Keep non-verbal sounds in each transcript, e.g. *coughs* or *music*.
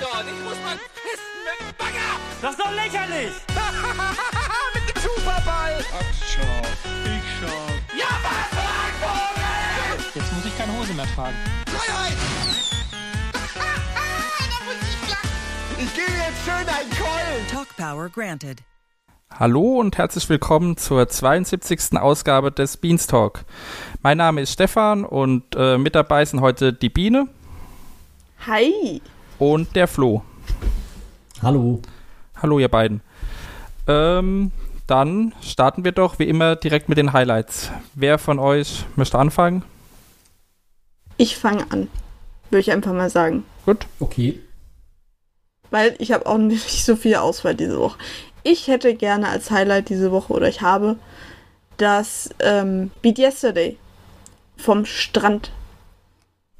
dort. Ich muss mal pissen mit dem Bagger. Das ist doch lächerlich! *laughs* mit dem Superball. Ach, schau. Ich schau. Ja, was, Vogel? Jetzt muss ich keine Hose mehr tragen. Freiheit. ich gebe jetzt schön einen Keulen. Talk Power granted. Hallo und herzlich willkommen zur 72. Ausgabe des Beanstalk. Mein Name ist Stefan und äh, mit dabei sind heute die Biene Hi. Und der Flo. Hallo. Hallo ihr beiden. Ähm, dann starten wir doch wie immer direkt mit den Highlights. Wer von euch möchte anfangen? Ich fange an. Würde ich einfach mal sagen. Gut. Okay. Weil ich habe auch *laughs* nicht so viel Auswahl diese Woche. Ich hätte gerne als Highlight diese Woche oder ich habe das ähm, Beat Yesterday vom Strand.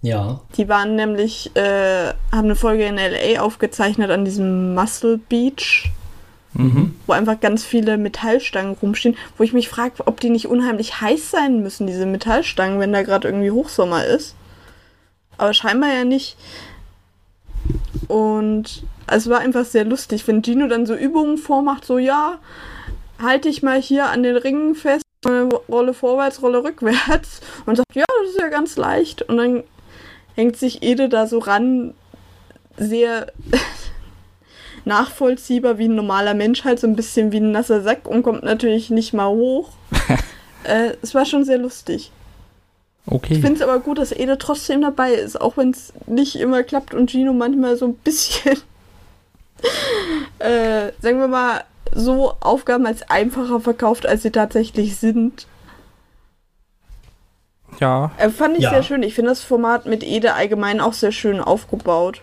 Ja. Die waren nämlich, äh, haben eine Folge in LA aufgezeichnet an diesem Muscle Beach, Mhm. wo einfach ganz viele Metallstangen rumstehen, wo ich mich frage, ob die nicht unheimlich heiß sein müssen, diese Metallstangen, wenn da gerade irgendwie Hochsommer ist. Aber scheinbar ja nicht. Und es war einfach sehr lustig, wenn Gino dann so Übungen vormacht, so ja, halte ich mal hier an den Ringen fest, Rolle vorwärts, Rolle rückwärts und sagt, ja, das ist ja ganz leicht. Und dann hängt sich Ede da so ran, sehr *laughs* nachvollziehbar wie ein normaler Mensch, halt so ein bisschen wie ein nasser Sack und kommt natürlich nicht mal hoch. *laughs* äh, es war schon sehr lustig. Ich Okay. finde es aber gut, dass Ede trotzdem dabei ist, auch wenn es nicht immer klappt und Gino manchmal so ein bisschen, *laughs* äh, sagen wir mal, so Aufgaben als einfacher verkauft, als sie tatsächlich sind. Ja, Äh, fand ich Ja. sehr schön. Ich finde das Format mit Ede allgemein auch sehr schön aufgebaut.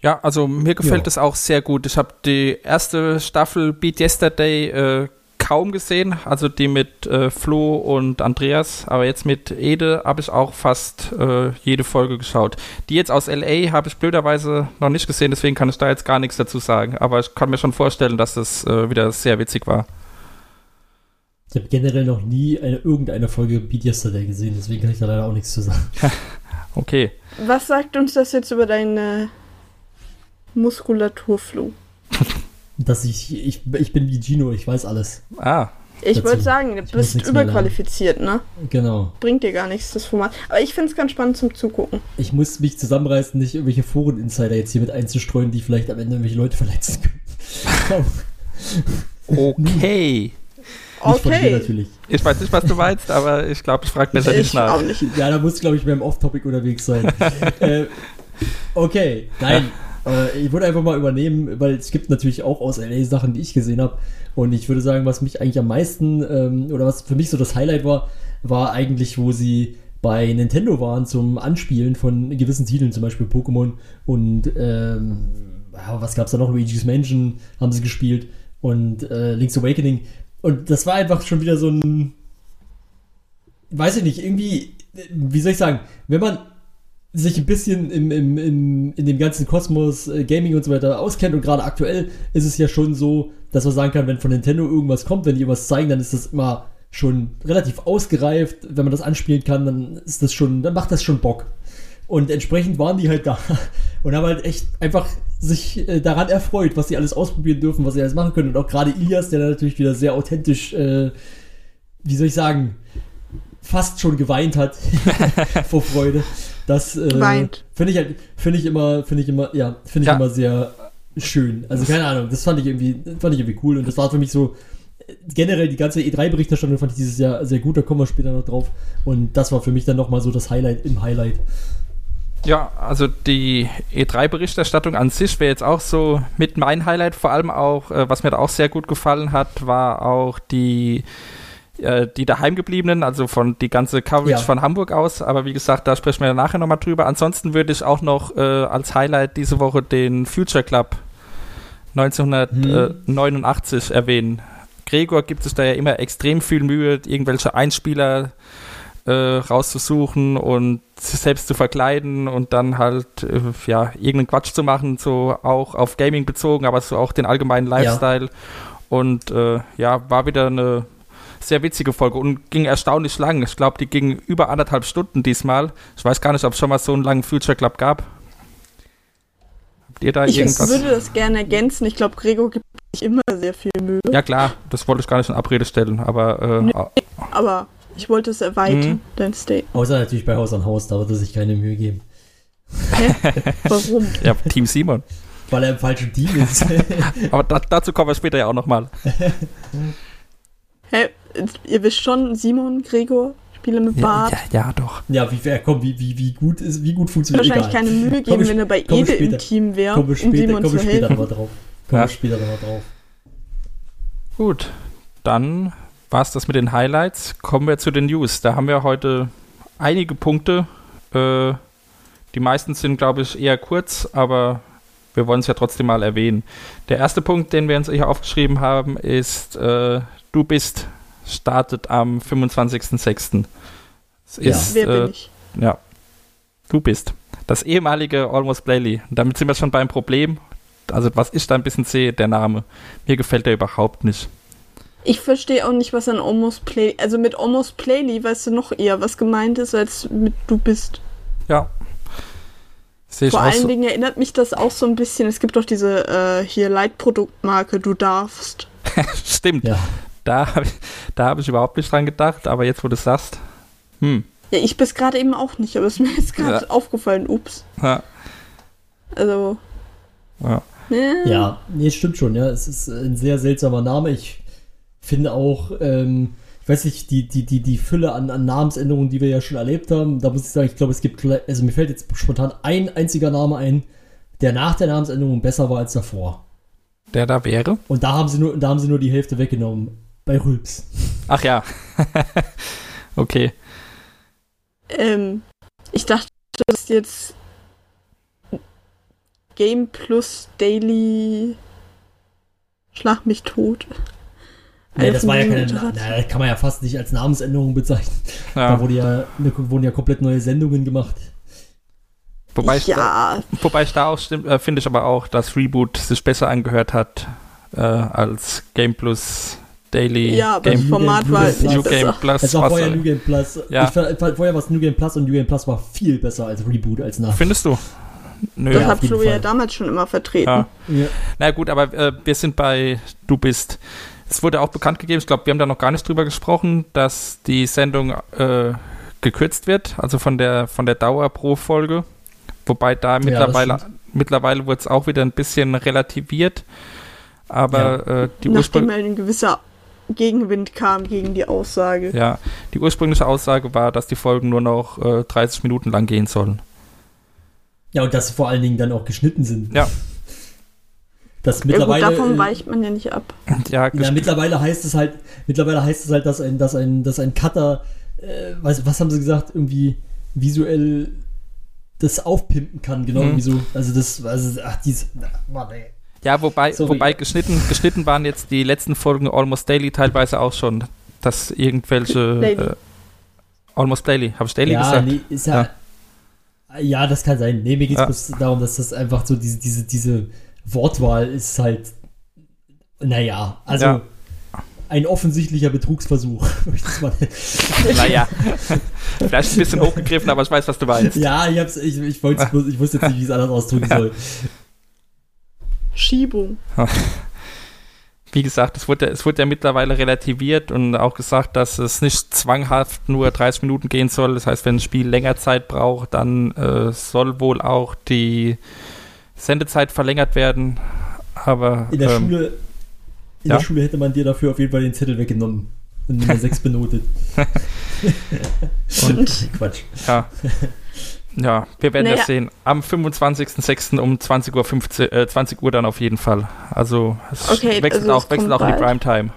Ja, also mir gefällt Ja. es auch sehr gut. Ich habe die erste Staffel Beat Yesterday äh, kaum gesehen, also die mit äh, Flo und Andreas, aber jetzt mit Ede habe ich auch fast äh, jede Folge geschaut. Die jetzt aus LA habe ich blöderweise noch nicht gesehen, deswegen kann ich da jetzt gar nichts dazu sagen, aber ich kann mir schon vorstellen, dass das äh, wieder sehr witzig war. Ich habe generell noch nie eine, irgendeine Folge Beat Yesterday gesehen, deswegen kann ich da leider auch nichts zu sagen. *laughs* Okay. Was sagt uns das jetzt über deine Muskulatur, Flo? *laughs* Dass ich, ich, ich bin wie Gino, ich weiß alles. Ah, Ich wollte sagen, du Ich bist überqualifiziert, ne? Genau. Bringt dir gar nichts, das Format. Aber ich finde es ganz spannend zum Zugucken. Ich muss mich zusammenreißen, nicht irgendwelche Foren-Insider jetzt hier mit einzustreuen, die vielleicht am Ende irgendwelche Leute *laughs* verletzen können. okay. Nicht von dir Okay. natürlich. Ich weiß nicht, was du meinst, aber ich glaube, ich frage besser nicht Ich nach. auch nicht. Ja, da muss ich, glaube ich, beim Off-Topic unterwegs sein. *laughs* äh, okay, nein. Äh, ich würde einfach mal übernehmen, weil es gibt natürlich auch aus LA Sachen, die ich gesehen habe. Und ich würde sagen, was mich eigentlich am meisten, ähm, oder was für mich so das Highlight war, war eigentlich, wo sie bei Nintendo waren zum Anspielen von gewissen Titeln, zum Beispiel Pokémon und ähm, was gab es da noch? Luigi's Mansion haben sie gespielt und äh, Link's Awakening. Und das war einfach schon wieder so ein, weiß ich nicht, irgendwie, wie soll ich sagen, wenn man sich ein bisschen im, im, im, in dem ganzen Kosmos äh, Gaming und so weiter auskennt und gerade aktuell ist es ja schon so, dass man sagen kann, wenn von Nintendo irgendwas kommt, wenn die irgendwas zeigen, dann ist das immer schon relativ ausgereift. Wenn man das anspielen kann, dann ist das schon, dann macht das schon Bock. Und entsprechend waren die halt da und haben halt echt einfach sich äh, daran erfreut, was sie alles ausprobieren dürfen, was sie alles machen können. Und auch gerade Ilias, der da natürlich wieder sehr authentisch, äh, wie soll ich sagen, fast schon geweint hat *laughs* vor Freude. Das äh, finde ich halt, finde ich immer, finde ich immer, ja, finde ich Ja. immer sehr schön. Also keine Ahnung, das fand ich irgendwie, fand ich irgendwie cool und das war für mich so generell die ganze E3-Berichterstattung fand ich dieses Jahr sehr gut, da kommen wir später noch drauf. Und das war für mich dann nochmal so das Highlight im Highlight. Ja, also die E3-Berichterstattung an sich wäre jetzt auch so mit mein Highlight. Vor allem auch, äh, was mir da auch sehr gut gefallen hat, war auch die, äh, die daheimgebliebenen, also von die ganze Coverage Ja. von Hamburg aus. Aber wie gesagt, da sprechen wir nachher nochmal drüber. Ansonsten würde ich auch noch äh, als Highlight diese Woche den Future Club 1989 erwähnen. Gregor gibt sich da ja immer extrem viel Mühe, irgendwelche Einspieler äh, rauszusuchen und sich selbst zu verkleiden und dann halt äh, ja irgendeinen Quatsch zu machen, so auch auf Gaming bezogen, aber so auch den allgemeinen Lifestyle. Und äh, ja, war wieder eine sehr witzige Folge und ging erstaunlich lang. Ich glaube, die ging über anderthalb Stunden diesmal. Ich weiß gar nicht, ob es schon mal so einen langen Future Club gab. Habt ihr da Ich irgendwas? würde das gerne ergänzen. Ich glaube, Gregor gibt sich immer sehr viel Mühe. Ja klar, das wollte ich gar nicht in Abrede stellen, aber äh, ah, Aber ich wollte es erweitern, Mhm. dein State. Außer natürlich bei Haus an Haus, da wird er sich keine Mühe geben. Warum? *laughs* ja, Team Simon. Weil er im falschen Team ist. *laughs* Aber da, dazu kommen wir später ja auch nochmal. Hä? Ihr wisst schon, Simon, Gregor, Spiele mit Ja, Bart. ja, ja, doch. ja, wie, wer, komm, wie, wie, wie gut ist, wie gut funktioniert Wahrscheinlich egal. keine Mühe Komm geben, ich- wenn er bei komm Ede im. Team wäre, Kommen um wir später, Simon kommen zu später helfen. nochmal drauf. Kommen Ja. später nochmal drauf. Gut, dann war es das mit den Highlights. Kommen wir zu den News. Da haben wir heute einige Punkte. Äh, die meisten sind, glaube ich, eher kurz, aber wir wollen es ja trotzdem mal erwähnen. Der erste Punkt, den wir uns hier aufgeschrieben haben, ist äh, Du bist startet am 25.06. Es Ja. ist, Wer äh, bin ich? Ja, du bist. Das ehemalige Almost Playly. Und damit sind wir schon beim Problem. Also, was ich da ein bisschen sehe, der Name. Mir gefällt der überhaupt nicht. Ich verstehe auch nicht, was an Almost Play. Also mit Almost Playly weißt du noch eher, was gemeint ist, als mit Du bist. Ja. Sehe ich Vor allen so. Dingen erinnert mich das auch so ein bisschen. Es gibt doch diese äh, hier Leitproduktmarke, du darfst. *laughs* Stimmt. Ja. Da habe ich, da hab ich überhaupt nicht dran gedacht, aber jetzt, wo du es sagst. Hm. Ja, ich bis gerade eben auch nicht, aber es ist mir jetzt gerade Ja. aufgefallen. Ups. Ja. Also. Ja. ne? Ja, nee, stimmt schon, ja. Es ist ein sehr seltsamer Name. Ich finde auch, ähm, ich weiß nicht, die, die, die, die Fülle an, an Namensänderungen, die wir ja schon erlebt haben, da muss ich sagen, ich glaube, es gibt, also mir fällt jetzt spontan ein einziger Name ein, der nach der Namensänderung besser war als davor. Der da wäre. Und da haben sie nur, da haben sie nur die Hälfte weggenommen. Bei Rülps. Ach ja. *laughs* okay. Ähm, ich dachte, das ist jetzt Game Plus Daily Schlag mich tot. Nee, das war ja keine, na, das kann man ja fast nicht als Namensänderung bezeichnen. Da Ja. wurde ja, ne, wurden ja komplett neue Sendungen gemacht. Wobei, ich da, ja, wobei ich da auch äh, finde ich aber auch, dass Reboot sich besser angehört hat äh, als Game Plus Daily. ja, aber Game das Format war halt New nicht New Game besser. Plus. Es war was vorher New Game Plus. Ja. Ich fand, vorher war es New Game Plus und New Game Plus war viel besser als Reboot als nach. Findest du? Nö. Das Ja, hat Flo ja damals schon immer vertreten. Ja. Ja. Na gut, aber äh, wir sind bei Du bist. Es wurde auch bekannt gegeben, ich glaube, wir haben da noch gar nicht drüber gesprochen, dass die Sendung äh, gekürzt wird, also von der von der Dauer pro Folge. Wobei da das mittlerweile mittlerweile wurde es auch wieder ein bisschen relativiert. Aber äh, die, Nachdem Urspr ein gewisser Gegenwind kam gegen die Aussage. ja, die ursprüngliche Aussage war, dass die Folgen nur noch äh, 30 Minuten lang gehen sollen. ja, und dass sie vor allen Dingen dann auch geschnitten sind. Ja. Das Ja, gut, mittlerweile. davon äh, weicht man ja nicht ab. Ja, ja, mittlerweile heißt es halt, mittlerweile heißt es halt, dass ein, dass ein, dass ein Cutter, äh, was, was haben sie gesagt, irgendwie visuell das aufpimpen kann, genau Mhm. wie so. Also das, also, ach, dies, Mann, ey. ja wobei, Sorry. wobei geschnitten, geschnitten waren jetzt die letzten Folgen Almost Daily teilweise auch schon, dass irgendwelche Daily. äh, Almost Daily, habe ich Daily ja, gesagt? nee, ist ja, ja. das kann sein. Nee, mir geht es Ja. darum, dass das einfach so diese, diese, diese Wortwahl ist halt, naja, also Ja. ein offensichtlicher Betrugsversuch. *laughs* möchte ich es mal Naja, vielleicht ein bisschen hochgegriffen, aber ich weiß, was du meinst. ja, ich, hab's, ich, ich, wollte, ich wusste jetzt nicht, wie ich es anders ausdrücken soll. Schiebung. *laughs* Wie gesagt, es wurde, es wurde ja mittlerweile relativiert und auch gesagt, dass es nicht zwanghaft nur 30 Minuten gehen soll. Das heißt, wenn ein Spiel länger Zeit braucht, dann äh, soll wohl auch die Sendezeit verlängert werden. Aber In der ähm, Schule, in ja? der Schule hätte man dir dafür auf jeden Fall den Zettel weggenommen. Und Nummer 6 *laughs* benotet. Und- *laughs* Quatsch. ja. ja, wir werden Naja. das sehen. Am 25.06. um 20 Uhr, 15, äh, 20 Uhr dann auf jeden Fall. Also es Okay, wechselt also auch, es wechselt auch in die. Primetime.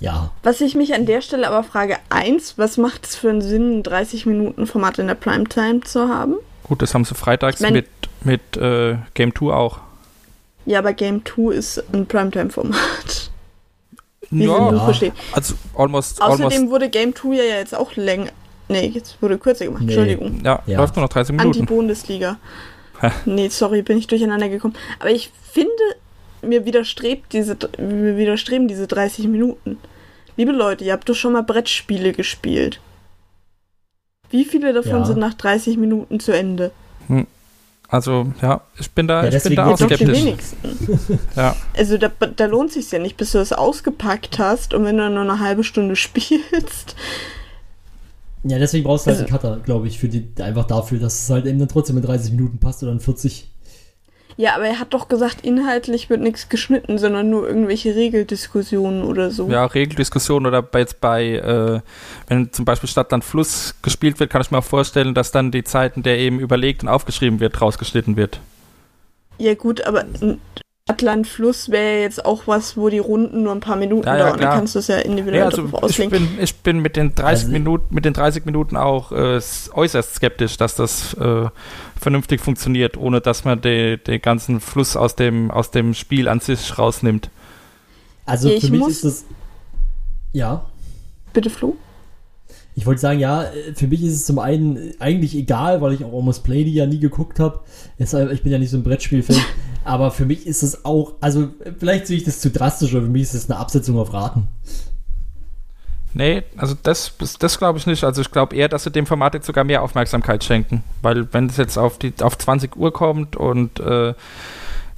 Ja. Was ich mich an der Stelle aber frage, eins, was macht es für einen Sinn, ein 30 Minuten Format in der Primetime zu haben? Gut, das haben sie freitags Ich mein- mit, mit äh, Game 2 auch. Ja, aber Game 2 ist ein Primetime-Format. Ja, Ja. also almost, Außerdem almost wurde Game 2 ja jetzt auch länger. Nee, jetzt wurde kürzer gemacht. Nee. Entschuldigung. ja, Ja. läuft nur noch 30 Minuten. Anti-Bundesliga. Hä? nee, sorry, bin ich durcheinander gekommen. Aber ich finde, mir widerstrebt diese, mir widerstreben diese 30 Minuten. Liebe Leute, ihr habt doch schon mal Brettspiele gespielt. Wie viele davon Ja. sind nach 30 Minuten zu Ende? Also, ja, ich bin da, Ja, ich bin da auch skeptisch. wenigsten. Ja. Also da, da lohnt sich ja nicht, bis du es ausgepackt hast und wenn du nur eine halbe Stunde *laughs* spielst. Ja, deswegen brauchst du halt Also- einen Cutter, glaube ich, für die, einfach dafür, dass es halt eben dann trotzdem in 30 Minuten passt oder in 40. Ja, aber er hat doch gesagt, inhaltlich wird nichts geschnitten, sondern nur irgendwelche Regeldiskussionen oder so. Ja, Regeldiskussion oder bei, jetzt bei, äh, wenn zum Beispiel Stadtland Fluss gespielt wird, kann ich mir auch vorstellen, dass dann die Zeiten, der eben überlegt und aufgeschrieben wird, rausgeschnitten wird. Ja gut, aber ein Atlant Fluss wäre jetzt auch was, wo die Runden nur ein paar Minuten Ja, ja, dauern. Dann klar. kannst du es ja individuell Ja, also drauf ich auslegen. bin, ich bin mit den 30 Also- Minuten, mit den 30 Minuten auch äh, äußerst skeptisch, dass das äh, vernünftig funktioniert, ohne dass man de- den ganzen Fluss aus dem, aus dem Spiel an sich rausnimmt. Also Ich für mich muss- ist das. Ja. Bitte, Flo? Ich wollte sagen, ja, für mich ist es zum einen eigentlich egal, weil ich auch Almost Play die ja nie geguckt habe. Ich bin ja nicht so ein Brettspielfan. *laughs* aber für mich ist es auch, also vielleicht sehe ich das zu drastisch, aber für mich ist es eine Absetzung auf Raten. Nee, also das, das, das glaube ich nicht. Also ich glaube eher, dass sie dem Format jetzt sogar mehr Aufmerksamkeit schenken. Weil wenn es jetzt auf, die, auf 20 Uhr kommt und äh,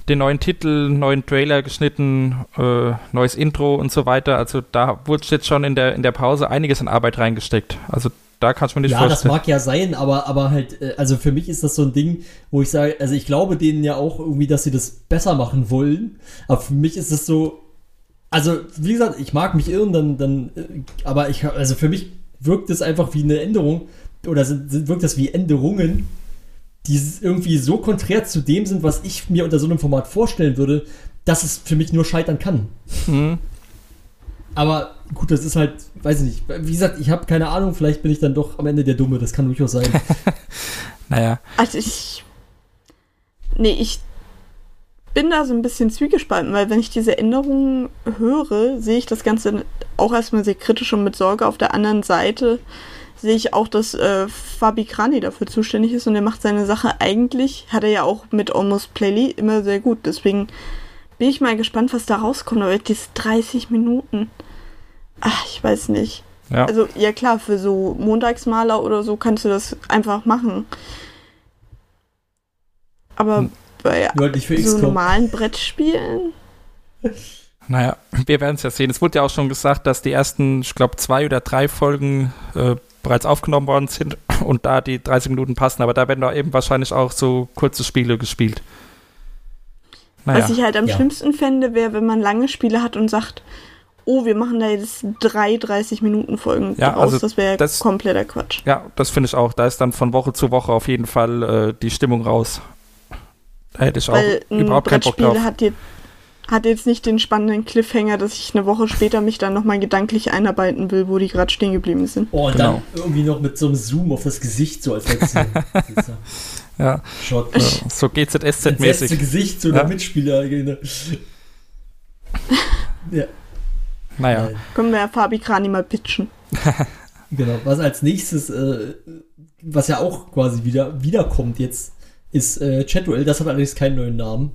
den neuen Titel, neuen Trailer geschnitten, äh, neues Intro und so weiter, also da wurde jetzt schon in der, in der Pause einiges an Arbeit reingesteckt. Also da kann ich mir nicht ja, das vorstellen. mag ja sein, aber, aber halt, äh, also für mich ist das so ein Ding, wo ich sage, also ich glaube denen ja auch irgendwie, dass sie das besser machen wollen. Aber für mich ist es so, also wie gesagt, ich mag mich irren, dann, dann, äh, aber ich, also für mich wirkt es einfach wie eine Änderung oder sind, sind, wirkt das wie Änderungen, die irgendwie so konträr zu dem sind, was ich mir unter so einem Format vorstellen würde, dass es für mich nur scheitern kann. Hm. Aber gut, das ist halt, weiß ich nicht. Wie gesagt, ich habe keine Ahnung, vielleicht bin ich dann doch am Ende der Dumme, das kann durchaus sein. *laughs* Naja, Also ich. Nee, ich bin da so ein bisschen zwiegespalten, weil wenn ich diese Änderungen höre, sehe ich das Ganze auch erstmal sehr kritisch und mit Sorge. Auf der anderen Seite sehe ich auch, dass äh, Fabi Krani dafür zuständig ist und er macht seine Sache eigentlich, hat er ja auch mit Almost Playly immer sehr gut. Deswegen bin ich mal gespannt, was da rauskommt. Aber diese 30 Minuten, ach, ich weiß nicht. ja. Also, ja klar, für so Montagsmaler oder so kannst du das einfach machen. Aber Hm. bei halt so XCOM. normalen Brettspielen, *laughs* Naja, wir werden es ja sehen. Es wurde ja auch schon gesagt, dass die ersten, ich glaube, zwei oder drei Folgen äh, bereits aufgenommen worden sind und da die 30 Minuten passen. Aber da werden da eben wahrscheinlich auch so kurze Spiele gespielt. Naja, was ich halt am ja. schlimmsten fände, wäre, wenn man lange Spiele hat und sagt, oh, wir machen da jetzt drei 30-Minuten-Folgen Ja, draus. also das wäre kompletter Quatsch. ja, das finde ich auch. Da ist dann von Woche zu Woche auf jeden Fall äh, die Stimmung raus. Da hätte ich Weil auch überhaupt keinen Bock drauf. hat, jetzt, hat jetzt nicht den spannenden Cliffhanger, dass ich eine Woche später mich dann nochmal gedanklich einarbeiten will, wo die gerade stehen geblieben sind. Oh, und Genau. dann irgendwie noch mit so einem Zoom auf das Gesicht, so als letzter *laughs* Ja, Shot. äh, so Das GZSZ-mäßig. Gesicht so Ja. der Mitspieler. genau. *laughs* ja, Naja, nein. Können wir ja Fabi Krani mal pitchen. *laughs* genau. Was als nächstes, äh, was ja auch quasi wieder wiederkommt jetzt, ist äh, Chatduel. Das hat allerdings keinen neuen Namen.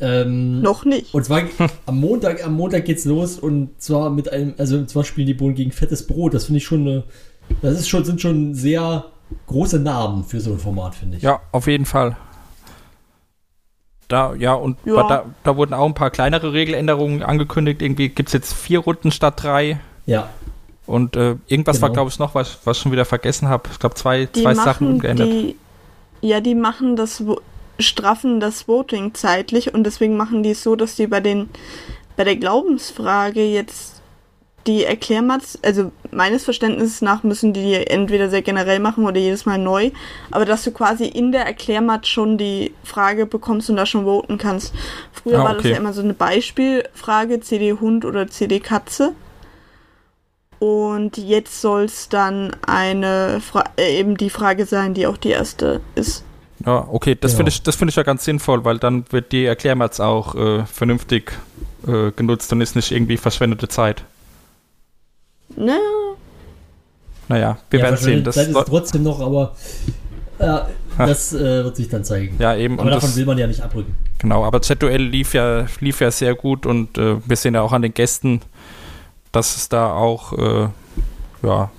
Ähm, Noch nicht. Und zwar *laughs* am Montag, am Montag geht's los und zwar mit einem, also zwar spielen die Bohnen gegen fettes Brot. Das finde ich schon eine, das ist schon, sind schon sehr große Namen für so ein Format, finde ich. ja, auf jeden Fall. Da, ja, und Ja. Da, da wurden auch ein paar kleinere Regeländerungen angekündigt. Irgendwie gibt es jetzt vier Runden statt drei. Ja, Und äh, irgendwas war, Genau. glaube ich, noch, was, was ich schon wieder vergessen habe. Ich glaube, zwei, Die zwei Sachen machen umgeändert. die, ja, die machen das, straffen das Voting zeitlich und deswegen machen die es so, dass die bei den, bei der Glaubensfrage jetzt die Erklärmats, also meines Verständnisses nach müssen die entweder sehr generell machen oder jedes Mal neu, aber dass du quasi in der Erklärmat schon die Frage bekommst und da schon voten kannst. Früher Ah, war das okay. ja immer so eine Beispielfrage, CD Hund oder CD Katze. Und jetzt soll es dann eine Fra äh, eben die Frage sein, die auch die erste ist. Ja, okay, das Genau. finde ich, das finde ich ja ganz sinnvoll, weil dann wird die Erklärmatz auch äh, vernünftig äh, genutzt und ist nicht irgendwie verschwendete Zeit. Ne? Naja, wir ja, werden sehen. Das ist trotzdem noch, aber ja, das äh, wird sich dann zeigen. ja, eben. aber und davon das, will man ja nicht abrücken. genau, aber Z-Duell lief ja, lief ja sehr gut und äh, wir sehen ja auch an den Gästen, dass es da auch äh, ja,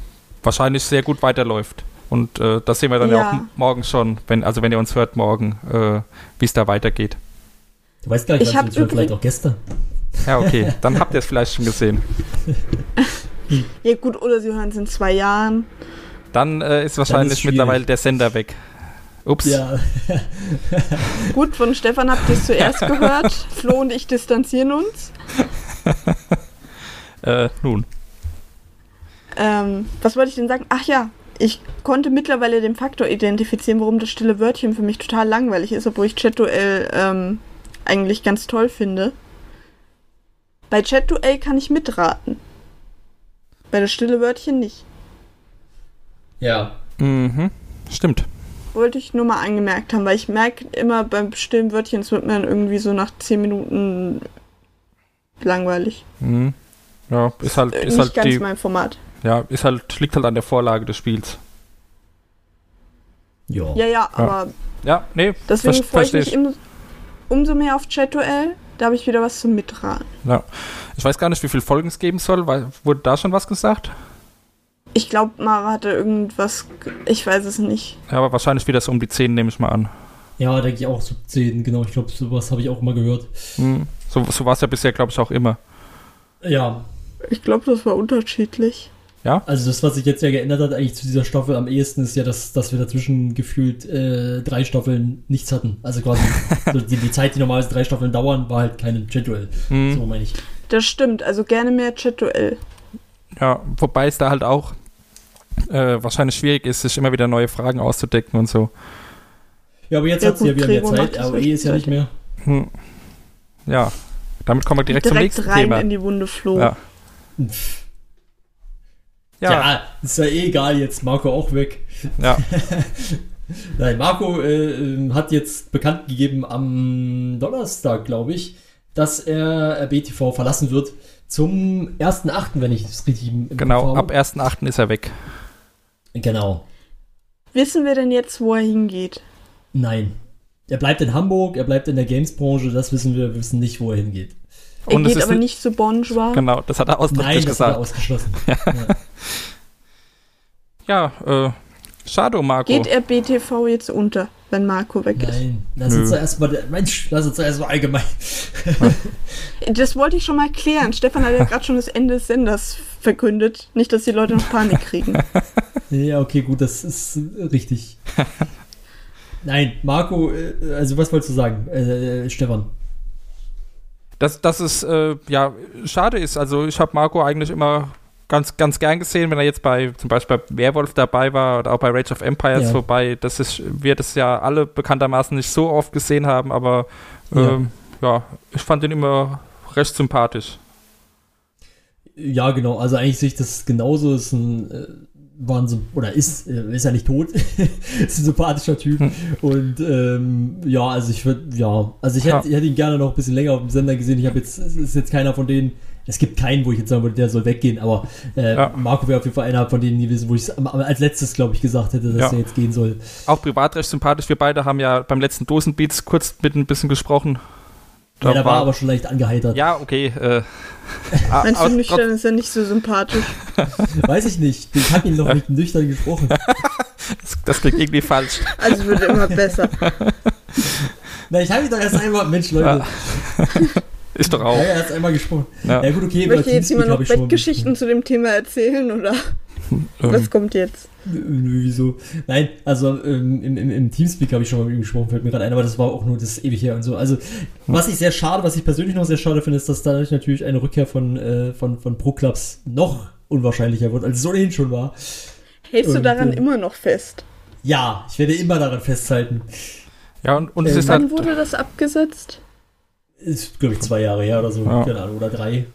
wahrscheinlich sehr gut weiterläuft. Und äh, das sehen wir dann ja, Ja. auch morgen schon, wenn, also wenn ihr uns hört morgen, äh, wie es da weitergeht. Du weißt gar nicht, Ich was hab wir vielleicht auch gestern. Ja, okay, dann habt ihr es vielleicht schon gesehen. *laughs* Ja gut, oder sie hören es in zwei Jahren. Dann äh, ist wahrscheinlich schwierig. mittlerweile der Sender weg. Ups. Ja, *laughs* Gut, von Stefan habt ihr es zuerst *laughs* gehört. Flo und ich distanzieren uns. *laughs* Äh, nun. Ähm, was wollte ich denn sagen? Ach ja, ich konnte mittlerweile den Faktor identifizieren, warum das stille Wörtchen für mich total langweilig ist, obwohl ich Chat-Duell ähm, eigentlich ganz toll finde. Bei Chat-Duell kann ich mitraten. Bei das stille Wörtchen nicht. ja. Mhm. Stimmt. Wollte ich nur mal angemerkt haben, weil ich merke immer beim stillen Wörtchen, es wird mir dann irgendwie so nach 10 Minuten langweilig. Mhm. Ja, ist halt, Äh, ist nicht halt ganz die, mein Format. ja, ist halt, liegt halt an der Vorlage des Spiels. Ja. Ja, ja, aber Ja, nee, deswegen freue ich mich im, umso mehr auf Chat-Duell. Da habe ich wieder was zum Mitraten. Ja. Ich weiß gar nicht, wie viele Folgen es geben soll. Weil, wurde da schon was gesagt? Ich glaube, Mara hatte irgendwas. ge- Ich weiß es nicht. Ja, aber wahrscheinlich wieder so um die 10, nehme ich mal an. Ja, denke ich auch, so 10, genau. Ich glaube, sowas habe ich auch mal gehört. Mhm. So, so war es ja bisher, glaube ich, auch immer. Ja, Ich glaube, das war unterschiedlich. Also das, was sich jetzt ja geändert hat, eigentlich zu dieser Staffel am ehesten, ist ja, dass, dass wir dazwischen gefühlt äh, drei Staffeln nichts hatten. Also quasi so *laughs* die, die Zeit, die normalerweise drei Staffeln dauern, war halt kein Chat-Duell. Mhm. So meine ich. Das stimmt. Also gerne mehr Chat-Duell. Ja, wobei es da halt auch äh, wahrscheinlich schwierig ist, sich immer wieder neue Fragen auszudecken und so. Ja, aber jetzt Ja, hat sie ja wieder mehr Gregor Zeit. ROE ist ja nicht mehr. Hm. Ja, damit kommen wir direkt, zum nächsten rein Thema. in die Wunde Flo. Ja. Pff, Ja, Ja, ist ja eh egal, jetzt Marco auch weg. ja. *laughs* Nein, Marco äh, hat jetzt bekannt gegeben am Donnerstag, glaube ich, dass er BTV verlassen wird zum 1.8., wenn ich es richtig im genau. Ab habe. 1.8. ist er weg. Genau. Wissen wir denn jetzt, wo er hingeht? Nein. Er bleibt in Hamburg, er bleibt in der Games-Branche, das wissen wir, wir wissen nicht, wo er hingeht. Er Und es geht ist aber ni- nicht zu Bonjour. Genau, das hat er ausdrücklich Nein, das hat er gesagt. ausgeschlossen. *laughs* Ja, äh, schade, um Marco. Geht er BTV jetzt unter, wenn Marco weg ist? Nein, lass uns doch erstmal, Mensch, lass uns doch erstmal allgemein. *laughs* Das wollte ich schon mal klären. Stefan hat ja gerade schon das Ende des Senders verkündet. Nicht, dass die Leute noch Panik kriegen. *laughs* Ja, okay, gut, das ist richtig. Nein, Marco, äh, also was wolltest du sagen, äh, Stefan? Dass, dass es äh, ja schade ist. Also ich habe Marco eigentlich immer ganz, ganz gern gesehen, wenn er jetzt bei zum Beispiel bei Werwolf dabei war oder auch bei Rage of Empires, Ja. wobei das ist, wir das ja alle bekanntermaßen nicht so oft gesehen haben, aber Ja. ähm, ja, ich fand ihn immer recht sympathisch. Ja, genau, also eigentlich sehe ich das genauso, ist ein, äh, war ein, Symp- oder ist, äh, ist ja nicht tot, *laughs* ist ein sympathischer Typ Hm. und ähm, ja, also ich würde, ja, also ich hätte, Ja. ich hätte ihn gerne noch ein bisschen länger auf dem Sender gesehen, ich habe jetzt, es ist jetzt keiner von denen, es gibt keinen, wo ich jetzt sagen würde, der soll weggehen, aber äh, Ja. Marco wäre auf jeden Fall einer von denen gewesen, wo ich es als letztes, glaube ich, gesagt hätte, dass Ja. er jetzt gehen soll. Auch privat recht sympathisch. Wir beide haben ja beim letzten Dosenbeats kurz mit ein bisschen gesprochen. Ja, der war aber schon leicht angeheitert. Ja, okay. Äh, *laughs* Meinst du, nüchtern ist ja nicht so sympathisch? *laughs* Weiß ich nicht. Ich habe ihn noch *laughs* nicht nüchtern gesprochen. das, das klingt irgendwie falsch. Also wird immer besser. Na, ich habe ihn doch erst einmal. Mensch, Leute. Ja. Ist doch Ja, auch. er hat erst einmal gesprochen. Ja. Ja, gut, okay. Möchte jetzt jemand noch Bettgeschichten zu dem Thema erzählen oder Ähm, was kommt jetzt? Wieso? Nein, also ähm, im, im, im Teamspeak habe ich schon mal mit ihm gesprochen, fällt mir gerade ein, aber das war auch nur das ewig her und so. Also, was ich sehr schade, was ich persönlich noch sehr schade finde, ist, dass dadurch natürlich eine Rückkehr von, äh, von, von Pro-Clubs noch unwahrscheinlicher wird, als es ohnehin schon war. Hältst du daran äh, immer noch fest? Ja, ich werde immer daran festhalten. Ja, und, und es Ähm, ist halt. Wann wurde das abgesetzt? Ist, glaube ich, zwei Jahre her oder so, Ja. keine Ahnung, oder drei.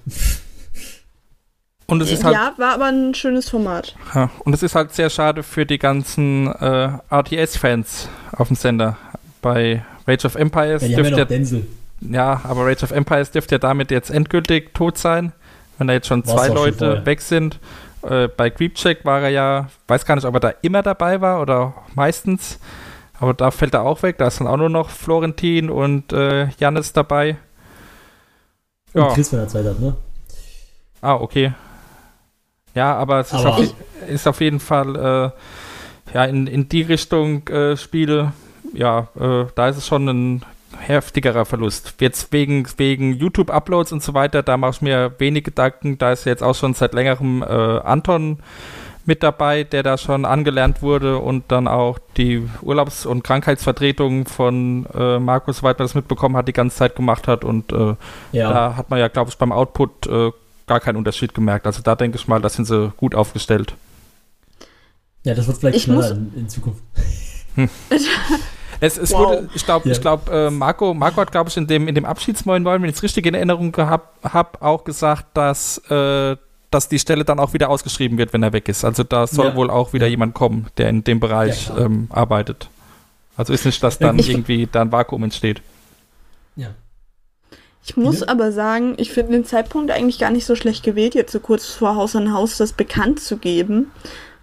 Und es ist halt. ja, war aber ein schönes Format. Ja, und es ist halt sehr schade für die ganzen äh, RTS-Fans auf dem Sender. Bei Rage of Empires Ja, die haben ja dürfte noch ja, Denzel. ja, aber Rage of Empires dürfte ja damit jetzt endgültig tot sein, wenn da jetzt schon War's zwei schon Leute vorher. weg sind. Äh, bei Creepcheck war er ja, weiß gar nicht, ob er da immer dabei war oder meistens. Aber da fällt er auch weg. Da ist dann auch nur noch Florentin und äh, Jannis dabei. Und Ja. Chris, wenn er Zeit hat, ne? Ah, okay. Ja, aber es ist, Aber- auf, ist auf jeden Fall, äh, ja, in, in die Richtung äh, Spiele, ja, äh, da ist es schon ein heftigerer Verlust. Jetzt wegen, wegen YouTube-Uploads und so weiter, da mache ich mir wenig Gedanken. Da ist jetzt auch schon seit längerem äh, Anton mit dabei, der da schon angelernt wurde und dann auch die Urlaubs- und Krankheitsvertretung von äh, Markus, soweit man das mitbekommen hat, die ganze Zeit gemacht hat und äh, Ja. da hat man ja, glaube ich, beim Output äh, gar keinen Unterschied gemerkt. Also da denke ich mal, da sind sie gut aufgestellt. ja, das wird vielleicht Ich schneller muss- in, in Zukunft. *laughs* Es, es Wow. wurde, ich glaube, Ja. ich glaub, äh, Marco, Marco hat, glaube ich, in dem, in dem Abschiedsmoin, wenn ich es richtig in Erinnerung gehabt habe, auch gesagt, dass, äh, dass die Stelle dann auch wieder ausgeschrieben wird, wenn er weg ist. Also da soll Ja. wohl auch wieder jemand kommen, der in dem Bereich Ja, ähm, arbeitet. Also ist nicht, dass dann ich- irgendwie da ein Vakuum entsteht. Ja. Ich muss Ja. aber sagen, ich finde den Zeitpunkt eigentlich gar nicht so schlecht gewählt, jetzt so kurz vor Haus an Haus das bekannt zu geben.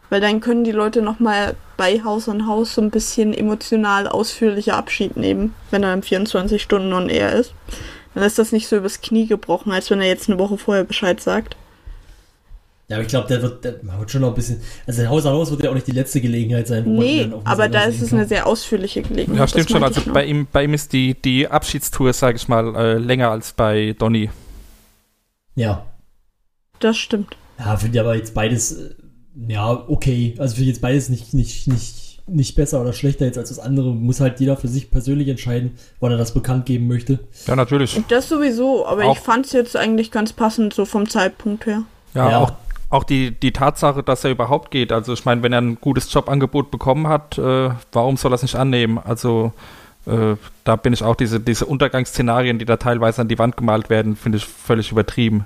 Weil dann können die Leute nochmal bei Haus an Haus so ein bisschen emotional ausführlicher Abschied nehmen, wenn er im 24 Stunden on air ist. Dann ist das nicht so übers Knie gebrochen, als wenn er jetzt eine Woche vorher Bescheid sagt. Ja, aber ich glaube, der wird, der wird schon noch ein bisschen. Also ein Haus an Haus wird ja auch nicht die letzte Gelegenheit sein, wo man Nee, mal aber da ist es kann. eine sehr ausführliche Gelegenheit. Ja, stimmt schon. Also bei ihm, bei ihm ist die, die Abschiedstour, sage ich mal, äh, länger als bei Donny. Ja. Das stimmt. Ja, finde ich aber jetzt beides, äh, ja, okay. Also finde ich jetzt beides nicht, nicht, nicht, nicht besser oder schlechter jetzt als das andere. Muss halt jeder für sich persönlich entscheiden, wann er das bekannt geben möchte. Ja, natürlich. Das sowieso, aber Auch- ich fand es jetzt eigentlich ganz passend, so vom Zeitpunkt her. Ja, Ja. auch, auch die, die Tatsache, dass er überhaupt geht. Also ich meine, wenn er ein gutes Jobangebot bekommen hat, äh, warum soll er es nicht annehmen? Also äh, da bin ich auch diese, diese Untergangsszenarien, die da teilweise an die Wand gemalt werden, finde ich völlig übertrieben.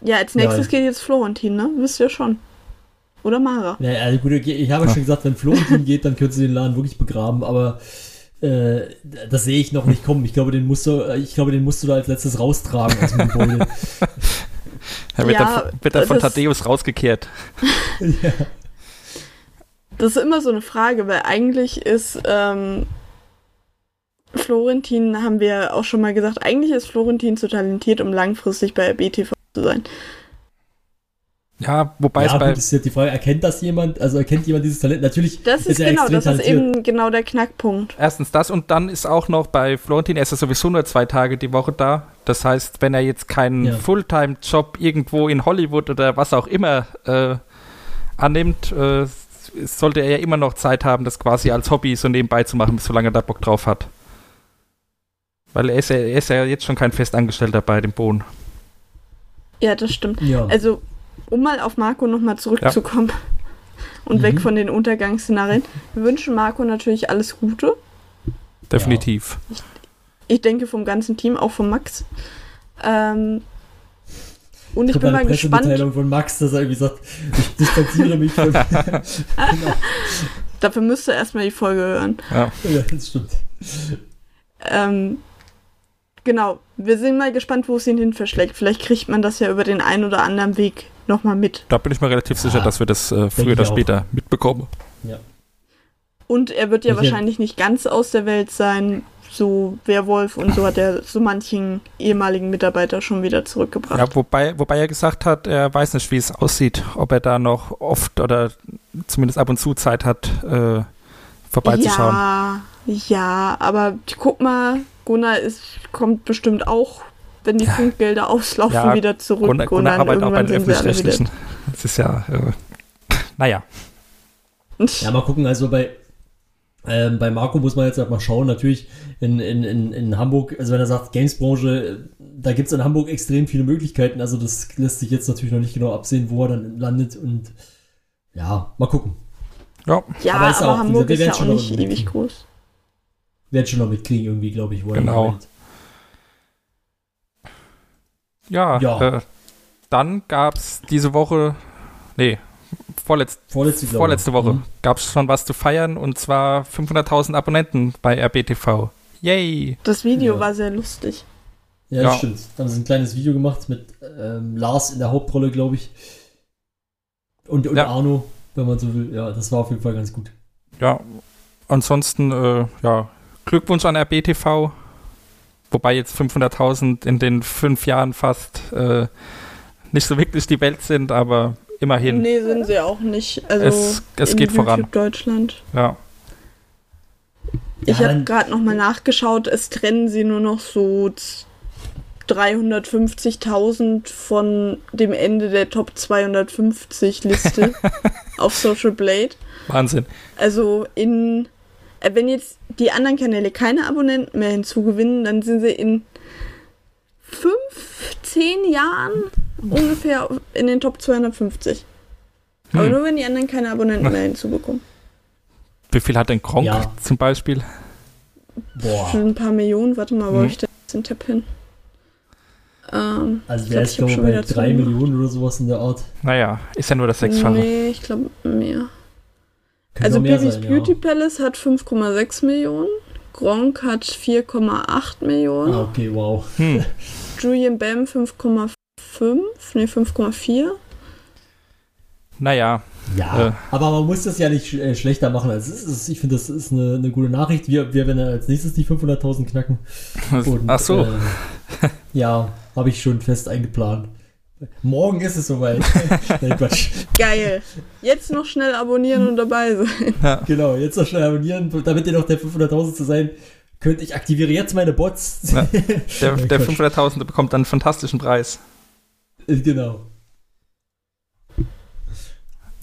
Ja, als nächstes Ja. geht jetzt Florentin, ne? Wisst ihr schon. Oder Mara. Ja, also gut, okay, ich habe ja schon gesagt, wenn Florentin geht, dann könntest du den Laden wirklich begraben, aber äh, das sehe ich noch nicht kommen. Ich glaube, den musst du, äh, ich glaube, den musst du da als letztes raustragen aus dem Gebäude. *laughs* Er wird, Ja, dann, wird dann von Thaddeus rausgekehrt. *laughs* ja. Das ist immer so eine Frage, weil eigentlich ist ähm, Florentin, haben wir auch schon mal gesagt, eigentlich ist Florentin zu talentiert, um langfristig bei BTV zu sein. Ja, wobei ja, es bei. gut, ist ja die Frage, erkennt das jemand? Also erkennt jemand dieses Talent? Natürlich Das ist, er genau, extrem das ist talentiert. eben genau der Knackpunkt. Erstens das und dann ist auch noch bei Florentin, er ist ja sowieso nur zwei Tage die Woche da. Das heißt, wenn er jetzt keinen Ja. Fulltime-Job irgendwo in Hollywood oder was auch immer äh, annimmt, äh, sollte er ja immer noch Zeit haben, das quasi als Hobby so nebenbei zu machen, solange er da Bock drauf hat. Weil er ist ja, er ist ja jetzt schon kein Festangestellter bei dem Bohnen. Ja, das stimmt. Ja. Also, um mal auf Marco nochmal zurückzukommen und Mhm. weg von den Untergangsszenarien. Wir wünschen Marco natürlich alles Gute. Definitiv. Ich denke vom ganzen Team, auch von Max. Ähm, und ich Kommt bin mal gespannt. Von Max, dass er irgendwie sagt, ich distanziere mich von. ja, *laughs* *laughs* Dafür müsst ihr erstmal die Folge hören. das stimmt. Ähm, genau, wir sind mal gespannt, wo es ihn hin verschlägt. Vielleicht kriegt man das ja über den einen oder anderen Weg nochmal mit. Da bin ich mir relativ sicher, Ja, dass wir das äh, früher oder auch. später mitbekommen. Und er wird ja Ich- wahrscheinlich nicht ganz aus der Welt sein, so Werwolf und so hat er so manchen ehemaligen Mitarbeiter schon wieder zurückgebracht. Ja, wobei, wobei er gesagt hat, er weiß nicht, wie es aussieht, ob er da noch oft oder zumindest ab und zu Zeit hat, äh, vorbeizuschauen. Ja, ja, aber guck mal, Gunnar ist, kommt bestimmt auch, wenn die Funkgelder auslaufen, Ja, wieder zurück. Gunnar, Gunnar dann arbeitet auch bei irgendwann den Öffentlich-Rechtlichen. Das ist ja, äh, naja. Ja, mal gucken, also bei, ähm, bei Marco muss man jetzt halt mal schauen, natürlich in, in, in, in Hamburg, also wenn er sagt, Gamesbranche, da gibt es in Hamburg extrem viele Möglichkeiten, also das lässt sich jetzt natürlich noch nicht genau absehen, wo er dann landet und ja, mal gucken. Ja, Ja, Aber aber, ist auch, Hamburg wir ist ja werden auch schon noch nicht ewig groß. Werden schon noch mitkriegen irgendwie, glaube ich, wo er Genau. landet. Ja, Ja. Äh, dann gab es diese Woche, nee, vorletz, Vorletzte, vorletzte Woche, Mhm. gab es schon was zu feiern und zwar 500.000 Abonnenten bei RBTV. Yay! Das Video Ja. war sehr lustig. Ja, das Ja. stimmt. Da haben sie ein kleines Video gemacht mit ähm, Lars in der Hauptrolle, glaube ich. Und, und Ja. Arno, wenn man so will. Ja, das war auf jeden Fall ganz gut. Ja, ansonsten, äh, ja, Glückwunsch an RBTV. Wobei jetzt 500.000 in den fünf Jahren fast äh, nicht so wirklich die Welt sind, aber immerhin. Nee, sind sie auch nicht. Also Es- es in geht YouTube voran. Deutschland. Ja. Ich Ja, habe gerade nochmal nachgeschaut, es trennen sie nur noch so z- 350.000 von dem Ende der Top 250 Liste *laughs* auf Social Blade. Wahnsinn. Also in, wenn jetzt die anderen Kanäle keine Abonnenten mehr hinzugewinnen, dann sind sie in fünf, zehn Jahren ungefähr in den Top 250. Aber Hm. nur wenn die anderen keine Abonnenten mehr hinzubekommen. Wie viel hat denn Gronk Ja. zum Beispiel? Boah. Schon ein paar Millionen, warte mal, wo hab ich da jetzt den Tab hin? Ähm, Also ich hab glaube ich, bei wieder 3 zugemacht. Millionen oder sowas in der Art. Naja, ist ja nur das Sechsfache. Nee, ich glaube mehr. Könnte Also Bibis sein, Beauty ja. Palace hat 5,6 Millionen. Gronk hat 4,8 Millionen. Ah, okay, wow. Hm. *laughs* Julian Bam 5,5. Nee, 5,4. Naja, Ja, Äh. aber man muss das ja nicht sch äh, schlechter machen. Also es ist, ich finde, das ist eine, eine gute Nachricht. Wir, wir werden als nächstes die 500.000 knacken. Und, *laughs* ach so. Äh, ja, habe ich schon fest eingeplant. Morgen ist es soweit. *laughs* Nein, Quatsch. Geil. Jetzt noch schnell abonnieren und dabei sein. Genau, jetzt noch schnell abonnieren, damit ihr noch der 500.000 zu sein könnt. Ich aktiviere jetzt meine Bots. Ja. der, Nein, der Quatsch. 500.000 bekommt dann einen fantastischen Preis. Äh, Genau.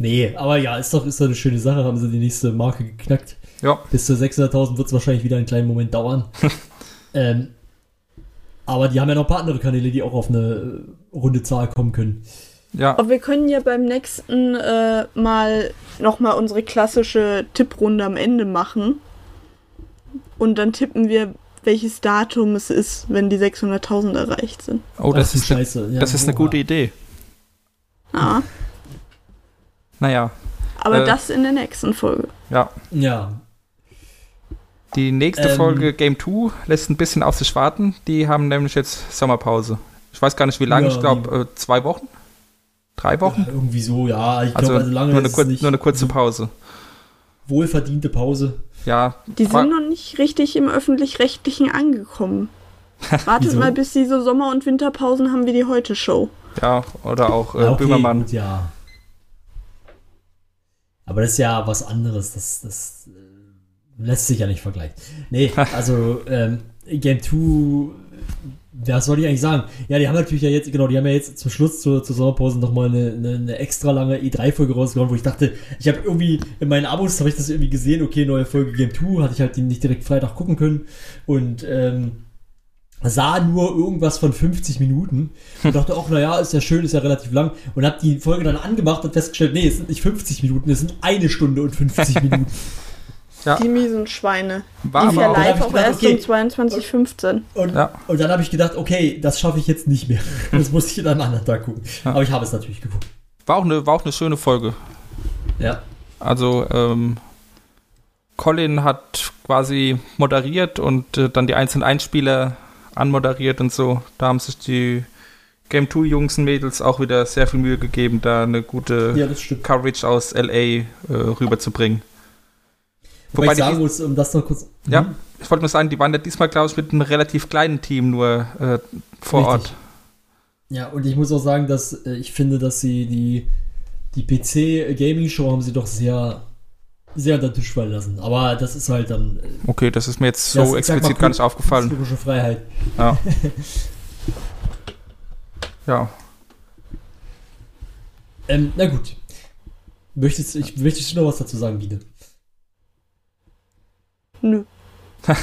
Nee, aber ja, ist doch, ist doch eine schöne Sache. Haben sie die nächste Marke geknackt. Ja, Bis zu 600.000 wird es wahrscheinlich wieder einen kleinen Moment dauern. *laughs* ähm, aber die haben ja noch ein paar andere Kanäle, die auch auf eine äh, runde Zahl kommen können. ja. Aber wir können ja beim nächsten äh, mal nochmal unsere klassische Tipprunde am Ende machen. Und dann tippen wir, welches Datum es ist, wenn die 600.000 erreicht sind. Oh, das du ist, eine, Scheiße. Ja, das ist eine oha. gute Idee. Ja, Naja, aber Äh. das in der nächsten Folge. ja. Ja, Die nächste Ähm. Folge Game 2 lässt ein bisschen auf sich warten. Die haben nämlich jetzt Sommerpause. Ich weiß gar nicht wie lange, Ja, ich glaube äh, zwei Wochen? Drei Wochen? irgendwie so, ja. Ich Also, glaube, also lange nur, eine kur nicht. nur eine kurze Pause. Wohlverdiente Pause. Ja, Die sind noch nicht richtig im Öffentlich-Rechtlichen angekommen. *laughs* Wartet mal, bis die so Sommer- und Winterpausen haben wie die Heute-Show. ja, oder auch äh, Ja, okay, Böhmermann. Gut, ja. Aber das ist ja was anderes. Das, das äh, lässt sich ja nicht vergleichen. Nee, *laughs* also ähm, Game 2, was soll ich eigentlich sagen? Ja, die haben natürlich ja jetzt, genau, die haben ja jetzt zum Schluss zur, zur Sommerpause nochmal eine, eine, eine extra lange E3-Folge rausgehauen, wo ich dachte, ich habe irgendwie in meinen Abos habe ich das irgendwie gesehen, okay, neue Folge Game 2, hatte ich halt die nicht direkt Freitag gucken können und ähm, sah nur irgendwas von 50 Minuten und dachte auch, naja, ist ja schön, ist ja relativ lang und habe die Folge dann angemacht und festgestellt, nee, es sind nicht 50 Minuten, es sind eine Stunde und 50 *laughs* Minuten. Ja, Die miesen Schweine. war aber ja auch, live auch erst okay. um 22.15 Und, Ja. und dann habe ich gedacht, okay, das schaffe ich jetzt nicht mehr. *laughs* Das muss ich an einem anderen Tag gucken. Ja. Aber ich habe es natürlich geguckt. war, auch eine, war auch eine schöne Folge. Ja. Also, ähm, Colin hat quasi moderiert und äh, dann die einzelnen Einspieler anmoderiert und so. Da haben sich die Game 2 Jungs und Mädels auch wieder sehr viel Mühe gegeben, da eine gute Ja. Coverage aus LA äh, rüberzubringen. Wobei ich sagen muss, um das noch kurz. Ja, Mhm. ich wollte nur sagen, die waren ja diesmal, glaube ich, mit einem relativ kleinen Team nur äh, vor Richtig. Ort. Ja, und ich muss auch sagen, dass äh, ich finde, dass sie die, die PC-Gaming-Show haben sie doch sehr, sehr unter den Tisch fallen lassen. Aber das ist halt dann. äh, Okay, das ist mir jetzt so sag mal, explizit gar nicht aufgefallen. Künstlerische Freiheit. Ja. *laughs* ja. Ähm, na gut. Möchtest, ich, möchtest du noch was dazu sagen, Biene? Nö. *laughs*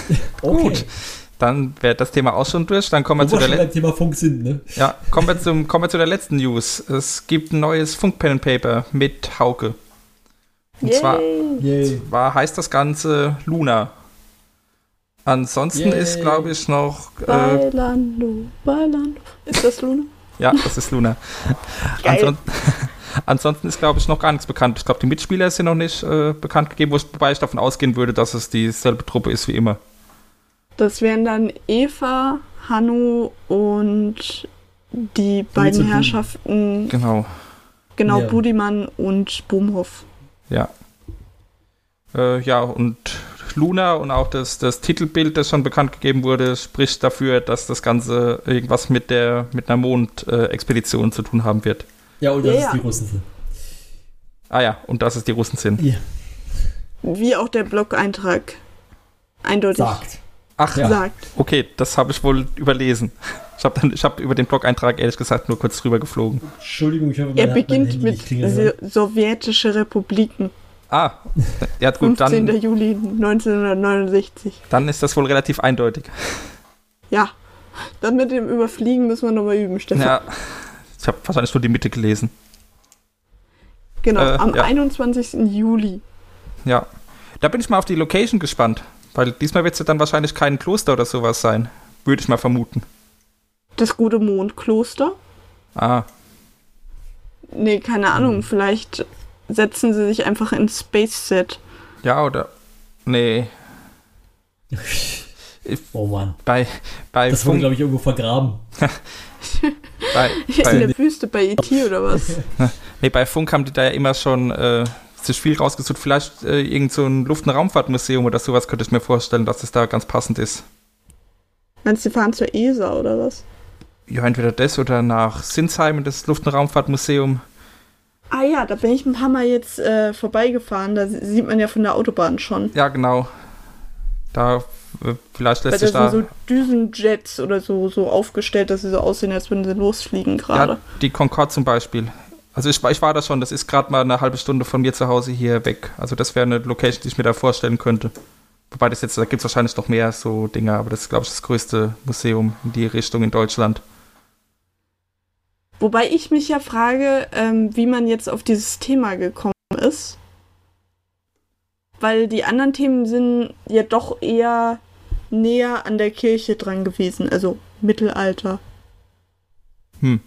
Okay. Gut. Dann wäre das Thema auch schon durch. Dann kommen wir, Wo zu wir der schon Le beim Thema Funk sind, ne? ja, kommen, wir zum, kommen wir zu der letzten News. Es gibt ein neues Funk Pen and Paper mit Hauke. Und zwar, Yay. zwar heißt das Ganze Luna. Ansonsten Yay. ist, glaube ich, noch. Äh, Bailando, Bailando. Ist das Luna? ja, das ist Luna. Geil. *laughs* Anson ansonsten ist, glaube ich, noch gar nichts bekannt. Ich glaube, die Mitspieler sind noch nicht äh, bekannt gegeben, wobei ich davon ausgehen würde, dass es dieselbe Truppe ist wie immer. Das wären dann Eva, Hanno und die und beiden Budi. Herrschaften, Genau. genau, Ja. Budimann und Boomhoff. Ja. Äh, ja, und Luna und auch das, das Titelbild, das schon bekannt gegeben wurde, spricht dafür, dass das Ganze irgendwas mit der mit einer Mondexpedition zu tun haben wird. Ja, und das Ja, ist ja. die Russen. Ah ja, und dass es die Russen sind. Ja, Wie auch der Blog-Eintrag eindeutig sagt. Ach, Ja. sagt. okay, das habe ich wohl überlesen. Ich habe hab über den Blog-Eintrag ehrlich gesagt nur kurz drüber geflogen. Entschuldigung, ich mein, Er beginnt mit sowjetische Republiken. Ah, ja gut, 15. dann, Juli 1969. dann ist das wohl relativ eindeutig. Ja. Dann mit dem Überfliegen müssen wir nochmal üben, Stefan. Ja, ich habe wahrscheinlich nur die Mitte gelesen. genau, äh, am ja. 21. Juli. Ja, da bin ich mal auf die Location gespannt, weil diesmal wird es ja dann wahrscheinlich kein Kloster oder sowas sein, würde ich mal vermuten. Das gute Mondkloster. Ah, Nee, keine Ahnung, vielleicht setzen sie sich einfach ins Space Set. ja oder nee, *laughs* Oh Mann. bei bei Das wurde, glaube ich, irgendwo vergraben. *laughs* *laughs* bei, In bei, der Wüste bei E.T. oder was? *laughs* nee, bei Funk haben die da ja immer schon äh, sich viel rausgesucht. Vielleicht äh, irgend so ein Luft- und Raumfahrtmuseum oder sowas könnte ich mir vorstellen, dass das da ganz passend ist. Meinst du, die fahren zur ESA oder was? Ja, entweder das oder nach Sinsheim in das Luft- und Raumfahrtmuseum. Ah ja, da bin ich ein paar Mal jetzt äh, vorbeigefahren. Da sieht man ja von der Autobahn schon. Ja, genau. Da vielleicht Weil lässt sich da. sind so Düsenjets oder so, so aufgestellt, dass sie so aussehen, als würden sie losfliegen gerade. Ja, die Concorde zum Beispiel. Also ich, war- ich war da schon, das ist gerade mal eine halbe Stunde von mir zu Hause hier weg. Also das wäre eine Location, die ich mir da vorstellen könnte. Wobei das jetzt, da gibt es wahrscheinlich noch mehr so Dinge, aber das ist, glaube ich, das größte Museum in die Richtung in Deutschland. Wobei ich mich ja frage, ähm, wie man jetzt auf dieses Thema gekommen ist. Weil die anderen Themen sind ja doch eher näher an der Kirche dran gewesen, also Mittelalter. Hm.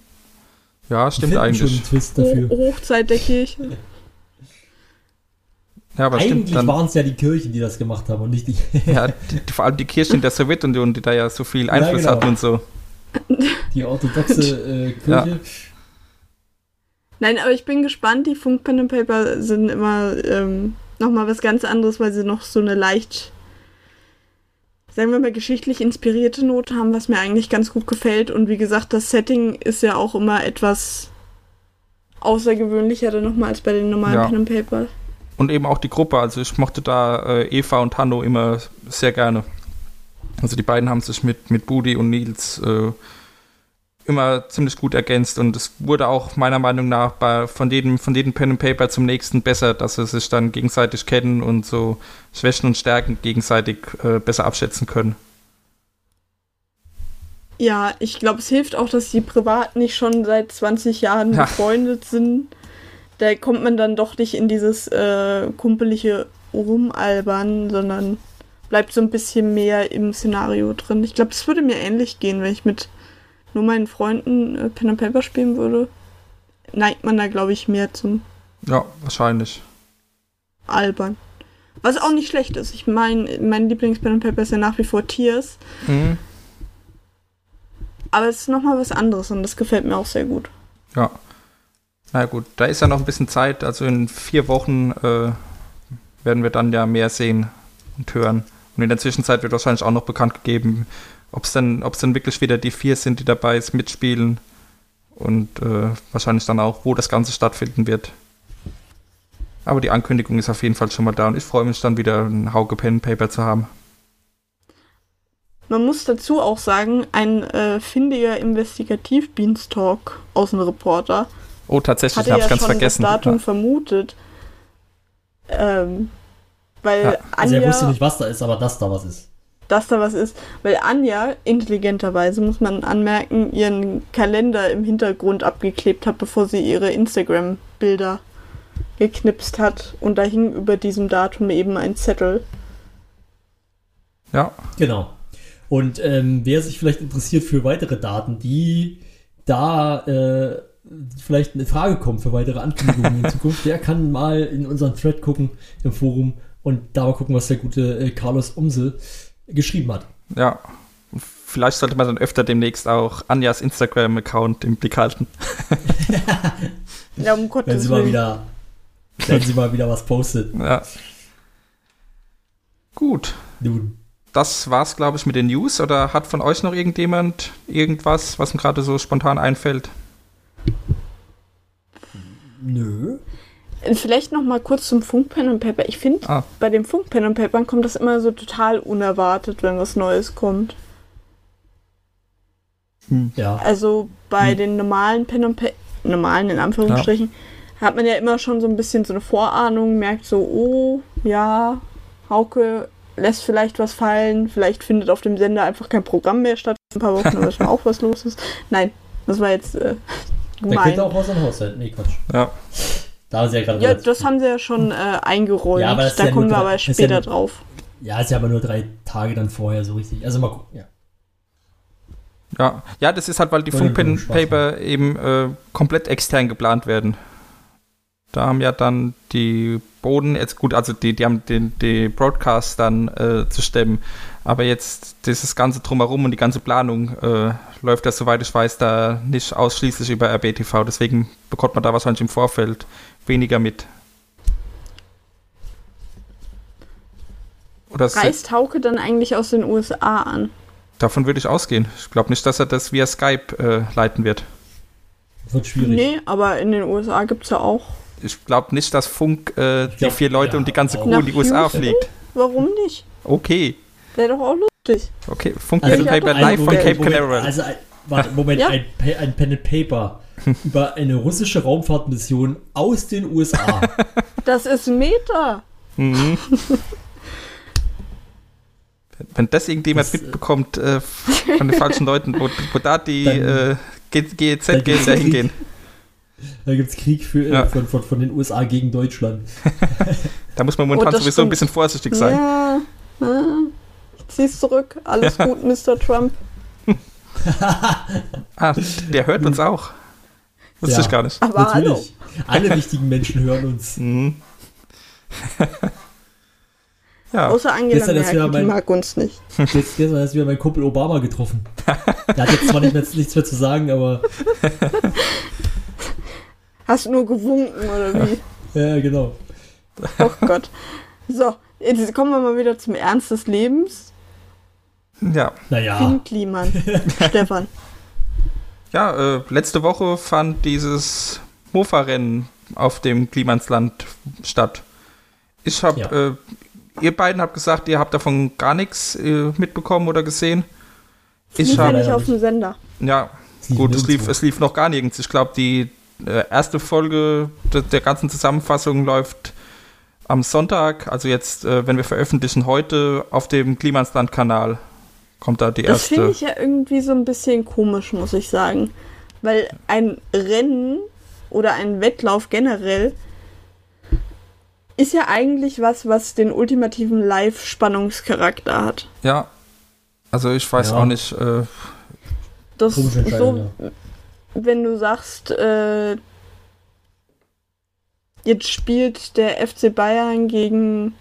Ja, stimmt eigentlich. Ho dafür. Hochzeit der Kirche. Ja, aber stimmt Eigentlich waren es ja die Kirchen, die das gemacht haben und nicht die. *laughs* Ja, die, vor allem die Kirche in der Sowjetunion, die da ja so viel Einfluss genau. hatten und so. Die orthodoxe *laughs* äh, Kirche. Nein, aber ich bin gespannt. Die Funk Pen and Paper sind immer ähm, nochmal was ganz anderes, weil sie noch so eine leicht, sagen wir mal, geschichtlich inspirierte Note haben, was mir eigentlich ganz gut gefällt. Und wie gesagt, das Setting ist ja auch immer etwas außergewöhnlicher dann nochmal als bei den normalen Ja. Pen and Paper. Und eben auch die Gruppe. Also ich mochte da äh, Eva und Hanno immer sehr gerne. Also die beiden haben sich mit, mit Budi und Nils äh, immer ziemlich gut ergänzt und es wurde auch meiner Meinung nach bei, von, jedem, von jedem Pen and Paper zum nächsten besser, dass sie sich dann gegenseitig kennen und so Schwächen und Stärken gegenseitig äh, besser abschätzen können. Ja, ich glaube, es hilft auch, dass die privat nicht schon seit 20 Jahren Ja. befreundet sind. Da kommt man dann doch nicht in dieses äh, kumpelige Rumalbern, sondern bleibt so ein bisschen mehr im Szenario drin. Ich glaube, es würde mir ähnlich gehen, wenn ich mit nur meinen Freunden äh, Pen and Paper spielen würde. Neigt man da, glaube ich, mehr zum Ja, wahrscheinlich. Albern. Was auch nicht schlecht ist. Ich meine, mein Lieblings-Pen and Paper ist ja nach wie vor Tears. Mhm. Aber es ist nochmal was anderes und das gefällt mir auch sehr gut. Ja. Na gut, da ist ja noch ein bisschen Zeit. Also in vier Wochen äh, werden wir dann ja mehr sehen und hören. Und in der Zwischenzeit wird wahrscheinlich auch noch bekannt gegeben, ob es dann, ob's dann wirklich wieder die vier sind, die dabei ist, mitspielen. Und äh, wahrscheinlich dann auch, wo das Ganze stattfinden wird. Aber die Ankündigung ist auf jeden Fall schon mal da und ich freue mich dann wieder ein Hauke Pen and Paper zu haben. Man muss dazu auch sagen, ein äh, findiger Investigativ-Beanstalk Außenreporter Oh, tatsächlich, ich ja ganz schon vergessen. das Datum Ja. vermutet. Ähm, weil Ja, Also er wusste Anja, nicht, was da ist, aber dass da was ist. Dass da was ist, weil Anja intelligenterweise, muss man anmerken, ihren Kalender im Hintergrund abgeklebt hat, bevor sie ihre Instagram-Bilder geknipst hat. Und da hing über diesem Datum eben ein Zettel. ja, Genau. Und ähm, wer sich vielleicht interessiert für weitere Daten, die da äh, vielleicht eine Frage kommt für weitere Ankündigungen in *laughs* Zukunft, der kann mal in unseren Thread gucken im Forum und da mal gucken, was der gute äh, Carlos Umsel geschrieben hat. ja. Vielleicht sollte man dann öfter demnächst auch Anjas Instagram-Account im Blick halten. *laughs* Ja, um Wenn Gottes sie mal wieder, wenn sie mal wieder was postet. *laughs* Ja. Gut. Nun, Das war's, glaube ich, mit den News. Oder hat von euch noch irgendjemand irgendwas, was ihm gerade so spontan einfällt? nö. Vielleicht noch mal kurz zum Funk Pen und Paper. Ich finde, Ah. bei dem Funk Pen und Papern kommt das immer so total unerwartet, wenn was Neues kommt. Ja. Also bei den normalen Pen und Paper, normalen in Anführungsstrichen, hat man ja immer schon so ein bisschen so eine Vorahnung, merkt so, oh, ja, Hauke lässt vielleicht was fallen, vielleicht findet auf dem Sender einfach kein Programm mehr statt. In ein paar Wochen, dann wissen wir auch, was los ist. Nein, das war jetzt äh, Da gemein. könnte auch Haus an Haus sein. Nee, Quatsch. Ja. Da ist ja gerade Ja, das haben sie ja schon äh, eingeräumt. Ja, da ja kommen wir aber ja später nur- drauf. Ja, ist ja aber nur drei Tage dann vorher so richtig. Also mal gucken. Ja. Ja, ja, das ist halt, weil die Soll Funk Pen Spaß Paper eben äh, komplett extern geplant werden. Da haben ja dann die Boden, jetzt gut, also die, die haben den die Broadcast dann äh, zu stemmen. Aber jetzt dieses ganze Drumherum und die ganze Planung äh, läuft ja, soweit ich weiß, da nicht ausschließlich über RBTV. Deswegen bekommt man da wahrscheinlich im Vorfeld weniger mit. Oder Reist Hauke dann eigentlich aus den USA an? davon würde ich ausgehen. Ich glaube nicht, dass er das via Skype äh, leiten wird. Wird schwierig. Nee, aber in den USA gibt es ja auch. Ich glaube nicht, dass Funk äh, die glaub, vier Leute ja, und die ganze. Crew in die USA Houston? fliegt. Warum nicht? Okay, Wäre doch auch lustig. okay. Funk Also, Pen Paper live ein von Moment, Cape Moment, Canaveral. Also, ein, warte, Moment, Ja. ein, ein Pen and Paper *laughs* über eine russische Raumfahrtmission aus den USA. *laughs* Das ist Meta. Mhm. *laughs* Wenn das irgendjemand Das, äh, mitbekommt äh, von den falschen Leuten, wo, wo da die äh, GEZ-Gelder gibt's Krieg. hingehen, da gibt es Krieg für, äh, Ja. von, von, von den USA gegen Deutschland. da muss man Oh, momentan das sowieso ein stimmt. bisschen vorsichtig sein. Ja. ja. Ich zieh's zurück. Alles gut, Mr. Trump. Ah, der hört uns auch. Wusste Ja. ich gar nicht. Aber hallo. Natürlich. Alle wichtigen Menschen hören uns. *laughs* Mhm. *laughs* ja, Außer Angela Gestern Merkel, ja die mein- mag uns nicht. Jetzt, gestern hast du wieder meinen Kumpel Obama getroffen. Der hat jetzt zwar nicht mehr, nichts mehr zu sagen, aber *laughs* Hast du nur gewunken oder wie? ja, genau. Oh Gott. So, jetzt kommen wir mal wieder zum Ernst des Lebens. ja. Naja, Finn Kliman. Stefan. Ja, äh, letzte Woche fand dieses Mofa-Rennen auf dem Klimansland statt. Ich habe, Ja. äh, ihr beiden habt gesagt, ihr habt davon gar nichts äh, mitbekommen oder gesehen. Ich Lief ja habe, nicht auf dem Sender. ja, gut, es lief, es lief noch gar nirgends. Ich glaube, die äh, erste Folge de, der ganzen Zusammenfassung läuft am Sonntag, also jetzt, äh, wenn wir veröffentlichen, heute auf dem Klimansland-Kanal kommt da die Das finde erste. ich ja irgendwie so ein bisschen komisch, muss ich sagen. Weil ein Rennen oder ein Wettlauf generell ist ja eigentlich was, was den ultimativen Live-Spannungscharakter hat. Ja, also ich weiß Ja. auch nicht. Äh, Das so, wenn du sagst, äh, jetzt spielt der FC Bayern gegen,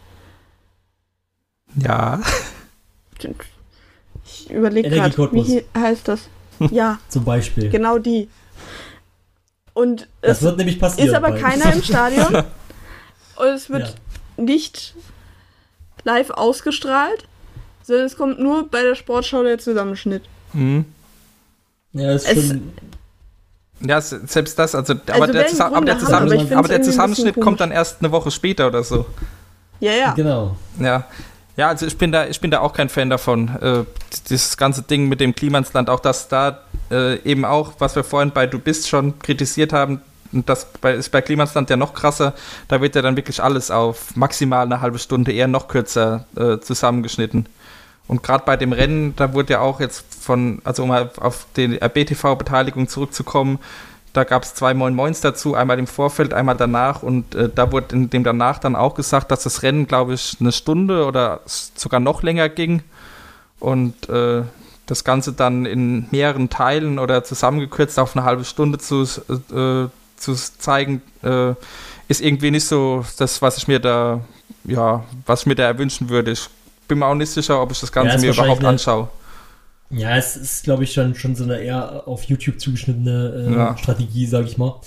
ja. *laughs* ich überlege gerade, wie heißt das? *laughs* Ja, zum Beispiel. genau die. Und Das es wird nämlich passieren. ist aber bald. keiner im Stadion *laughs* und es wird Ja. nicht live ausgestrahlt, sondern es kommt nur bei der Sportschau der Zusammenschnitt. Mhm. Ja, ist Es- schon. Ja, se- selbst das, also, aber, Also der, werden Zusa aber, der, haben, Zusammen aber aber der Zusammenschnitt kommt dann erst eine Woche später oder so. Ja, ja. Genau. Ja. Ja, also ich bin da, ich bin da auch kein Fan davon. Äh, dieses ganze Ding mit dem Klimansland, auch dass da äh, eben auch, was wir vorhin bei Du bist schon kritisiert haben, und das ist bei Klimansland ja noch krasser, da wird ja dann wirklich alles auf maximal eine halbe Stunde, eher noch kürzer äh, zusammengeschnitten. Und gerade bei dem Rennen, da wurde ja auch jetzt von, also um auf die RBTV-Beteiligung zurückzukommen, da gab es zwei Moin Moins dazu, einmal im Vorfeld, einmal danach. Und äh, da wurde in dem danach dann auch gesagt, dass das Rennen, glaube ich, eine Stunde oder sogar noch länger ging. Und äh, das Ganze dann in mehreren Teilen oder zusammengekürzt auf eine halbe Stunde zu, äh, zu zeigen, äh, ist irgendwie nicht so das, was ich mir da, ja, was ich mir da erwünschen würde. Ich bin mir auch nicht sicher, ob ich das Ganze Ja, mir überhaupt anschaue. Ja, es ist, glaube ich, schon, schon so eine eher auf YouTube zugeschnittene äh, Ja. Strategie, sag ich mal.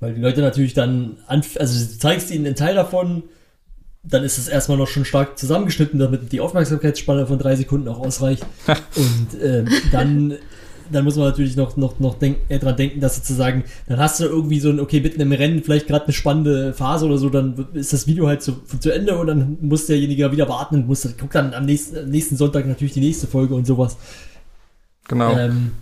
Weil die Leute natürlich dann, also du zeigst ihnen einen Teil davon, dann ist es erstmal noch schon stark zusammengeschnitten, damit die Aufmerksamkeitsspanne von drei Sekunden auch ausreicht. *laughs* Und ähm, dann dann muss man natürlich noch, noch, noch denk, äh, dran denken, dass sozusagen, dann hast du irgendwie so ein, okay, mitten im Rennen vielleicht gerade eine spannende Phase oder so, dann ist das Video halt zu, zu Ende und dann muss derjenige wieder warten und muss, guckt dann am nächsten, am nächsten Sonntag natürlich die nächste Folge und sowas. Genau. Ähm,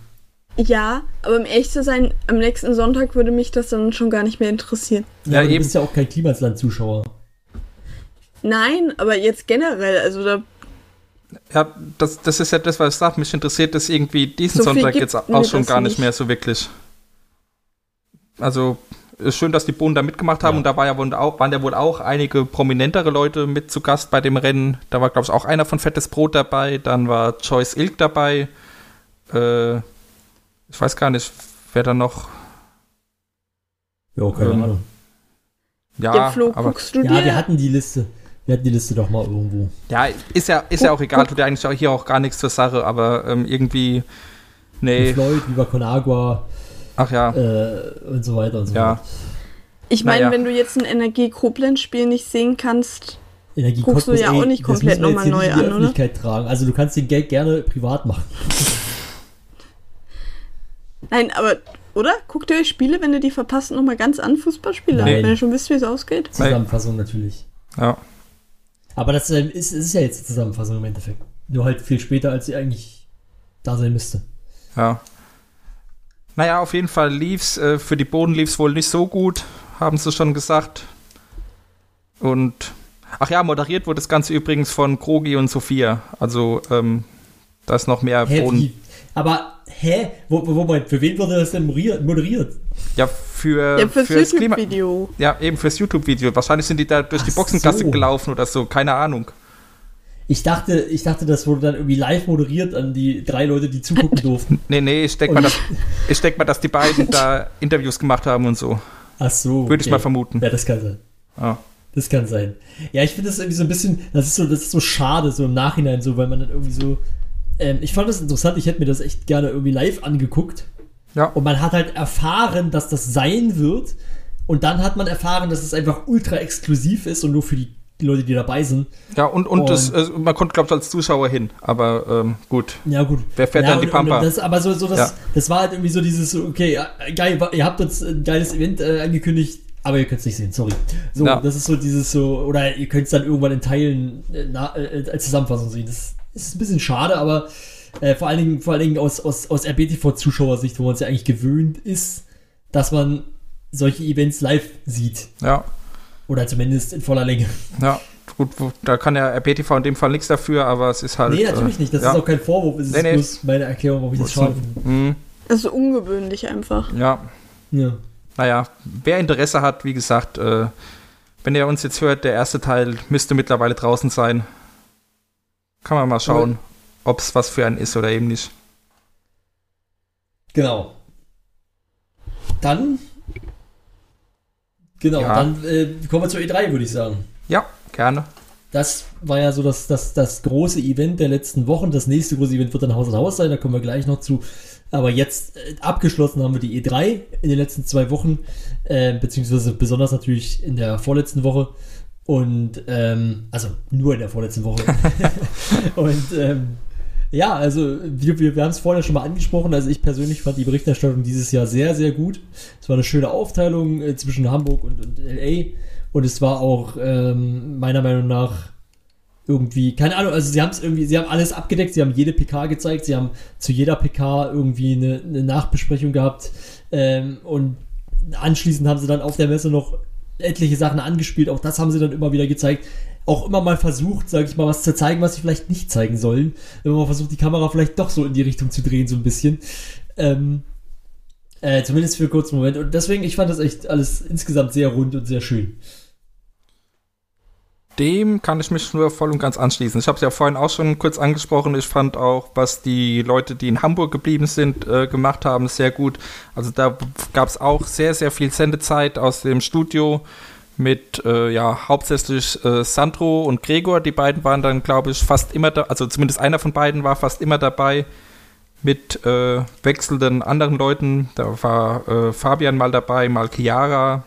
Ja, aber um ehrlich zu sein, am nächsten Sonntag würde mich das dann schon gar nicht mehr interessieren. ja, Ja, du eben. bist ja auch kein Klimasland-Zuschauer. Nein, aber jetzt generell, also da Ja, das, das ist ja das, was ich sage. Mich interessiert das irgendwie diesen So Sonntag jetzt auch schon gar nicht nicht. mehr so wirklich. Also, ist schön, dass die Bohnen da mitgemacht haben Ja. und da war ja wohl auch, waren ja wohl auch einige prominentere Leute mit zu Gast bei dem Rennen. Da war, glaube ich, auch einer von Fettes Brot dabei, dann war Joyce Ilk dabei. Äh, ich weiß gar nicht, wer da noch. Ja, keine Ähm, Ahnung. Ja, der Flo, aber guckst du Ja, dir? wir hatten die Liste. Wir hatten die Liste doch mal irgendwo. ja, ist ja, ist ja auch egal, tut ja eigentlich auch hier auch gar nichts zur Sache, aber ähm, irgendwie. Wie Nee, Floyd, Viva Con Agua ach ja. äh, und so weiter und so Ja. fort. ich meine, naja. wenn du jetzt ein Energie Koblenz-Spiel nicht sehen kannst, Energie Guckst du ja ey, auch nicht komplett nochmal neu an, oder? Tragen. Also du kannst den Gag gerne privat machen. *laughs* nein, aber oder? Guckt ihr euch Spiele, wenn ihr die verpasst, nochmal ganz an Fußballspiele, Nein. wenn ihr schon wisst, wie es ausgeht? Zusammenfassung natürlich. ja. Aber das ähm, ist, ist ja jetzt die Zusammenfassung im Endeffekt. Nur halt viel später, als sie eigentlich da sein müsste. Ja. Naja, auf jeden Fall lief's. Äh, für die Boden lief's wohl nicht so gut, haben sie schon gesagt. Und ach ja, moderiert wurde das Ganze übrigens von Krogi und Sophia. Also ähm, da ist noch mehr Boden. wie? Aber, hä? Wo, wo, Moment, für wen wurde das denn moderiert? Ja, für Ja, fürs fürs. YouTube-Video. Ja, eben fürs YouTube-Video. Wahrscheinlich sind die da durch die Ach Boxengasse so. gelaufen oder so, keine Ahnung. Ich dachte, ich dachte, das wurde dann irgendwie live moderiert an die drei Leute, die zugucken durften. *laughs* Nee, nee, ich denke mal, dass, ich denk mal, dass die beiden da Interviews gemacht haben und so. Ach so. Würde ich okay. mal vermuten. Ja, das kann sein. Ja. Das kann sein. Ja, ich finde das irgendwie so ein bisschen, das ist so, das ist so schade, so im Nachhinein, so, weil man dann irgendwie so. Ähm, ich fand das interessant, ich hätte mir das echt gerne irgendwie live angeguckt. Ja. Und man hat halt erfahren, dass das sein wird. Und dann hat man erfahren, dass es einfach ultra exklusiv ist und nur für die Leute, die dabei sind. Ja, und, und, Und- das, äh, man konnte, glaube ich, als Zuschauer hin. Aber ähm, gut. Ja, gut. Wer fährt ja, dann die und- Pampa? Und das, aber so, so das, Ja. das war halt irgendwie so dieses, okay, geil, ihr habt uns ein geiles Event äh, angekündigt, aber ihr könnt es nicht sehen, sorry. So, Ja. das ist so dieses so, oder ihr könnt es dann irgendwann in Teilen äh, na, äh, als Zusammenfassung sehen. Das ist ein bisschen schade, aber äh, vor allen Dingen, vor allen Dingen aus, aus, aus RBTV-Zuschauersicht, wo man es ja eigentlich gewöhnt ist, dass man solche Events live sieht. Ja, Oder zumindest in voller Länge. ja. Gut, da kann ja RPTV in dem Fall nichts dafür, aber es ist halt. nee, natürlich äh, nicht. Das ja. ist auch kein Vorwurf. Es ist Nee, nee. bloß meine Erklärung, warum ich das schade finde. Mhm, Das ist ungewöhnlich einfach. ja, Ja. naja, wer Interesse hat, wie gesagt, äh, wenn ihr uns jetzt hört, der erste Teil müsste mittlerweile draußen sein. Kann man mal schauen, ob es was für einen ist oder eben nicht. Genau. Dann. Genau, Ja. dann äh, kommen wir zur E3, würde ich sagen. Ja, gerne. Das war ja so das, das, das große Event der letzten Wochen. Das nächste große Event wird dann Haus an Haus sein, da kommen wir gleich noch zu. Aber jetzt äh, abgeschlossen haben wir die E3 in den letzten zwei Wochen, äh, beziehungsweise besonders natürlich in der vorletzten Woche. Und, ähm, also nur in der vorletzten Woche. *laughs* *laughs* Und, ähm, ja, also wir, wir, wir haben es vorher schon mal angesprochen. Also ich persönlich fand die Berichterstattung dieses Jahr sehr, sehr gut. Es war eine schöne Aufteilung äh, zwischen Hamburg und, und LA. Und es war auch ähm, meiner Meinung nach irgendwie, keine Ahnung, also sie haben es irgendwie, sie haben alles abgedeckt, sie haben jede PK gezeigt, sie haben zu jeder PK irgendwie eine, eine Nachbesprechung gehabt. Ähm, und anschließend haben sie dann auf der Messe noch etliche Sachen angespielt, auch das haben sie dann immer wieder gezeigt. Auch immer mal versucht, sage ich mal, was zu zeigen, was sie vielleicht nicht zeigen sollen. Man mal versucht, die Kamera vielleicht doch so in die Richtung zu drehen, so ein bisschen. Ähm, äh, zumindest für einen kurzen Moment. Und deswegen, ich fand das echt alles insgesamt sehr rund und sehr schön. Dem kann ich mich nur voll und ganz anschließen. Ich habe es ja vorhin auch schon kurz angesprochen. Ich fand auch, was die Leute, die in Hamburg geblieben sind, äh, gemacht haben, sehr gut. Also da gab es auch sehr, sehr viel Sendezeit aus dem Studio mit äh, ja hauptsächlich äh, Sandro und Gregor. Die beiden waren dann, glaube ich, fast immer da, also zumindest einer von beiden war fast immer dabei mit äh, wechselnden anderen Leuten. Da war äh, Fabian mal dabei, mal Chiara,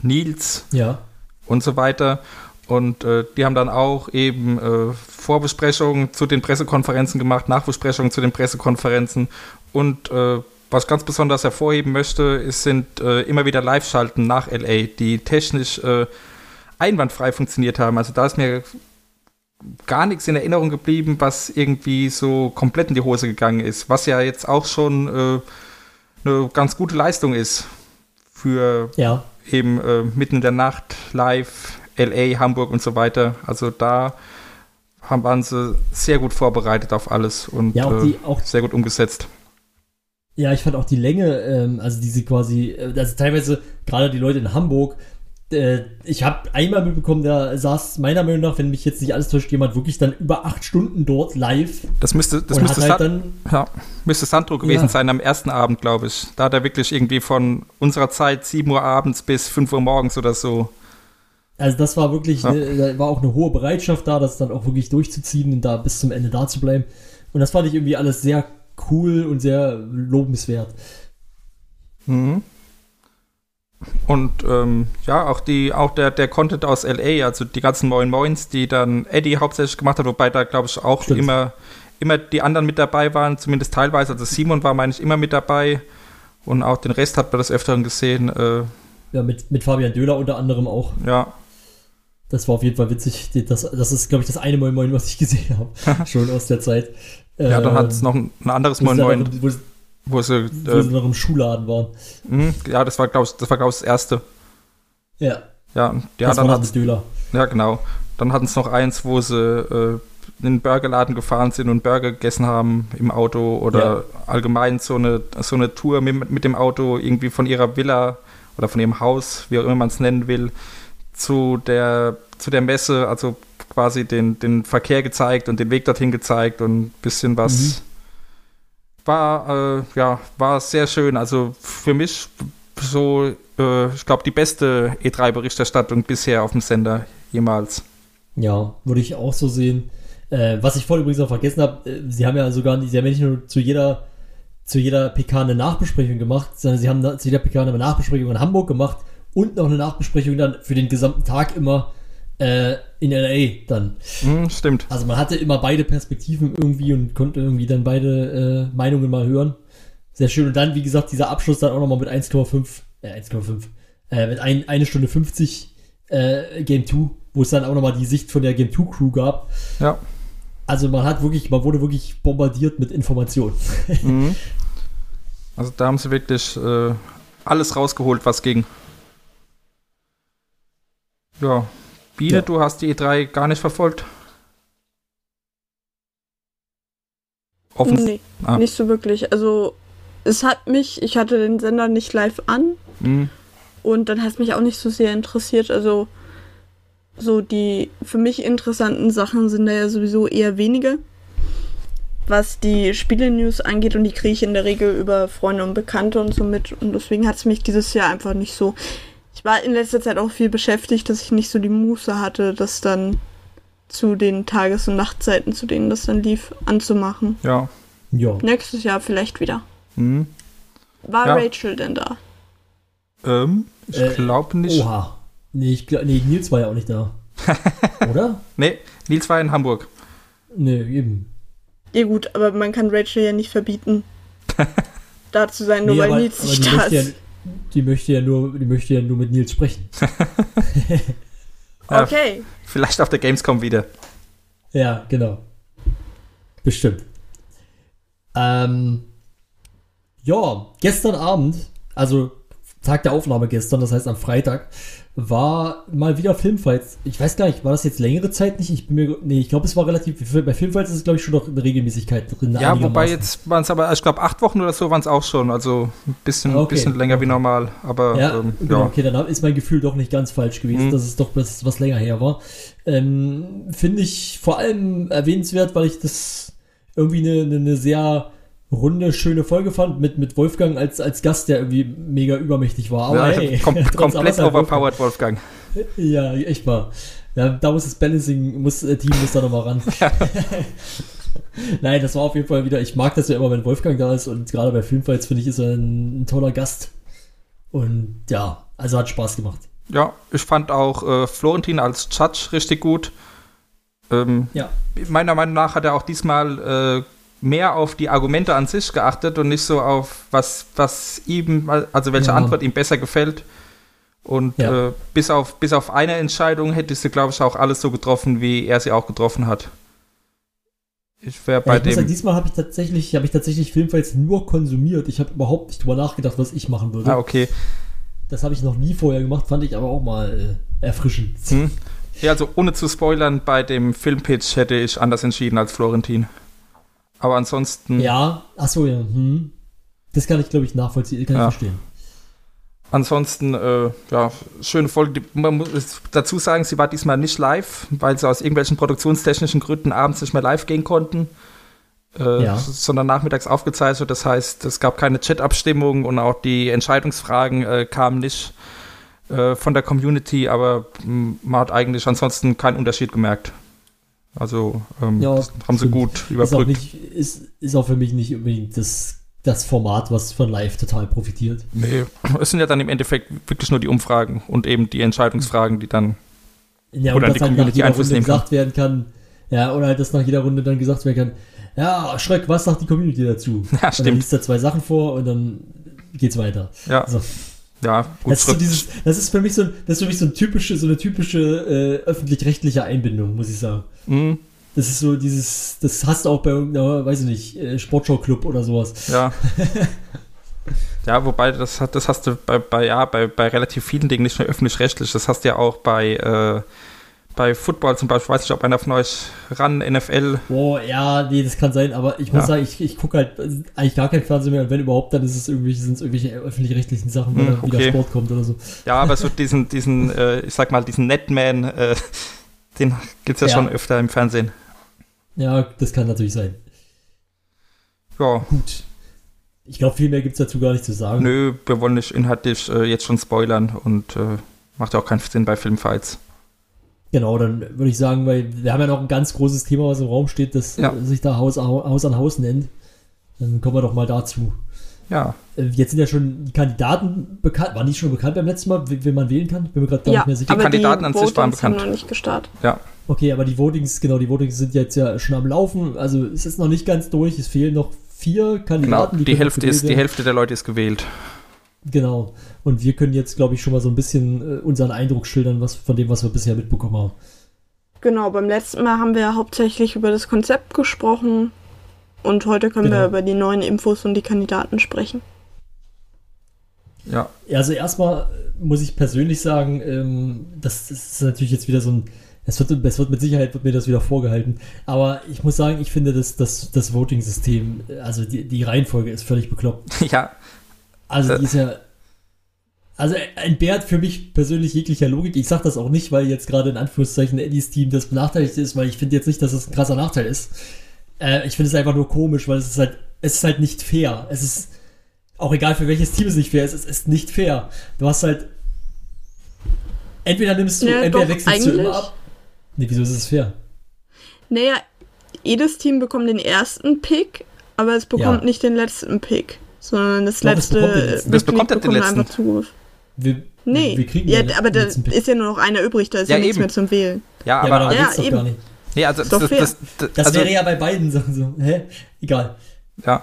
Nils Ja. und so weiter. Und äh, die haben dann auch eben äh, Vorbesprechungen zu den Pressekonferenzen gemacht, Nachbesprechungen zu den Pressekonferenzen und äh, was ich ganz besonders hervorheben möchte, ist, sind äh, immer wieder Live-Schalten nach LA, die technisch äh, einwandfrei funktioniert haben. Also da ist mir gar nichts in Erinnerung geblieben, was irgendwie so komplett in die Hose gegangen ist, was ja jetzt auch schon äh, eine ganz gute Leistung ist für Ja. eben mitten in der Nacht live LA, Hamburg und so weiter. Also da haben, waren sie sehr gut vorbereitet auf alles und Ja, auch äh, die, auch sehr gut umgesetzt. Ja, ich fand auch die Länge, ähm, also diese quasi, äh, also teilweise gerade die Leute in Hamburg, äh, ich habe einmal mitbekommen, da saß meiner Meinung nach, wenn mich jetzt nicht alles täuscht, jemand wirklich dann über acht Stunden dort live Das müsste, das müsste, halt San- dann, ja, müsste Sandro gewesen Ja. sein am ersten Abend, glaube ich. Da hat er wirklich irgendwie von unserer Zeit 7 Uhr abends bis 5 Uhr morgens oder so. Also das war wirklich, Ja. ne, da war auch eine hohe Bereitschaft da, das dann auch wirklich durchzuziehen und da bis zum Ende da zu bleiben. Und das fand ich irgendwie alles sehr cool und sehr lobenswert. Mhm. Und ähm, ja, auch die, auch der, der Content aus LA, also die ganzen Moin Moins, die dann Eddie hauptsächlich gemacht hat, wobei da glaube ich auch Stimmt. immer, immer die anderen mit dabei waren, zumindest teilweise. Also Simon war, meine ich, immer mit dabei. Und auch den Rest hat man des Öfteren gesehen. Äh, Ja, mit, mit Fabian Döhler unter anderem auch. ja, Das war auf jeden Fall witzig. Das, das ist, glaube ich, das eine Moin Moin, was ich gesehen habe. *laughs* Schon aus der Zeit. ja, dann Ähm, hat es noch ein, ein anderes Moin sie Moin, Wo, sie- wo sie, wo sie äh, noch im Schuhladen waren. mh, ja, das war, glaube ich, das war, glaube ich, das erste. Ja, Ja, ja das dann hat Döhler. Ja, genau. Dann hatten es noch eins, wo sie äh, in den Burgerladen gefahren sind und Burger gegessen haben im Auto oder allgemein so eine, so eine Tour mit, mit dem Auto irgendwie von ihrer Villa oder von ihrem Haus, wie auch immer man es nennen will, zu der, zu der Messe, also quasi den, den Verkehr gezeigt und den Weg dorthin gezeigt und ein bisschen was. Mhm. War, äh, ja, war sehr schön. Also für mich so, äh, ich glaube, die beste E3-Berichterstattung bisher auf dem Sender jemals. Ja, würde ich auch so sehen. Äh, was ich voll übrigens noch vergessen habe, äh, sie haben ja sogar nicht, sie haben ja nicht nur zu jeder, zu jeder PK eine Nachbesprechung gemacht, sondern sie haben zu jeder PK eine Nachbesprechung in Hamburg gemacht und noch eine Nachbesprechung dann für den gesamten Tag immer äh, in LA dann. Hm, stimmt. Also man hatte immer beide Perspektiven irgendwie und konnte irgendwie dann beide äh, Meinungen mal hören. Sehr schön. Und dann, wie gesagt, dieser Abschluss dann auch nochmal mit 1,5, äh, 1,5, äh, mit ein, eine Stunde 50 äh, Game 2, wo es dann auch nochmal die Sicht von der Game 2 Crew gab. Ja. Also man hat wirklich, man wurde wirklich bombardiert mit Informationen. Mhm. *laughs* Also da haben sie wirklich äh, alles rausgeholt, was ging. Ja. Biene, Ja. du hast die E3 gar nicht verfolgt? Offen. Nee, Ah. nicht so wirklich. Also, es hat mich, ich hatte den Sender nicht live an Mhm. und dann hat es mich auch nicht so sehr interessiert. Also, so die für mich interessanten Sachen sind da ja sowieso eher wenige. Was die Spiele-News angeht und die kriege ich in der Regel über Freunde und Bekannte und so mit. Und deswegen hat es mich dieses Jahr einfach nicht so. Ich war in letzter Zeit auch viel beschäftigt, dass ich nicht so die Muße hatte, das dann zu den Tages- und Nachtzeiten, zu denen das dann lief, anzumachen. Ja. Ja. Nächstes Jahr vielleicht wieder. Mhm. War Ja. Rachel denn da? Ähm, ich Äh, glaube nicht. Oha. Nee, ich, glaub- nee, Nils war ja auch nicht da. *laughs* Oder? Nee, Nils war in Hamburg. Nee, eben. Ja gut, aber man kann Rachel ja nicht verbieten, *laughs* da zu sein, nur Nee, weil aber, Nils nicht da ist. Die möchte ja nur, die möchte ja nur mit Nils sprechen. *laughs* Ja. Okay. Vielleicht auf der Gamescom wieder. Ja, genau. Bestimmt. Ähm, ja, gestern Abend, also Tag der Aufnahme gestern, das heißt am Freitag, war mal wieder Filmfights. Ich weiß gar nicht, war das jetzt längere Zeit nicht? Ich bin mir, nee, ich glaube, es war relativ, bei Filmfights ist es, glaube ich, schon noch eine Regelmäßigkeit drin. Ja, wobei jetzt waren es aber, ich glaube, acht Wochen oder so waren es auch schon. Also ein bisschen, Ah, okay. bisschen länger wie normal. Aber Ja, ähm, genau, ja. okay, dann ist mein Gefühl doch nicht ganz falsch gewesen, Mhm. dass es doch was, was länger her war. Ähm, Finde ich vor allem erwähnenswert, weil ich das irgendwie eine, eine, eine sehr runde, schöne Folge fand, mit, mit Wolfgang als, als Gast, der irgendwie mega übermächtig war. Aber ja, hey, kom *laughs* komplett overpowered, Wolfgang. Wolfgang. Ja, echt mal. Ja, da muss das Balancing, muss, äh, Team muss da nochmal ran. *laughs* *laughs* Nein, das war auf jeden Fall wieder, ich mag das ja immer, wenn Wolfgang da ist und gerade bei Filmfights finde ich, ist er ein, ein toller Gast. Und ja, also hat Spaß gemacht. Ja, ich fand auch äh, Florentin als Judge richtig gut. Ähm, Ja. Meiner Meinung nach hat er auch diesmal äh, mehr auf die Argumente an sich geachtet und nicht so auf was, was ihm, also welche Ja. Antwort ihm besser gefällt. Und Ja. äh, bis, auf, bis auf eine Entscheidung hätte ich sie, glaube ich, auch alles so getroffen, wie er sie auch getroffen hat. Ich wäre Ja, bei ich muss sagen, dem. diesmal habe ich tatsächlich, habe ich tatsächlich Filmfights nur konsumiert. Ich habe überhaupt nicht drüber nachgedacht, was ich machen würde. Ah, okay. Das habe ich noch nie vorher gemacht, fand ich aber auch mal äh, erfrischend. Hm. Ja, also ohne zu spoilern, bei dem Filmpitch hätte ich anders entschieden als Florentin. Aber ansonsten, Ja, achso, ja. Hm. Das kann ich, glaube ich, nachvollziehen, kann Ja. ich verstehen. ansonsten, äh, ja, schöne Folge. Man muss dazu sagen, sie war diesmal nicht live, weil sie aus irgendwelchen produktionstechnischen Gründen abends nicht mehr live gehen konnten. Äh, Ja. sondern nachmittags aufgezeichnet. Das heißt, es gab keine Chat-Abstimmung und auch die Entscheidungsfragen äh, kamen nicht äh, von der Community, aber mh, man hat eigentlich ansonsten keinen Unterschied gemerkt. Also ähm, Ja, haben sie gut Ist auch, überbrückt. nicht, ist, ist auch für mich nicht unbedingt das, das Format, was von live total profitiert. Nee, es sind ja dann im Endeffekt wirklich nur die Umfragen und eben die Entscheidungsfragen, die dann. Ja, Oder und die halt Community Einfluss Runde nehmen kann. gesagt werden kann, ja, oder halt, dass nach jeder Runde dann gesagt werden kann, ja, Schreck, was sagt die Community dazu? Ja, Und dann stimmt. liest er zwei Sachen vor und dann geht's weiter. Ja, Also, ja gut. das, ist so dieses, das ist für mich so, das ist für mich so, ein typische, so eine typische äh, öffentlich-rechtliche Einbindung, muss ich sagen. Mhm, Das ist so dieses, das hast du auch bei irgendeiner, weiß ich nicht, äh, Sportschau-Club oder sowas. ja. *laughs* ja, wobei, das, hat, das hast du bei, bei, ja, bei, bei relativ vielen Dingen nicht nur öffentlich-rechtlich. Das hast du ja auch bei, äh, bei Football zum Beispiel. Ich weiß nicht, ob einer von euch ran, NFL. Boah, ja, nee, das kann sein, aber ich muss Ja. sagen, ich, ich gucke halt eigentlich gar kein Fernsehen mehr und wenn überhaupt, dann ist es irgendwelche, sind es irgendwelche öffentlich-rechtlichen Sachen, wenn Hm, da wieder okay. Sport kommt oder so. Ja, aber so diesen, diesen *laughs* äh, ich sag mal, diesen Netman, äh, den gibt es ja, Ja. schon öfter im Fernsehen. Ja, das kann natürlich sein. Ja, Gut. Ich glaube, viel mehr gibt es dazu gar nicht zu sagen. nö, wir wollen nicht inhaltlich äh, jetzt schon spoilern und äh, macht ja auch keinen Sinn bei Filmfights. Genau, dann würde ich sagen, weil wir haben ja noch ein ganz großes Thema, was im Raum steht, das Ja. sich da Haus, Haus an Haus nennt. Dann kommen wir doch mal dazu. Ja, Äh, Jetzt sind ja schon die Kandidaten bekannt. Waren die schon bekannt beim letzten Mal, wen man wählen kann? Bin mir gerade gar Ja, nicht mehr sicher. aber Kandidaten die an sich waren Votings haben bekannt. noch nicht gestartet. ja. Okay, aber die Votings, genau, die Votings sind jetzt ja schon am Laufen. Also es ist noch nicht ganz durch. Es fehlen noch vier Genau, Kandidaten. die können noch Hälfte ist, die. Hälfte der Leute ist gewählt. Genau. Und wir können jetzt, glaube ich, schon mal so ein bisschen äh, unseren Eindruck schildern, was von dem, was wir bisher mitbekommen haben. Genau, beim letzten Mal haben wir hauptsächlich über das Konzept gesprochen und heute können Genau. wir über die neuen Infos und die Kandidaten sprechen. Ja, Ja, Also erstmal muss ich persönlich sagen, ähm, das, das ist natürlich jetzt wieder so ein, es wird, es wird mit Sicherheit wird mir das wieder vorgehalten, aber ich muss sagen, ich finde das, das, das Voting-System, äh, also die, die Reihenfolge ist völlig bekloppt. *laughs* ja, Also die ist ja, also entbehrt für mich persönlich jeglicher Logik. Ich sage das auch nicht, weil jetzt gerade in Anführungszeichen Eddies Team das benachteiligt ist, weil ich finde jetzt nicht, dass es ein krasser Nachteil ist. Äh, ich finde es einfach nur komisch, weil es ist halt, es ist halt nicht fair. Es ist auch egal für welches Team es nicht fair ist, es ist nicht fair. Du hast halt entweder nimmst du, Ja, entweder doch, wechselst du immer ab. Nee, wieso ist es fair? Naja, jedes Team bekommt den ersten Pick, aber es bekommt Ja. nicht den letzten Pick, sondern das es letzte bekommt den letzten. Das bekommt ja den bekommt letzten. einfach Zugriff. Wir, Nee, wir kriegen ja, den aber da ist ja nur noch einer übrig, da ist ja, Ja, nichts eben. mehr zum Wählen. ja, ja, aber, aber darum Ja, geht's doch eben. gar nicht. nee, also, das, das, das, Das also, wäre ja bei beiden Sachen so. Hä? Egal. ja.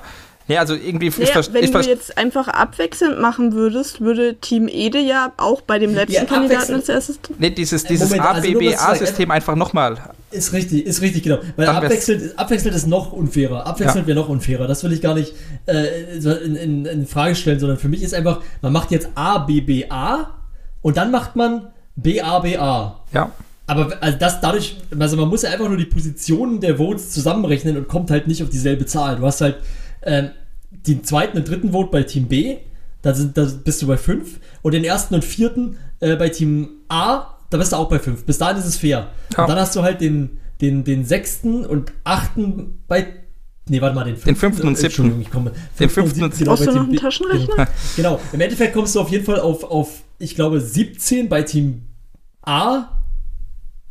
Nee, also irgendwie, ich, Naja, ver- wenn ich, du jetzt einfach abwechselnd machen würdest, würde Team Ede ja auch bei dem letzten Ja, Kandidaten als erstes. nee, dieses, dieses Moment, also ABBA-System einfach nochmal. Ist richtig, ist richtig, genau. Weil abwechselnd, abwechselnd ist noch unfairer. Abwechselnd Ja. wäre noch unfairer. Das will ich gar nicht äh, in, in, in Frage stellen, sondern für mich ist einfach, man macht jetzt ABBA und dann macht man BABA. Ja, Aber also das dadurch, also man muss ja einfach nur die Positionen der Votes zusammenrechnen und kommt halt nicht auf dieselbe Zahl. Du hast halt ähm, den zweiten und dritten Vote bei Team B, da, sind, da bist du bei 5 und den ersten und vierten äh, bei Team A, da bist du auch bei 5. Bis dahin ist es fair. Ja. Und dann hast du halt den, den, den sechsten und achten bei Nee, warte mal, den fünften, fünften und äh, Entschuldigung, siebten. Ich komme, Den fünften und genau, Brauchst bei du noch Team einen B- Taschenrechner? Genau. genau, im Endeffekt kommst du auf jeden Fall auf, auf ich glaube, 17 bei Team A.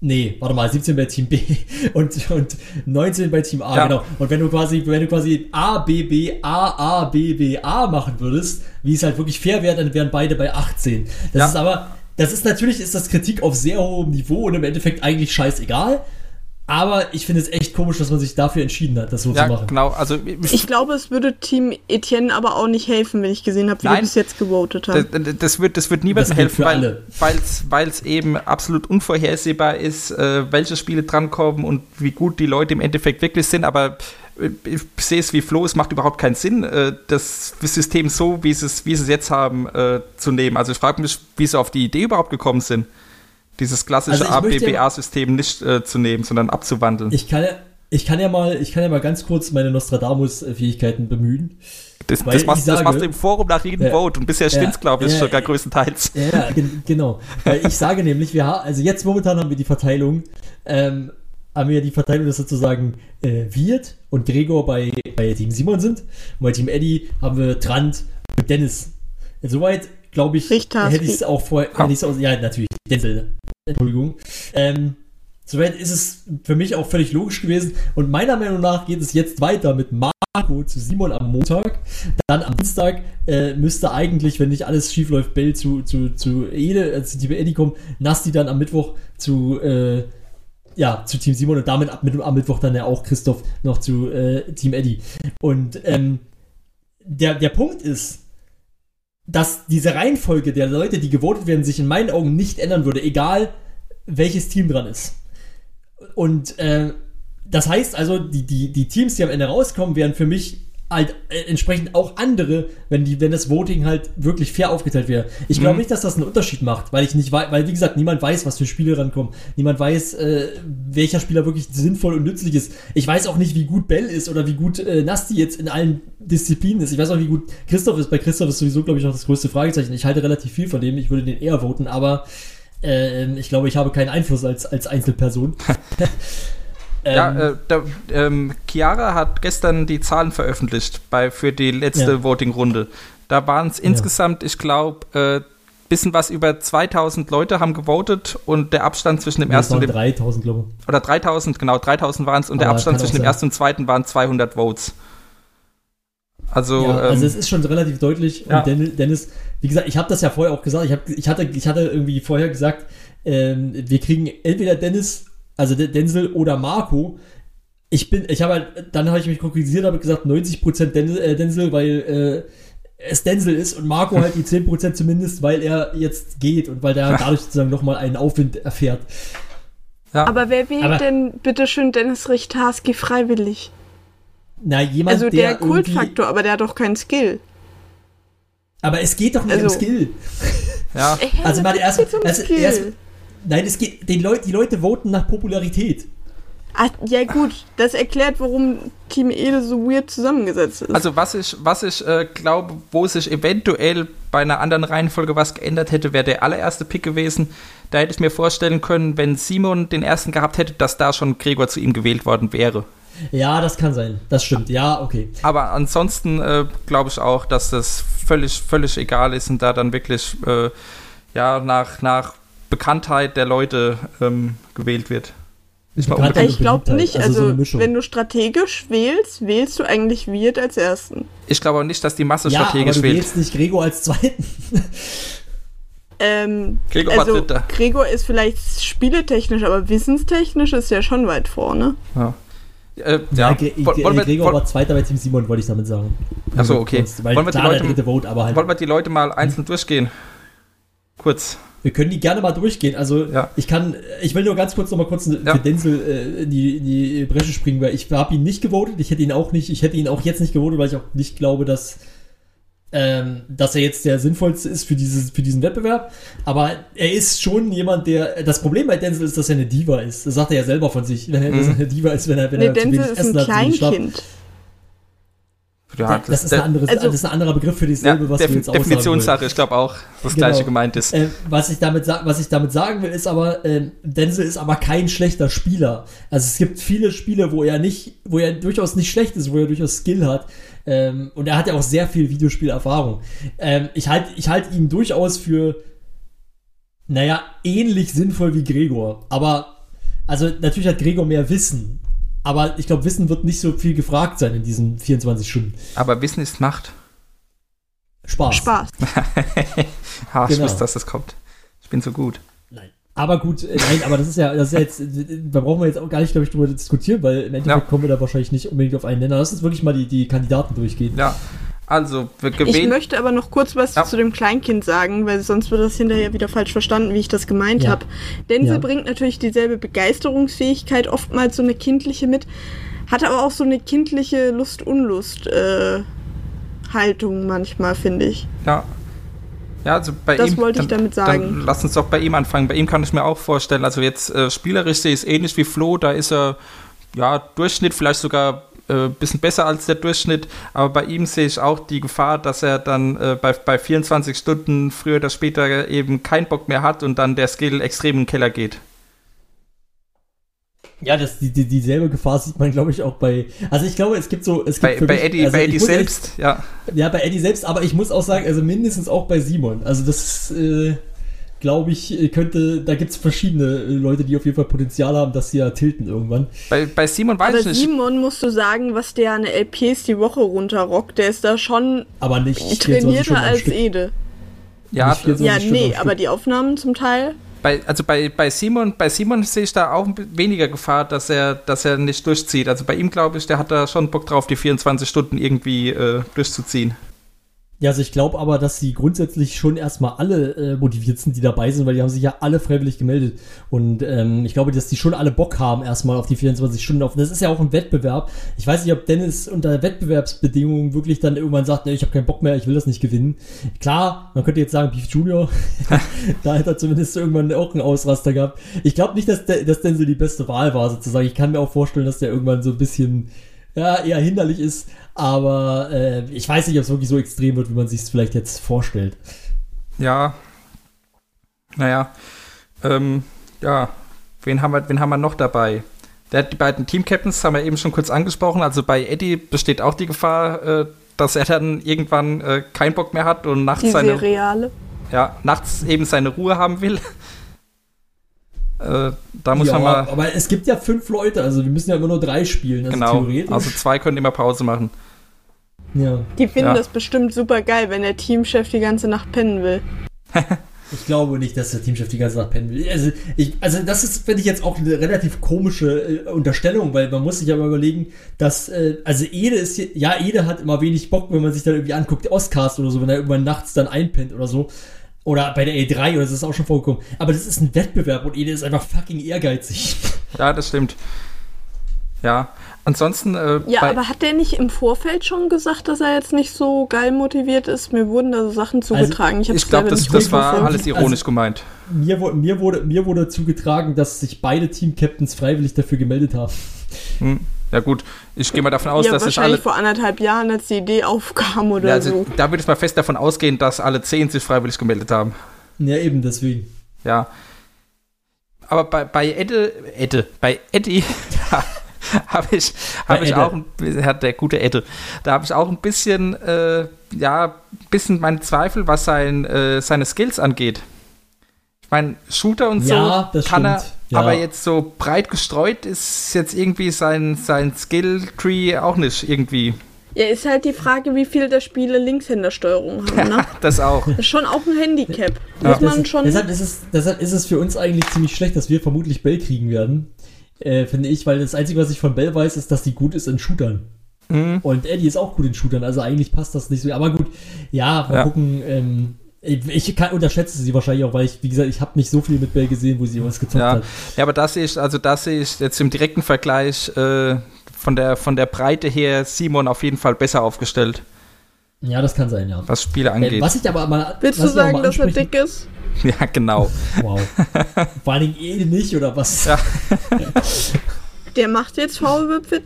Nee, warte mal, 17 bei Team B *laughs* und, und 19 bei Team A, Ja. genau. Und wenn du quasi, wenn du quasi A, B, B, A, A, B, B, A machen würdest, wie es halt wirklich fair wäre, dann wären beide bei 18. Das Ja. ist aber, das ist natürlich, ist das Kritik auf sehr hohem Niveau und im Endeffekt eigentlich scheißegal. Aber ich finde es echt komisch, dass man sich dafür entschieden hat, das so Ja, zu machen. genau. Also Ich glaube, es würde Team Etienne aber auch nicht helfen, wenn ich gesehen habe, wie Nein. die bis jetzt gewotet das, haben. das wird, das wird niemandem Das helfen, weil weil's eben absolut unvorhersehbar ist, äh, welche Spiele drankommen und wie gut die Leute im Endeffekt wirklich sind. Aber äh, ich sehe es wie Flo, es macht überhaupt keinen Sinn, äh, das System so, wie sie es, wie sie es jetzt haben, äh, zu nehmen. Also ich frage mich, wie sie auf die Idee überhaupt gekommen sind, dieses klassische Also ABBA-System nicht äh, zu nehmen, sondern abzuwandeln. Ich kann ja, ich kann ja mal, ich kann ja mal ganz kurz meine Nostradamus-Fähigkeiten bemühen. das, das, machst, ich das sage- machst du im Forum nach jedem Ja. Vote und bisher Ja. stimmt's, glaube ich, Ja. sogar größtenteils. Ja, gen genau. Weil ich sage nämlich, wir haben, also jetzt momentan haben wir die Verteilung, ähm, haben wir die Verteilung, dass sozusagen äh, Wirt und Gregor bei, bei Team Simon sind. Und bei Team Eddie haben wir Trant und Dennis. Soweit, glaube ich, Richter. hätte ich es auch vorher, auch, ja, natürlich, Denzel, Entschuldigung. Ähm, soweit ist es für mich auch völlig logisch gewesen. Und meiner Meinung nach geht es jetzt weiter mit Marco zu Simon am Montag. Dann am Dienstag äh, müsste eigentlich, wenn nicht alles schief läuft, Bell zu, zu, zu Ede, äh, Team Eddie kommen. Nasti dann am Mittwoch zu, äh, ja, zu Team Simon und damit ab, mit, am Mittwoch dann ja auch Christoph noch zu äh, Team Eddie. Und ähm, der, der Punkt ist, dass diese Reihenfolge der Leute, die gewotet werden, sich in meinen Augen nicht ändern würde, egal welches Team dran ist. Und äh, das heißt also, die, die, die Teams, die am Ende rauskommen, wären für mich halt äh, entsprechend auch andere, wenn die, wenn das Voting halt wirklich fair aufgeteilt wäre. Ich glaube Mhm. nicht, dass das einen Unterschied macht, weil ich nicht weiß, weil wie gesagt, niemand weiß, was für Spiele rankommen. Niemand weiß, äh, welcher Spieler wirklich sinnvoll und nützlich ist. Ich weiß auch nicht, wie gut Bell ist oder wie gut äh, Nasti jetzt in allen Disziplinen ist. Ich weiß auch, wie gut Christoph ist. Bei Christoph ist sowieso, glaube ich, noch das größte Fragezeichen. Ich halte relativ viel von dem. Ich würde den eher voten, aber ähm, ich glaube, ich habe keinen Einfluss als, als Einzelperson. *laughs* *laughs* Ja, Ähm, äh, da, ähm, Chiara hat gestern die Zahlen veröffentlicht bei, für die letzte Ja. Voting-Runde. Da waren es insgesamt, ich glaube, äh, bisschen was über 2000 Leute haben gewotet und der Abstand zwischen dem das ersten und dem, 3000, glaube ich. oder 3000, genau, 3000 waren es und der Aber Abstand kann auch zwischen dem ersten und zweiten waren 200 Votes. Also, ja, ähm, also es ist schon relativ deutlich. ja. Und Den- Dennis, wie gesagt, ich habe das ja vorher auch gesagt. Ich, hab, ich, hatte, ich hatte irgendwie vorher gesagt, ähm, wir kriegen entweder Dennis, also De- Denzel oder Marco. Ich bin, ich habe halt, dann habe ich mich konkretisiert, habe gesagt 90% Denzel, äh, Denzel weil äh, es Denzel ist und Marco halt die *laughs* 10% zumindest, weil er jetzt geht und weil der *laughs* dadurch sozusagen nochmal einen Aufwind erfährt. ja. Aber wer wählt denn bitteschön Dennis Richtarski freiwillig? Na, jemand, Also der, irgendwie- Kultfaktor, aber der hat doch keinen Skill. Aber es geht doch nicht um Also- Skill. ja. *laughs* Also mal natürlich erst, um also Skill. erst, nein, es geht, den Leut, die Leute voten nach Popularität. Ah, ja gut, das erklärt, warum Team Ede so weird zusammengesetzt ist. Also was ich, was ich äh, glaube, wo sich eventuell bei einer anderen Reihenfolge was geändert hätte, wäre der allererste Pick gewesen. Da hätte ich mir vorstellen können, wenn Simon den ersten gehabt hätte, dass da schon Gregor zu ihm gewählt worden wäre. Ja, das kann sein. Das stimmt. Ja, okay. Aber ansonsten äh, glaube ich auch, dass das völlig, völlig egal ist und da dann wirklich äh, ja, nach, nach Bekanntheit der Leute ähm, gewählt wird. Bekanntheit unbedingt. ich glaube nicht, also so also, Mischung. wenn du strategisch wählst, wählst du eigentlich Wirt als ersten. Ich glaube auch nicht, dass die Masse Ja, aber strategisch du wählt. wählst nicht Gregor als Zweiten. Ähm, Gregor war also Dritter. Gregor ist vielleicht spieletechnisch, aber wissenstechnisch ist er schon weit vorne. Ja. Äh, Ja, ja. Wollen wir- Gregor war Zweiter bei Team Simon, wollte ich damit sagen. Ach so, okay. Weil Wollen wir die Leute- Vote, aber halt. Wollen wir die Leute mal einzeln durchgehen? Kurz. Wir können die gerne mal durchgehen. Also Ja. ich kann, ich will nur ganz kurz noch mal kurz Ja. für Denzel äh, in, die, in die Bresche springen, weil ich habe ihn nicht gewotet. Ich hätte ihn auch nicht, ich hätte ihn auch jetzt nicht gewotet, weil ich auch nicht glaube, dass ähm, dass er jetzt der sinnvollste ist für dieses für diesen Wettbewerb. Aber er ist schon jemand, der das Problem bei Denzel ist, dass er eine Diva ist. Das sagt er ja selber von sich, wenn er dass er eine Diva ist, wenn er wenn Nee, er zu Denzel wenig ist ein Essen hat, zu wenig Schlaf. Kleinkind. Ja, das, ist der- ein anderes, also- das ist ein anderer Begriff für ja, dasselbe, was wir Defin jetzt. Definitionssache, ich glaube auch, das Genau. gleiche gemeint ist. Äh, was, ich damit was ich damit sagen will, ist aber, ähm, Denzel ist aber kein schlechter Spieler. Also es gibt viele Spiele, wo er nicht, wo er durchaus nicht schlecht ist, wo er durchaus Skill hat. Ähm, und er hat ja auch sehr viel Videospielerfahrung. Ähm, ich halte ich halt ihn durchaus für, naja, ähnlich sinnvoll wie Gregor. Aber, also natürlich hat Gregor mehr Wissen. Aber ich glaube, Wissen wird nicht so viel gefragt sein in diesen 24 Stunden. Aber Wissen ist Macht. Spaß. Spaß. *laughs* ha, ich Genau. wusste, dass das kommt. Ich bin so gut. Nein. Aber gut, äh, nein, aber das ist ja, das ist ja jetzt, da brauchen wir jetzt auch gar nicht, glaube ich, drüber diskutieren, weil im Endeffekt Ja. kommen wir da wahrscheinlich nicht unbedingt auf einen Nenner. Lass uns wirklich mal die, die Kandidaten durchgehen. Ja. Also, wir Ich möchte aber noch kurz was Ja. zu dem Kleinkind sagen, weil sonst wird das hinterher wieder falsch verstanden, wie ich das gemeint Ja. habe. Denzel Ja. bringt natürlich dieselbe Begeisterungsfähigkeit, oftmals so eine kindliche mit, hat aber auch so eine kindliche Lust-Unlust-Haltung manchmal, finde ich. Ja. Ja, also bei Das ihm. wollte ich dann, damit sagen. Dann lass uns doch bei ihm anfangen. Bei ihm kann ich mir auch vorstellen, also jetzt äh, spielerisch sehe ich es ähnlich wie Flo, da ist er ja Durchschnitt, vielleicht sogar äh, bisschen besser als der Durchschnitt, aber bei ihm sehe ich auch die Gefahr, dass er dann äh, bei, bei 24 Stunden früher oder später eben keinen Bock mehr hat und dann der Skill extrem in den Keller geht. Ja, das, die, die, dieselbe Gefahr sieht man, glaube ich, auch bei. Also ich glaube, es gibt so. Es gibt Bei, bei mich- Eddie, also bei Eddie selbst, ja. Ja, bei Eddie selbst, aber ich muss auch sagen, also mindestens auch bei Simon. Also das, äh, glaube ich, äh, könnte, da gibt es verschiedene äh, Leute, die auf jeden Fall Potenzial haben, dass sie ja tilten irgendwann. Bei, bei Simon weiß Aber ich nicht. Simon musst du sagen, was der an LPs die Woche runterrockt, der ist da schon Aber nicht 24 trainierter als Stück. Ede. ja, 24 Ja, nee, aber die Aufnahmen zum Teil. Bei, also bei, bei Simon, bei Simon sehe ich da auch weniger Gefahr, dass er, dass er nicht durchzieht. Also bei ihm glaube ich, der hat da schon Bock drauf, die 24 Stunden irgendwie äh, durchzuziehen. Ja, also ich glaube aber, dass sie grundsätzlich schon erstmal alle äh, motiviert sind, die dabei sind, weil die haben sich ja alle freiwillig gemeldet. Und ähm, ich glaube, dass die schon alle Bock haben, erstmal auf die 24 Stunden auf. Das ist ja auch ein Wettbewerb. Ich weiß nicht, ob Dennis unter Wettbewerbsbedingungen wirklich dann irgendwann sagt, ne, ich habe keinen Bock mehr, ich will das nicht gewinnen. Klar, man könnte jetzt sagen, Beef Junior, *laughs* da hat er zumindest irgendwann auch einen Ausraster gehabt. Ich glaube nicht, dass, De dass Denzel die beste Wahl war, sozusagen. Ich kann mir auch vorstellen, dass der irgendwann so ein bisschen ja, eher hinderlich ist, aber äh, ich weiß nicht, ob es wirklich so extrem wird, wie man sich es vielleicht jetzt vorstellt. Ja. Naja. Ähm, ja. Wen haben, wir, wen haben wir noch dabei? Der, die beiden Team-Captains haben wir eben schon kurz angesprochen. Also bei Eddie besteht auch die Gefahr, äh, dass er dann irgendwann äh, keinen Bock mehr hat und nachts Die seine, Seriale. ja, nachts eben seine Ruhe haben will. *laughs* äh, da muss ja, man mal. aber es gibt ja fünf Leute, also wir müssen ja immer nur drei spielen. Also Genau. theoretisch. Also zwei können immer Pause machen. Ja, Die finden Ja. das bestimmt super geil, wenn der Teamchef die ganze Nacht pennen will. *laughs* ich glaube nicht, dass der Teamchef die ganze Nacht pennen will. Also, ich, also das ist, finde ich, jetzt auch eine relativ komische äh, Unterstellung, weil man muss sich ja mal überlegen, dass, äh, also Ede ist hier, ja, Ede hat immer wenig Bock, wenn man sich dann irgendwie anguckt, Oscars oder so, wenn er irgendwann nachts dann einpennt oder so. Oder bei der E3 oder das ist auch schon vorgekommen. Aber das ist ein Wettbewerb und Ede ist einfach fucking ehrgeizig. Ja, das stimmt. Ja. Ansonsten. Äh, Ja, bei, aber hat der nicht im Vorfeld schon gesagt, dass er jetzt nicht so geil motiviert ist? Mir wurden da so Sachen zugetragen. ich hab's ich glaube, das, nicht das war mitverfolgt. alles ironisch gemeint. Mir, mir, wurde, mir wurde zugetragen, dass sich beide Team-Captains freiwillig dafür gemeldet haben. Hm. Ja, gut, ich gehe mal davon aus, ja, dass wahrscheinlich alle. vor anderthalb Jahren, als die Idee aufkam oder Ja, also, so. da würde ich mal fest davon ausgehen, dass alle zehn sich freiwillig gemeldet haben. Ja, eben deswegen. Ja. Aber bei, bei Edde, Edde, bei Eddie *laughs* *laughs* habe ich, hab ich auch, hat der gute Edde, da habe ich auch ein bisschen, äh, ja, ein bisschen meine Zweifel, was sein, äh, seine Skills angeht. Ich meine, Shooter und Ja, so das kann er, stimmt. Ja. aber jetzt so breit gestreut ist jetzt irgendwie sein, sein Skill-Tree auch nicht irgendwie. Ja, ist halt die Frage, wie viel der Spiele Linkshändersteuerung haben, ne? *laughs* Das auch. Das ist schon auch ein Handicap. Ja. Muss man Das- schon. Deshalb ist, es, deshalb ist es für uns eigentlich ziemlich schlecht, dass wir vermutlich Bell kriegen werden. Äh, finde ich, weil das Einzige, was ich von Bell weiß, ist, dass die gut ist in Shootern. Mhm. Und Eddie ist auch gut in Shootern, also eigentlich passt das nicht so. Aber gut, ja, mal Ja. gucken. Ähm, ich kann, unterschätze sie wahrscheinlich auch, weil ich, wie gesagt, ich habe nicht so viel mit Bell gesehen, wo sie was gezockt Ja. hat. Ja, aber da sehe ich, also da sehe ich jetzt im direkten Vergleich äh, von, der, von der Breite her Simon auf jeden Fall besser aufgestellt, Ja, das kann sein, ja. was Spiele Äh, angeht. was ich aber mal. Willst du sagen, dass er dick ist? *laughs* Ja, genau. Wow. *laughs* Vor allen Dingen eh nicht, oder was? Ja. *laughs* Der macht jetzt Foul fit.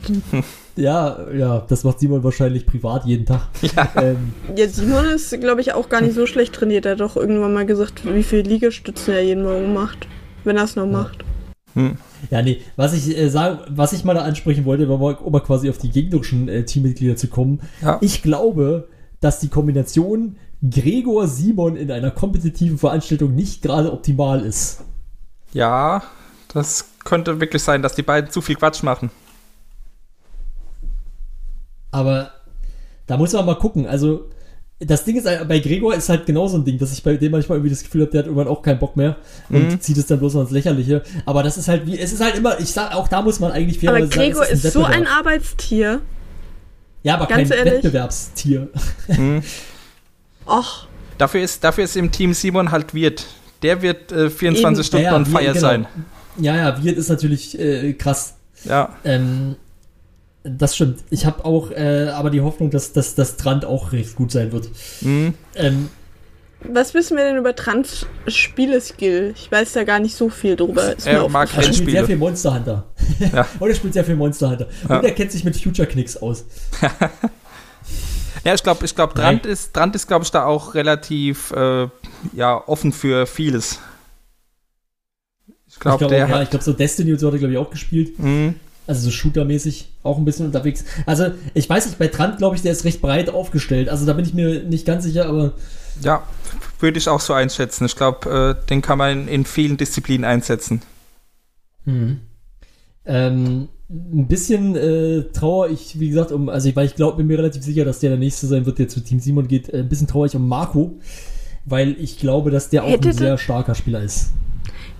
Ja, ja, das macht Simon wahrscheinlich privat jeden Tag. Ja. Ähm, Ja, Simon ist, glaube ich, auch gar nicht so schlecht trainiert. Er hat doch irgendwann mal gesagt, wie viel Liegestützen er jeden Morgen macht. Wenn er es noch macht. Hm. ja, nee, was ich äh, sagen, was ich mal da ansprechen wollte, war mal, um mal quasi auf die gegnerischen äh, Teammitglieder zu kommen. Ja. Ich glaube, dass die Kombination Gregor Simon in einer kompetitiven Veranstaltung nicht gerade optimal ist. ja, das könnte wirklich sein, dass die beiden zu viel Quatsch machen. Aber da muss man mal gucken. Also, das Ding ist, bei Gregor ist halt genau so ein Ding, dass ich bei dem manchmal irgendwie das Gefühl habe, der hat irgendwann auch keinen Bock mehr und Mhm. zieht es dann bloß ins Lächerliche. Aber das ist halt wie, es ist halt immer, ich sag, auch da muss man eigentlich fair Aber sagen, Gregor es ist so ein. Arbeitstier. Ja, aber ganz kein ehrlich. Wettbewerbstier. Och, Dafür ist, dafür ist im Team Simon halt Wirt. Der wird äh, 24 Eben. Stunden Ja, ja, on fire genau. sein. Ja, ja, Wirt ist natürlich äh, krass. Ja. Ähm, das stimmt. Ich habe auch äh, aber die Hoffnung, dass, dass das Trant auch recht gut sein wird. Mhm. Ähm, was wissen wir denn über Trans Spieleskill? Ich weiß da gar nicht so viel drüber. Ist Er mag er spielt sehr viel Monster Hunter. Ja. *laughs* Und er spielt sehr viel Monster Hunter. Ja. Und er kennt sich mit Future Knicks aus. *laughs* Ja, ich glaube, ich glaub, Drant ist, Drant ist glaube ich, da auch relativ äh, ja, offen für vieles. Ich glaube, der ja, hat. ich glaube, so Destiny und so hat er, glaube ich, auch gespielt. Mhm. Also so Shooter-mäßig auch ein bisschen unterwegs. Also, ich weiß nicht, bei Trant, glaube ich, der ist recht breit aufgestellt. Also da bin ich mir nicht ganz sicher, aber Ja, würde ich auch so einschätzen. Ich glaube, äh, den kann man in vielen Disziplinen einsetzen. Mhm. Ähm, ein bisschen äh, trauer ich, wie gesagt, um, also ich, weil ich glaube, bin mir relativ sicher, dass der der nächste sein wird, der zu Team Simon geht. Äh, ein bisschen trauer ich um Marco, weil ich glaube, dass der auch Hätte ein sehr starker Spieler ist.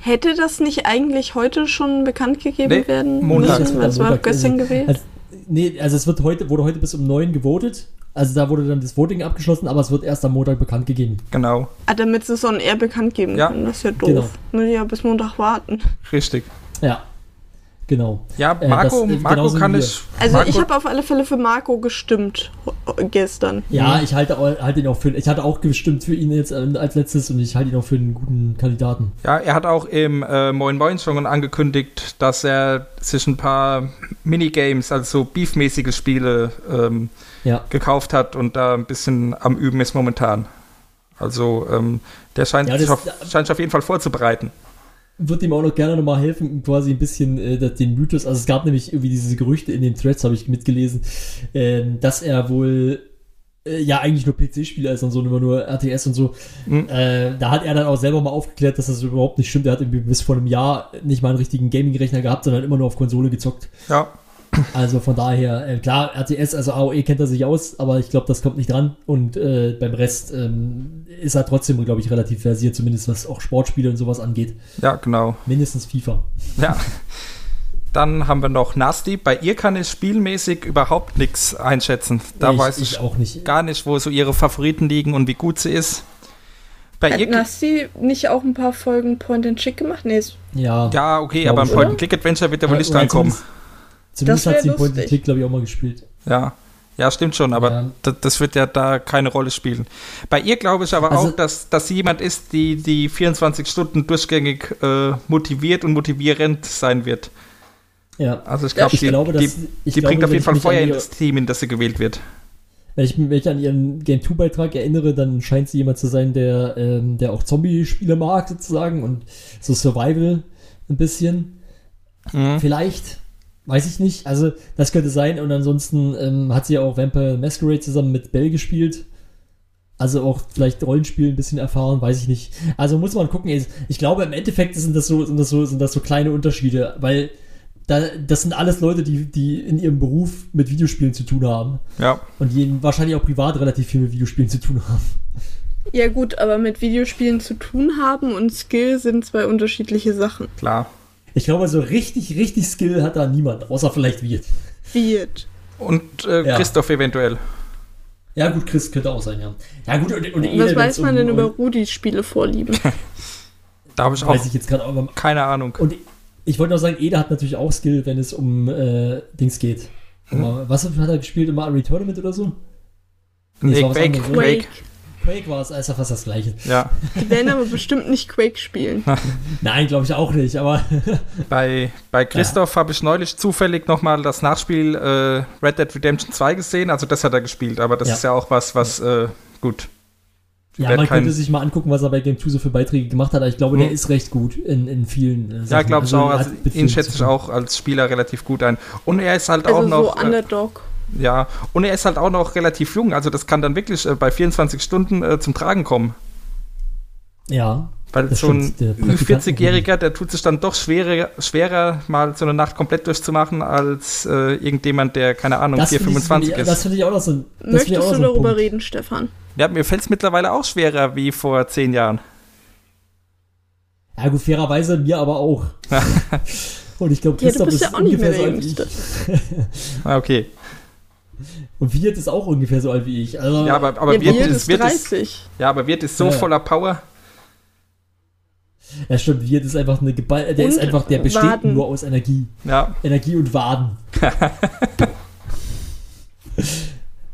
Hätte das nicht eigentlich heute schon bekannt gegeben Nee, werden Montag. müssen? Das war Montag, gestern also- gewählt. Also, nee, also es wird heute, wurde heute bis um 9 gewotet. Also da wurde dann das Voting abgeschlossen, aber es wird erst am Montag bekannt gegeben. Genau, ah, damit sie es on air bekannt geben Ja. können. Das ist ja doof. Genau. Muss ich ja bis Montag warten. richtig. Ja, genau. Ja, Äh, Marco, das, äh, Marco kann ich. Also Marco, ich habe auf alle Fälle für Marco gestimmt ho- gestern. Ja, Mhm. ich halte, halte ihn auch für, ich hatte auch gestimmt für ihn jetzt äh, als letztes und ich halte ihn auch für einen guten Kandidaten. Ja, er hat auch im äh, Moin Moin schon angekündigt, dass er sich ein paar Minigames, also so beefmäßige Spiele, ähm, Ja. gekauft hat und da ein bisschen am Üben ist momentan. Also ähm, der scheint, Ja, sich das- auf, scheint sich auf jeden Fall vorzubereiten. Wird ihm auch noch gerne nochmal helfen, quasi ein bisschen äh, den Mythos, also es gab nämlich irgendwie diese Gerüchte in den Threads, habe ich mitgelesen, ähm, dass er wohl äh, ja eigentlich nur PC-Spieler ist und so, immer nur RTS und so. Mhm. Äh, da hat er dann auch selber mal aufgeklärt, dass das überhaupt nicht stimmt. Er hat irgendwie bis vor einem Jahr nicht mal einen richtigen Gaming-Rechner gehabt, sondern immer nur auf Konsole gezockt. Ja, Also von daher, äh, klar, RTS, also AOE kennt er sich aus, aber ich glaube, das kommt nicht dran. Und äh, beim Rest ähm, ist er trotzdem, glaube ich, relativ versiert, zumindest was auch Sportspiele und sowas angeht. ja, genau. Mindestens FIFA. Ja. Dann haben wir noch Nasty. Bei ihr kann ich spielmäßig überhaupt nichts einschätzen. Da ich, weiß ich, auch nicht. gar nicht, wo so ihre Favoriten liegen und wie gut sie ist. Bei Hat ihr. Nasti nicht auch ein paar Folgen Point and Chick gemacht? Nee, ist- Ja, Ja, okay, aber im ich, Point-and-Click-Adventure wird er wohl nicht reinkommen. Zumindest, hat sie Point lustig. and Click, glaube ich, auch mal gespielt. Ja. Ja, stimmt schon, aber Ja. das, das wird ja da keine Rolle spielen. Bei ihr glaube ich aber Also- auch, dass, dass sie jemand ist, die die 24 Stunden durchgängig äh, motiviert und motivierend sein wird. Ja. Also ich glaube, Ich die, glaube, die, dass ich die glaube, bringt auf jeden Fall Feuer in das Team, in das sie gewählt wird. Wenn ich mich an ihren Game 2 Beitrag erinnere, dann scheint sie jemand zu sein, der, ähm, der auch Zombie-Spiele mag, sozusagen, und so Survival ein bisschen. Mhm. Vielleicht, weiß ich nicht. Also, das könnte sein. Und ansonsten ähm, hat sie ja auch Vampire Masquerade zusammen mit Bell gespielt. Also auch vielleicht Rollenspiel ein bisschen erfahren, weiß ich nicht. Also muss man gucken. Ich glaube, im Endeffekt sind das so, sind das so, sind das so kleine Unterschiede, weil da, das sind alles Leute, die, die in ihrem Beruf mit Videospielen zu tun haben. Ja, Und die wahrscheinlich auch privat relativ viel mit Videospielen zu tun haben. ja gut, aber mit Videospielen zu tun haben und Skill sind zwei unterschiedliche Sachen. klar. Ich glaube, so richtig, richtig Skill hat da niemand, außer vielleicht Wirt. Wird. Und äh, Ja. Christoph eventuell. Ja, gut, Chris könnte auch sein, ja. Ja, gut, und, und Was weiß man denn über Rudis Spielevorlieben? *laughs* Da habe ich auch Weiß ich jetzt gerade, aber. keine Ahnung. Und ich wollte noch sagen, Ede hat natürlich auch Skill, wenn es um äh, Dings geht. Hm? Was hat er gespielt? Immer Unreal Tournament oder so? Nee, was Quake, Quake. Quake. War es, ist ja fast das gleiche. Ja, Die werden aber bestimmt nicht Quake spielen. *laughs* Nein, glaube ich auch nicht, aber *laughs* bei, bei Christoph habe ich neulich zufällig nochmal das Nachspiel äh, Red Dead Redemption 2 gesehen. Also das hat er gespielt, aber das Ja. ist ja auch was, was äh, gut. ja, man kein- könnte sich mal angucken, was er bei Game 2 so für Beiträge gemacht hat. Aber ich glaube, der Hm. ist recht gut in, in vielen äh, Sachen. Ja, glaube ich Also, auch. Also, ihn schätze ich auch als Spieler relativ gut ein. Und er ist halt Also auch so noch. äh, Underdog. Ja, und er ist halt auch noch relativ jung. Also das kann dann wirklich äh, bei 24 Stunden äh, zum Tragen kommen. Ja, Weil Das so ein stimmt, der Praktikant- 40-Jähriger, der tut sich dann doch schwerer, schwerer, mal so eine Nacht komplett durchzumachen, als äh, irgendjemand, der, keine Ahnung, das 4, finde ich, 25 das ist. finde ich auch noch so ein. das finde ich auch Möchtest du so ein darüber Punkt. reden, Stefan? Ja, mir fällt es mittlerweile auch schwerer wie vor zehn Jahren. Ja, gut, fairerweise mir aber auch. *laughs* Und ich glaube, Ja, du Christoph bist ist ja auch nicht mehr ungefähr der so alt wie ich. Jüngste. *laughs* Ah, okay. Und Wirt ist auch ungefähr so alt wie ich. Also, Ja, aber, aber Ja, Wirt, Wirt ist, ist Wirt, ist, 30. ja, aber Wirt ist so Ja, voller Power. ja, stimmt, Wirt ist einfach eine Geball, der ist Und einfach, der besteht Waden. nur aus Energie. Ja, Energie und Waden. *laughs*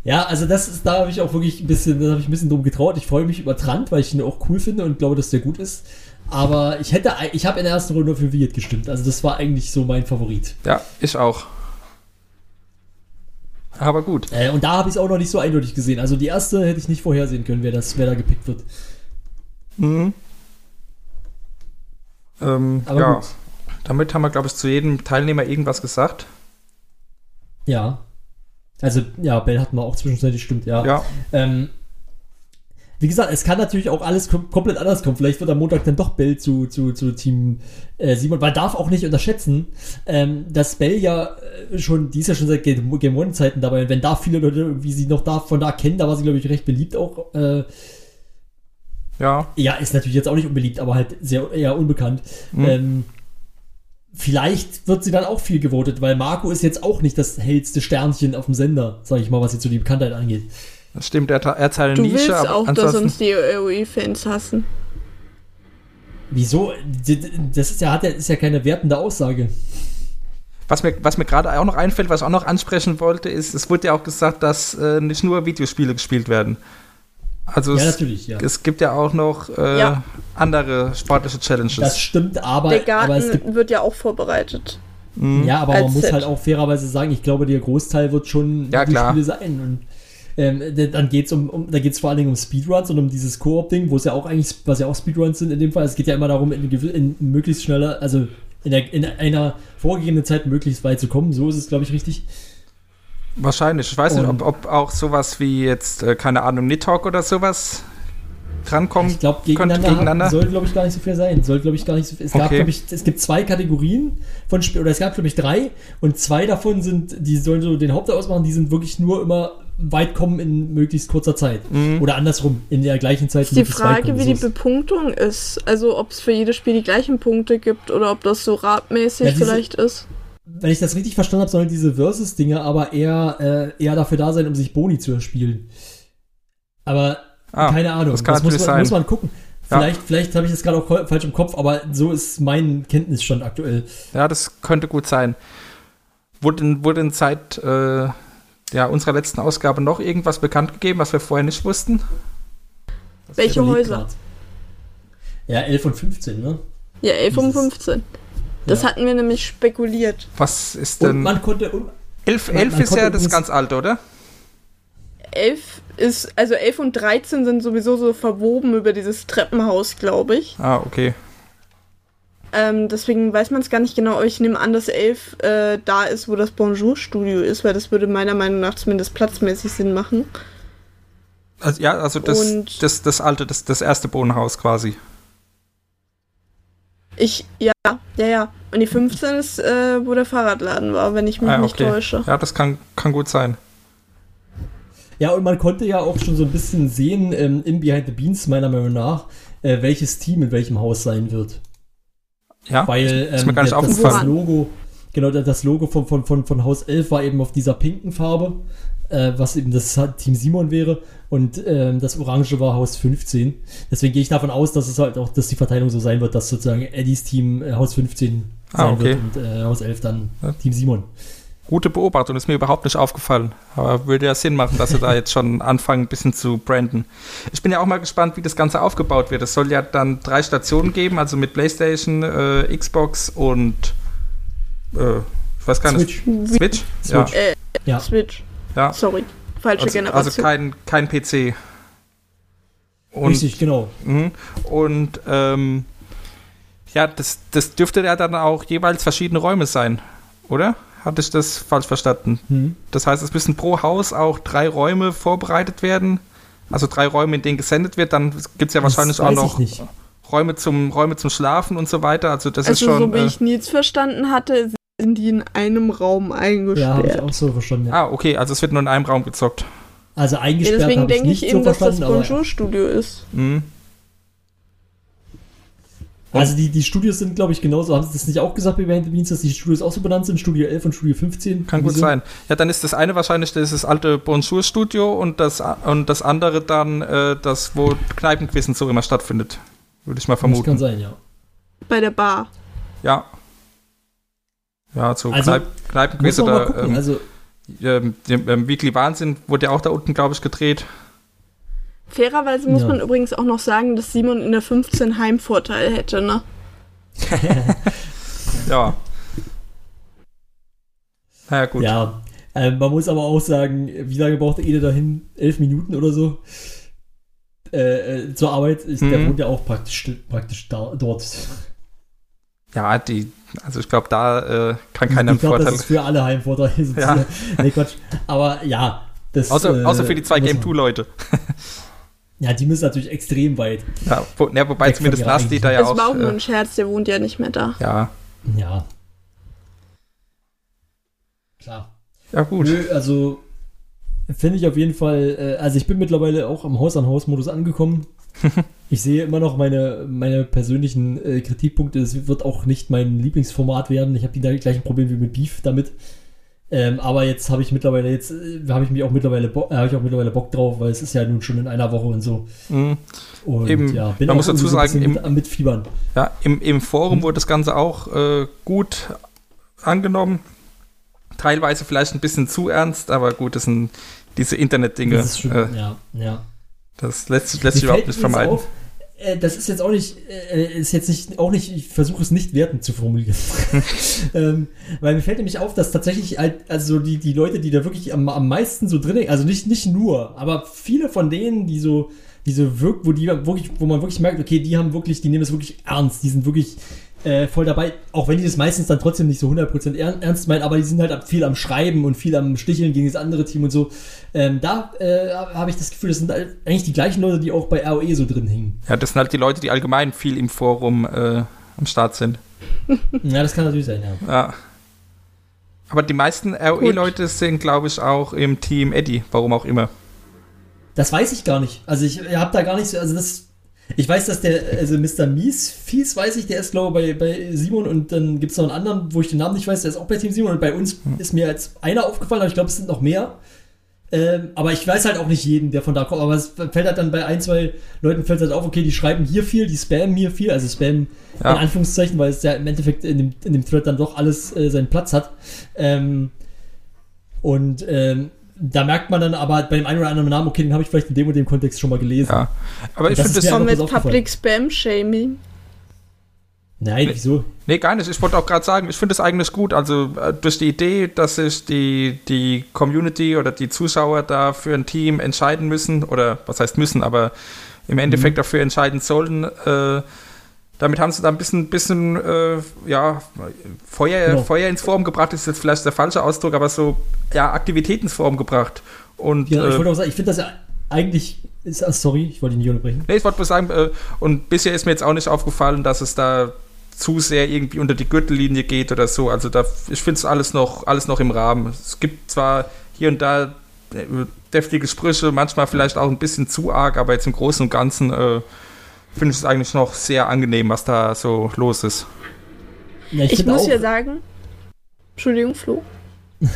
ja, also das ist, da habe ich auch wirklich ein bisschen, da habe ich ein bisschen drum getraut. Ich freue mich über Trant, weil ich ihn auch cool finde und glaube, dass der gut ist. Aber ich hätte, ich habe in der ersten Runde für Wirt gestimmt. Also das war eigentlich so mein Favorit. ja, ich auch. Aber gut. Äh, und da habe ich es auch noch nicht so eindeutig gesehen. Also die erste hätte ich nicht vorhersehen können, wer, das, wer da gepickt wird. Mhm. Ähm, Aber ja, gut. damit haben wir, glaube ich, zu jedem Teilnehmer irgendwas gesagt. Ja. Also, ja, Bell hatten wir auch zwischenzeitlich, stimmt, ja. Ja, Ähm, wie gesagt, es kann natürlich auch alles kom komplett anders kommen. Vielleicht wird am Montag dann doch Bell zu, zu, zu Team äh, Simon. Man darf auch nicht unterschätzen, ähm, dass Bell ja äh, schon, die ist ja schon seit Game Game One-Zeiten dabei. Und wenn da viele Leute irgendwie sie noch da von da kennen, da war sie, glaube ich, recht beliebt auch. Äh, ja, ja, ist natürlich jetzt auch nicht unbeliebt, aber halt sehr eher unbekannt. Ähm, vielleicht wird sie dann auch viel gewotet, weil Marco ist jetzt auch nicht das hellste Sternchen auf dem Sender, sage ich mal, was jetzt so die Bekanntheit angeht. Das stimmt. Er, er hat seine Du Nische, willst aber auch, dass uns die AOE-Fans hassen. Wieso? Das ist ja, hat ja, ist ja keine wertende Aussage. Was mir, was mir gerade auch noch einfällt, was ich auch noch ansprechen wollte, ist, es wurde ja auch gesagt, dass äh, nicht nur Videospiele gespielt werden. Also Ja, es, natürlich, ja. es gibt ja auch noch äh, Ja. andere sportliche Challenges. Das stimmt, aber, Der Garten aber es gibt, wird ja auch vorbereitet. ja, aber man muss Set. halt auch fairerweise sagen, ich glaube, der Großteil wird schon Ja, klar. Spiele sein. Und ähm, dann geht's um, um, da geht's vor allen Dingen um Speedruns und um dieses Koop-Ding, wo es ja auch eigentlich, was ja auch Speedruns sind in dem Fall. Es geht ja immer darum, in, in möglichst schneller, also in, der, in einer vorgegebenen Zeit möglichst weit zu kommen. So ist es, glaube ich, richtig. Wahrscheinlich. Ich weiß nicht, Und- ob, ob auch sowas wie jetzt, äh, keine Ahnung, Nidhogg oder sowas drankommen Ich glaube, könnte gegeneinander, gegeneinander. soll, glaube ich, gar nicht so viel sein. Soll, glaube ich, gar nicht so viel. Es gab, Okay. glaube ich, es gibt zwei Kategorien von Spielen, oder es gab, glaube ich, drei und zwei davon sind, die sollen so den Hauptteil ausmachen, die sind wirklich nur immer weit kommen in möglichst kurzer Zeit. Oder andersrum, in der gleichen Zeit Ist die Frage, kommen. wie So die ist- Bepunktung ist. Also, ob es für jedes Spiel die gleichen Punkte gibt oder ob das so ratmäßig Ja, diese- vielleicht ist. Wenn ich das richtig verstanden habe, sollen diese Versus-Dinge aber eher, äh, eher dafür da sein, um sich Boni zu erspielen. Aber Ah, keine Ahnung. das kann muss, natürlich man, sein. muss man gucken. Ja. Vielleicht, vielleicht habe ich das gerade auch falsch im Kopf, aber so ist mein Kenntnisstand aktuell. Ja, das könnte gut sein. Wurde, in- wurde in Zeit äh, ja, unserer letzten Ausgabe noch irgendwas bekannt gegeben, was wir vorher nicht wussten? Welche Überleg Häuser? grad. Ja, 11 und 15, ne? Ja, 11 um Dieses- 15. Das Ja. hatten wir nämlich spekuliert. Was ist Und denn. man konnte. Und, 11, man- 11 man ist ja das ganz alte, oder? 11 ist, also 11 und 13 sind sowieso so verwoben über dieses Treppenhaus, glaube ich. Ah, okay. Ähm, deswegen weiß man es gar nicht genau, ich nehme an, dass 11 äh, da ist, wo das Bonjour-Studio ist, weil das würde meiner Meinung nach zumindest platzmäßig Sinn machen. Also, ja, also das, Und- das, das alte, das, das erste Bohnenhaus quasi. Ich, ja, ja, ja. Und die 15 ist, äh, wo der Fahrradladen war, wenn ich mich Ah, nicht okay. täusche. Ja, das kann, kann gut sein. ja, und man konnte ja auch schon so ein bisschen sehen, ähm, im Behind the Beans, meiner Meinung nach, äh, welches Team in welchem Haus sein wird. Ja, Weil ist mir ähm, gar nicht das, das. Logo, genau, das- das Logo von, von, von, von Haus 11 war eben auf dieser pinken Farbe, äh, was eben das Team Simon wäre. Und ähm, das Orange war Haus 15. Deswegen gehe ich davon aus, dass es halt auch, dass die Verteilung so sein wird, dass sozusagen Eddies Team äh, Haus 15 sein Ah, okay. wird und äh, Haus 11 dann Ja. Team Simon. Gute Beobachtung, ist mir überhaupt nicht aufgefallen. Aber würde ja Sinn machen, dass sie da jetzt schon anfangen, ein bisschen zu branden. Ich bin ja auch mal gespannt, wie das Ganze aufgebaut wird. Es soll ja dann drei Stationen geben, also mit PlayStation, äh, Xbox und äh, ich weiß gar nicht. Switch. Switch? Switch. Äh, Ja. Switch. Ja. Sorry. Falsche Also, Generation. also kein, kein PC. Und, Richtig, genau. Mhm. Und ähm, ja, das, das dürfte ja dann auch jeweils verschiedene Räume sein, oder? Hatte ich das falsch verstanden? Hm. Das heißt, es müssen pro Haus auch drei Räume vorbereitet werden. Also drei Räume, in denen gesendet wird. Dann gibt es ja wahrscheinlich auch noch ich. Räume zum, Räume zum Schlafen und so weiter. Also das ist also, schon. so wie äh, ich Nils verstanden hatte, sind die in einem Raum Ja, habe ich eingesperrt. auch so verstanden. Ja. ah, okay, also es wird nur in einem Raum gezockt. Also Ja, eingesperrt deswegen habe ich denke ich nicht eben, so dass das Bonjour-Studio ist. Mhm. Also die, die Studios sind, glaube ich, genauso. Haben sie das nicht auch gesagt bei Behind the Beans, dass die Studios auch so benannt sind? Studio 11 und Studio 15? Kann gut Wieso? sein. Ja, dann ist das eine wahrscheinlich das alte Bonjour-Studio und das, und das andere dann äh, das, wo Kneipenquiz und so immer stattfindet. Würde ich mal Das kann vermuten. sein, ja. Bei der Bar. Ja. Ja, so Also, Kneip Kneipenquiz oder ähm, also, ähm, dem, ähm, Weekly Wahnsinn wurde ja auch da unten, glaube ich, gedreht. Fairerweise muss Ja. man übrigens auch noch sagen, dass Simon in der 15 Heimvorteil hätte, ne? *laughs* Ja. Naja, gut. ja. Ähm, man muss aber auch sagen, wie lange braucht Ede dahin? Elf Minuten oder so? Äh, äh, zur Arbeit. Ist, Der Mhm. wohnt ja auch praktisch, praktisch da, dort. Ja, die, also ich glaube, da äh, kann keiner einen ich glaube, Vorteil. das ist für alle Heimvorteile. sozusagen. *laughs* Nee, Quatsch. Aber ja. Das, Außer, äh, außer für die zwei muss Game man- 2-Leute. Ja, die müssen natürlich extrem weit. Ja, wo, ja, wobei zumindest Nasty da ja das auch. war auch nur ein Scherz, der wohnt ja nicht mehr da. ja, Ja. Klar. ja, gut. Nö, also finde ich auf jeden Fall, äh, also ich bin mittlerweile auch am Haus-an-Haus-Modus angekommen. *laughs* ich sehe immer noch meine, meine persönlichen äh, Kritikpunkte. Es wird auch nicht mein Lieblingsformat werden. Ich habe die gleichen Probleme wie mit Beef damit. Ähm, aber jetzt habe ich mittlerweile, jetzt äh, habe ich mich auch mittlerweile, äh, habe ich auch mittlerweile Bock drauf, weil es ist ja nun schon in einer Woche und so. Mhm. Und Eben, ja, bin man auch muss dazu so sagen, im- mit, am mitfiebern. Ja, im, im. Forum wurde das Ganze auch äh, gut angenommen. Teilweise vielleicht ein bisschen zu ernst, aber gut, das sind diese Internetdinge. Das ist schon, äh, ja, ja. das lässt, sich- lässt sich überhaupt nicht vermeiden. Auf, das ist jetzt auch nicht, äh, ist jetzt nicht, auch nicht, ich versuche es nicht wertend zu formulieren. *laughs* ähm, weil mir fällt nämlich auf, dass tatsächlich halt, also die, die Leute, die da wirklich am, am meisten so drin also nicht, nicht nur, aber viele von denen, die so, die so wirkt, wo die wirklich, wo man wirklich merkt, okay, die haben wirklich, die nehmen das wirklich ernst, die sind wirklich äh, voll dabei, auch wenn die das meistens dann trotzdem nicht so 100% er ernst meinen, aber die sind halt viel am Schreiben und viel am Sticheln gegen das andere Team und so. Ähm, da äh, habe ich das Gefühl, das sind halt eigentlich die gleichen Leute, die auch bei ROE so drin hingen. Ja, das sind halt die Leute, die allgemein viel im Forum äh, am Start sind. *laughs* Ja, das kann natürlich sein, ja. Ja. Aber die meisten ROE-Leute sind, glaube ich, auch im Team Eddie, warum auch immer. Das weiß ich gar nicht. Also ich habe da gar nicht so, also das, ich weiß, dass der, also Mr. Mies, Fies weiß ich, der ist glaube ich bei, bei Simon und dann gibt es noch einen anderen, wo ich den Namen nicht weiß, der ist auch bei Team Simon und bei uns ist mir als einer aufgefallen, aber ich glaube, es sind noch mehr. Ähm, aber ich weiß halt auch nicht jeden, der von da kommt. Aber es fällt halt dann bei ein, zwei Leuten fällt halt auf, okay, die schreiben hier viel, die spammen hier viel, also spammen Ja. in Anführungszeichen, weil es ja im Endeffekt in dem, in dem Thread dann doch alles äh, seinen Platz hat. Ähm, und ähm, da merkt man dann aber bei dem einen oder anderen Namen, okay, den habe ich vielleicht in dem und dem Kontext schon mal gelesen. Ja. Aber ich Das finde ist das. einfach mit. Public Spam Shaming. Nein, wieso? Nee, gar nicht. Ich wollte auch gerade sagen, ich finde es eigentlich gut. Also äh, durch die Idee, dass sich die, die Community oder die Zuschauer da für ein Team entscheiden müssen, oder was heißt müssen, aber im Endeffekt Mhm. dafür entscheiden sollen, äh, damit haben sie da ein bisschen, bisschen äh, ja, Feuer, Genau. Feuer ins Forum gebracht, ist jetzt vielleicht der falsche Ausdruck, aber so, ja, Aktivität ins Forum gebracht. Und Ja, ich äh, wollte auch sagen, ich finde das ja eigentlich. Ist, ah, sorry, ich wollte dich nicht unterbrechen. Nee, ich wollte bloß sagen, äh, und bisher ist mir jetzt auch nicht aufgefallen, dass es da zu sehr irgendwie unter die Gürtellinie geht oder so. Also da, ich finde es alles noch, alles noch im Rahmen. Es gibt zwar hier und da äh, deftige Sprüche, manchmal vielleicht auch ein bisschen zu arg, aber jetzt im Großen und Ganzen äh, finde ich es eigentlich noch sehr angenehm, was da so los ist. Ja, Ich, finde muss ja sagen. Entschuldigung, Flo. *laughs*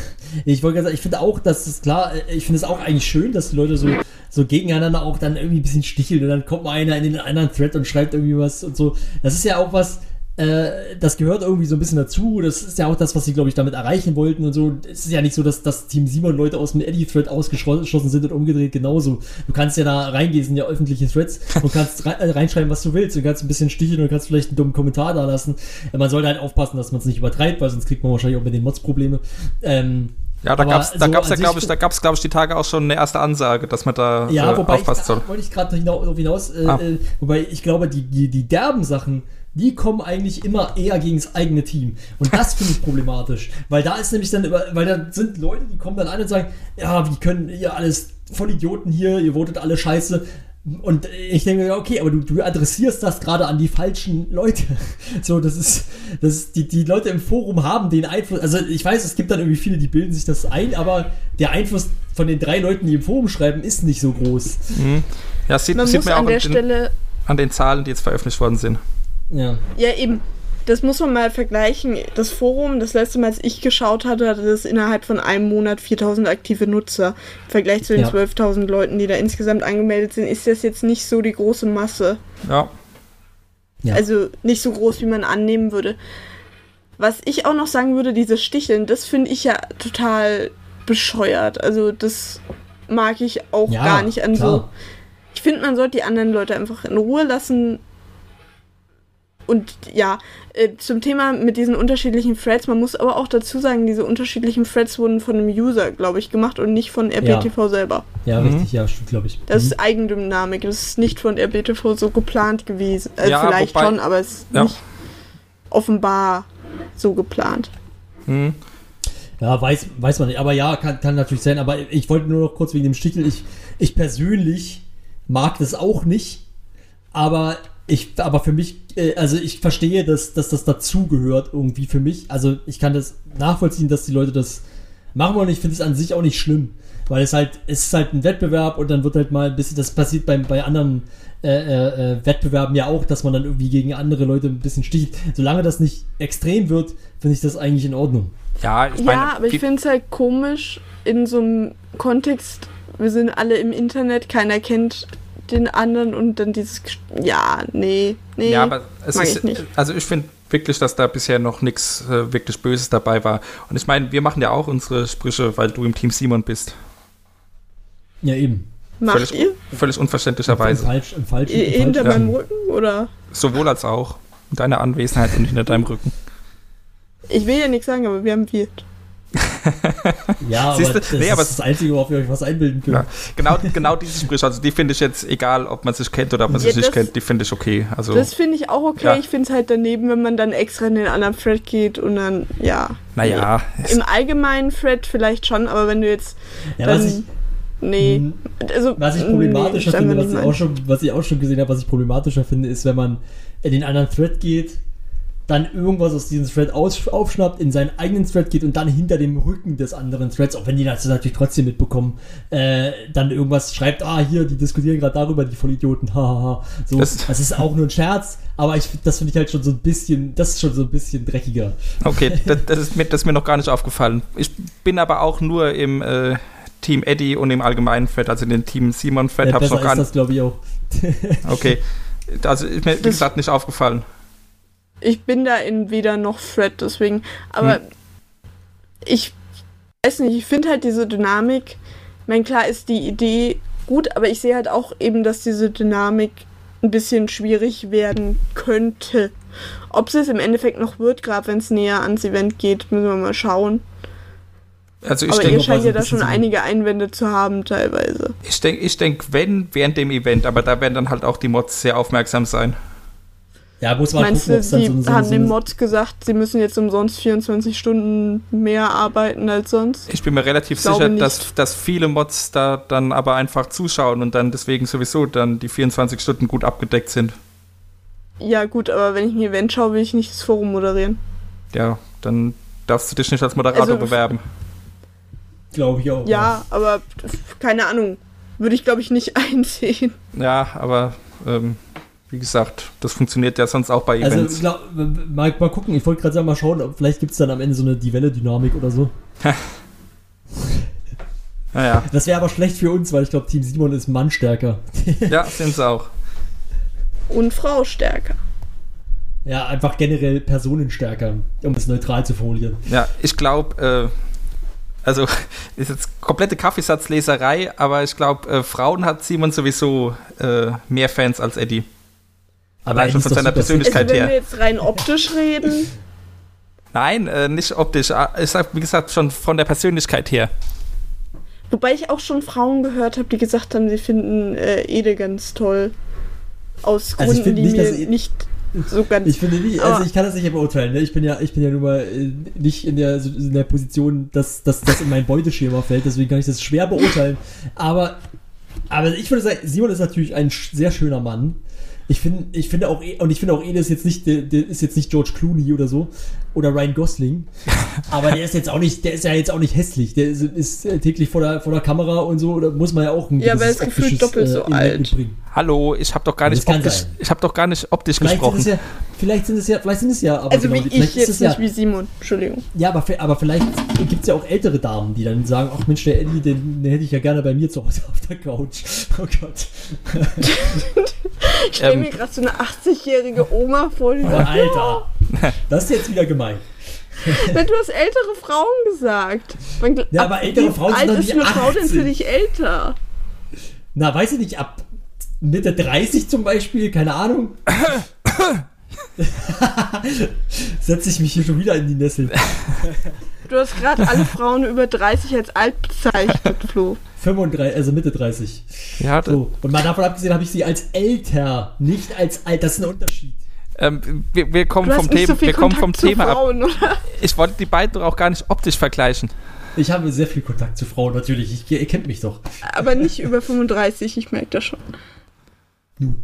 Ich wollte gerade sagen, ich finde auch, dass es klar, äh, ich finde es auch eigentlich schön, dass die Leute so, so gegeneinander auch dann irgendwie ein bisschen sticheln und dann kommt mal einer in den anderen Thread und schreibt irgendwie was und so. Das ist ja auch was, äh, das gehört irgendwie so ein bisschen dazu. Das ist ja auch das, was sie, glaube ich, damit erreichen wollten und so. Es ist ja nicht so, dass das Team Simon Leute aus dem Eddie-Thread ausgeschlossen sind und umgedreht genauso. Du kannst ja da reingehen, sind ja öffentliche Threads und kannst rei- äh, reinschreiben, was du willst. Du kannst ein bisschen sticheln und kannst vielleicht einen dummen Kommentar da lassen. Äh, Man sollte halt aufpassen, dass man es nicht übertreibt, weil sonst kriegt man wahrscheinlich auch mit den Mods Probleme. Ähm, Ja, da gab es da so gab's ja, glaube ich, da gab's, glaube ich, die Tage auch schon eine erste Ansage, dass man da Ja, äh, wobei ich, aufpassen soll. da wollte ich gerade hinaus, hinaus, Ah. äh, wobei ich glaube, die, die, die derben Sachen, die kommen eigentlich immer eher gegen das eigene Team. Und das finde ich problematisch. Weil da ist nämlich dann, über, weil da sind Leute, die kommen dann an und sagen, ja, wie können ihr alles Vollidioten hier, ihr votet alle scheiße. Und ich denke, ja, okay, aber du, du adressierst das gerade an die falschen Leute. *laughs* So, das ist, das ist, die, die Leute im Forum haben den Einfluss, also ich weiß, es gibt dann irgendwie viele, die bilden sich das ein, aber der Einfluss von den drei Leuten, die im Forum schreiben, ist nicht so groß. Mhm. Ja, sieht, Man sieht muss man auch an der den, Stelle, an den Zahlen, die jetzt veröffentlicht worden sind. Ja. ja eben, das muss man mal vergleichen. Das Forum, das letzte Mal, als ich geschaut hatte, hatte das innerhalb von einem Monat 4000 aktive Nutzer. Im Vergleich zu den Ja. 12.000 Leuten, die da insgesamt angemeldet sind, ist das jetzt nicht so die große Masse. Ja, Ja. Also nicht so groß, wie man annehmen würde. Was ich auch noch sagen würde, diese Sticheln, das finde ich ja total bescheuert. Also das mag ich auch Ja, gar nicht an so. klar. Ich finde, man sollte die anderen Leute einfach in Ruhe lassen. Und ja, äh, zum Thema mit diesen unterschiedlichen Threads, man muss aber auch dazu sagen, diese unterschiedlichen Threads wurden von einem User, glaube ich, gemacht und nicht von RPTV selber. Ja, Mhm. richtig, ja, stimmt, glaube ich. Das Mhm. ist Eigendynamik, das ist nicht von RPTV so geplant gewesen. Äh, Ja, vielleicht wobei- schon, aber es ist Ja. nicht offenbar so geplant. hm. Ja, weiß, weiß man nicht. Aber ja, kann, kann natürlich sein. Aber ich wollte nur noch kurz wegen dem Stichel. Ich, ich persönlich mag das auch nicht. Aber ich, aber für mich, äh, also ich verstehe, dass, dass das dazugehört irgendwie für mich. Also ich kann das nachvollziehen, dass die Leute das machen wollen. Ich finde es an sich auch nicht schlimm. Weil es halt, es ist halt ein Wettbewerb und dann wird halt mal ein bisschen, das passiert bei, bei anderen äh, äh, äh, Wettbewerben ja auch, dass man dann irgendwie gegen andere Leute ein bisschen sticht. Solange das nicht extrem wird, finde ich das eigentlich in Ordnung. ja, ich meine, ja, aber ich finde es halt komisch in so einem Kontext, wir sind alle im Internet, keiner kennt den anderen und dann dieses, ja, nee, nee, Ja, aber es mag ist, ich nicht. also ich finde wirklich, dass da bisher noch nichts äh, wirklich Böses dabei war. Und ich meine, wir machen ja auch unsere Sprüche, weil du im Team Simon bist. Ja, eben. Macht völlig, ihr? Völlig Im unverständlicherweise. falsch, im falschen, im Hinter falschen- meinem Rücken oder? Sowohl als auch. In deiner Anwesenheit und hinter deinem Rücken. Ich will ja nichts sagen, aber wir haben Wirt. *laughs* Ja, aber Siehste? das Nee, ist aber- das Einzige, worauf ihr euch was einbilden könnt. Ja. Genau, genau diese Sprüche, also die finde ich jetzt, egal ob man sich kennt oder ob man Ja, sich nicht das- kennt, die finde ich okay. Also, Das finde ich auch okay. Ja. Ich finde es halt daneben, wenn man dann extra in den anderen Thread geht und dann, ja. naja, Im allgemeinen Thread vielleicht schon, aber wenn du jetzt. Ja, dann, was ich, nee. Also, was ich nee, problematischer ist finde, was ich, nicht auch schon, was ich auch schon gesehen habe, was ich problematischer finde, ist, wenn man in den anderen Thread geht, dann irgendwas aus diesem Thread aufschnappt, in seinen eigenen Thread geht und dann hinter dem Rücken des anderen Threads, auch wenn die das natürlich trotzdem mitbekommen, äh, dann irgendwas schreibt, ah, hier, die diskutieren gerade darüber, die Vollidioten, *laughs* hahaha. So, Das- das, ist auch nur ein Scherz, aber ich, das finde ich halt schon so ein bisschen, das ist schon so ein bisschen dreckiger. okay, *laughs* das, das, ist mir, das ist mir noch gar nicht aufgefallen. Ich bin aber auch nur im äh, Team Eddie und im allgemeinen Thread, also in den Team Simon Thread, Ja, habe ich noch gar nicht. das, glaube ich, auch. Okay. Also ist mir, wie Das- gesagt, nicht aufgefallen. Ich bin da in weder noch Thread, deswegen. Aber Hm. ich weiß nicht, ich finde halt diese Dynamik. Ich meine, klar ist die Idee gut, aber ich sehe halt auch eben, dass diese Dynamik ein bisschen schwierig werden könnte. Ob es es im Endeffekt noch wird, gerade wenn es näher ans Event geht, müssen wir mal schauen. Also ich aber denke, ihr scheint ja da schon einige Einwände zu haben, teilweise. ich denke, ich denk, wenn, während dem Event, aber da werden dann halt auch die Mods sehr aufmerksam sein. Ja, muss man Meinst gucken, du, ob es dann die so, so, haben so, so Mods gesagt, sie müssen jetzt umsonst 24 Stunden mehr arbeiten als sonst? Ich bin mir relativ Ich sicher, dass, dass viele Mods da dann aber einfach zuschauen und dann deswegen sowieso dann die 24 Stunden gut abgedeckt sind. Ja, gut, aber wenn ich ein Event schaue, will ich nicht das Forum moderieren. Ja, dann darfst du dich nicht als Moderator Also, bewerben. glaube ich auch. Ja, aber pf, keine Ahnung. Würde ich, glaube ich, nicht *laughs* einsehen. Ja, aber ähm, wie gesagt, das funktioniert ja sonst auch bei Also, Events. glaub, mal, mal gucken, ich wollte gerade sagen, mal schauen, ob vielleicht gibt es dann am Ende so eine Die Welle-Dynamik oder so. *laughs* naja, Das wäre aber schlecht für uns, weil ich glaube, Team Simon ist mannstärker. *laughs* ja, sind sie auch. Und Frau stärker. Ja, einfach generell personenstärker, um es neutral zu formulieren. Ja, ich glaube, äh, also *laughs* ist jetzt komplette Kaffeesatzleserei, aber ich glaube, äh, Frauen hat Simon sowieso äh, mehr Fans als Eddie. Allein schon Eddie von seiner super Persönlichkeit. Also wenn her. wir jetzt rein optisch reden, Nein, äh, nicht optisch. Ah, Ich sag, wie gesagt, schon von der Persönlichkeit her. wobei ich auch schon Frauen gehört habe, die gesagt haben, sie finden äh, Ede ganz toll. Aus Also ich Gründen, find die nicht, mir Ede- nicht so ganz. Ich finde nicht, also Aber- ich kann das nicht beurteilen. Ne? Ich bin ja, ich bin ja nun mal äh, nicht in der, in der Position, dass, dass das in mein Beuteschema fällt, deswegen kann ich das schwer beurteilen. Aber, aber ich würde sagen, Simon ist natürlich ein sehr schöner Mann. Ich finde, ich finde auch, eh- und ich finde auch, eh, das ist jetzt nicht, der, der ist jetzt nicht George Clooney oder so oder Ryan Gosling, *laughs* aber der ist jetzt auch nicht, der ist ja jetzt auch nicht hässlich. Der ist, ist äh, täglich vor der, vor der Kamera und so. Da muss man ja auch ein Ja, aber er gewisses ist gefühlt optisches, doppelt so Element alt. mitbringen. Hallo, ich habe doch gar Das nicht optisch, sein. ich habe doch gar nicht optisch Vielleicht sind, gesprochen. es ja, vielleicht sind es ja, vielleicht sind es ja, aber Also genau, wie ich ist jetzt es ja, nicht wie Simon. Entschuldigung. Ja, aber, aber vielleicht gibt es ja auch ältere Damen, die dann sagen, ach Mensch, der Eddie, den, den hätte ich ja gerne bei mir zu Hause auf der Couch. *laughs* Oh Gott. *laughs* Ich stelle Ähm. mir gerade so eine 80-jährige Oma vor, die sagt, Alter. *laughs* Das ist jetzt wieder gemein. Na, du hast ältere Frauen gesagt. Man, Ja, ab aber ältere Frauen sind doch ist nicht eine Frau denn 18. für dich älter? Na, weiß ich nicht, ab Mitte 30 zum Beispiel, keine Ahnung. *coughs* Setze ich mich hier schon wieder in die Nessel. *laughs* Du hast gerade alle Frauen über 30 als alt bezeichnet, Flo. 35, also Mitte 30. ja, So. Und mal davon abgesehen habe ich sie als älter, nicht als alt. Das ist ein Unterschied. Ähm, wir, wir kommen Du vom Thema, so viel wir kommen vom zu Thema ab. Frauen, oder? Ich wollte die beiden doch auch gar nicht optisch vergleichen. Ich habe sehr viel Kontakt zu Frauen, natürlich. Ich, ihr kennt mich doch. Aber nicht über 35, ich merke das schon. Nun.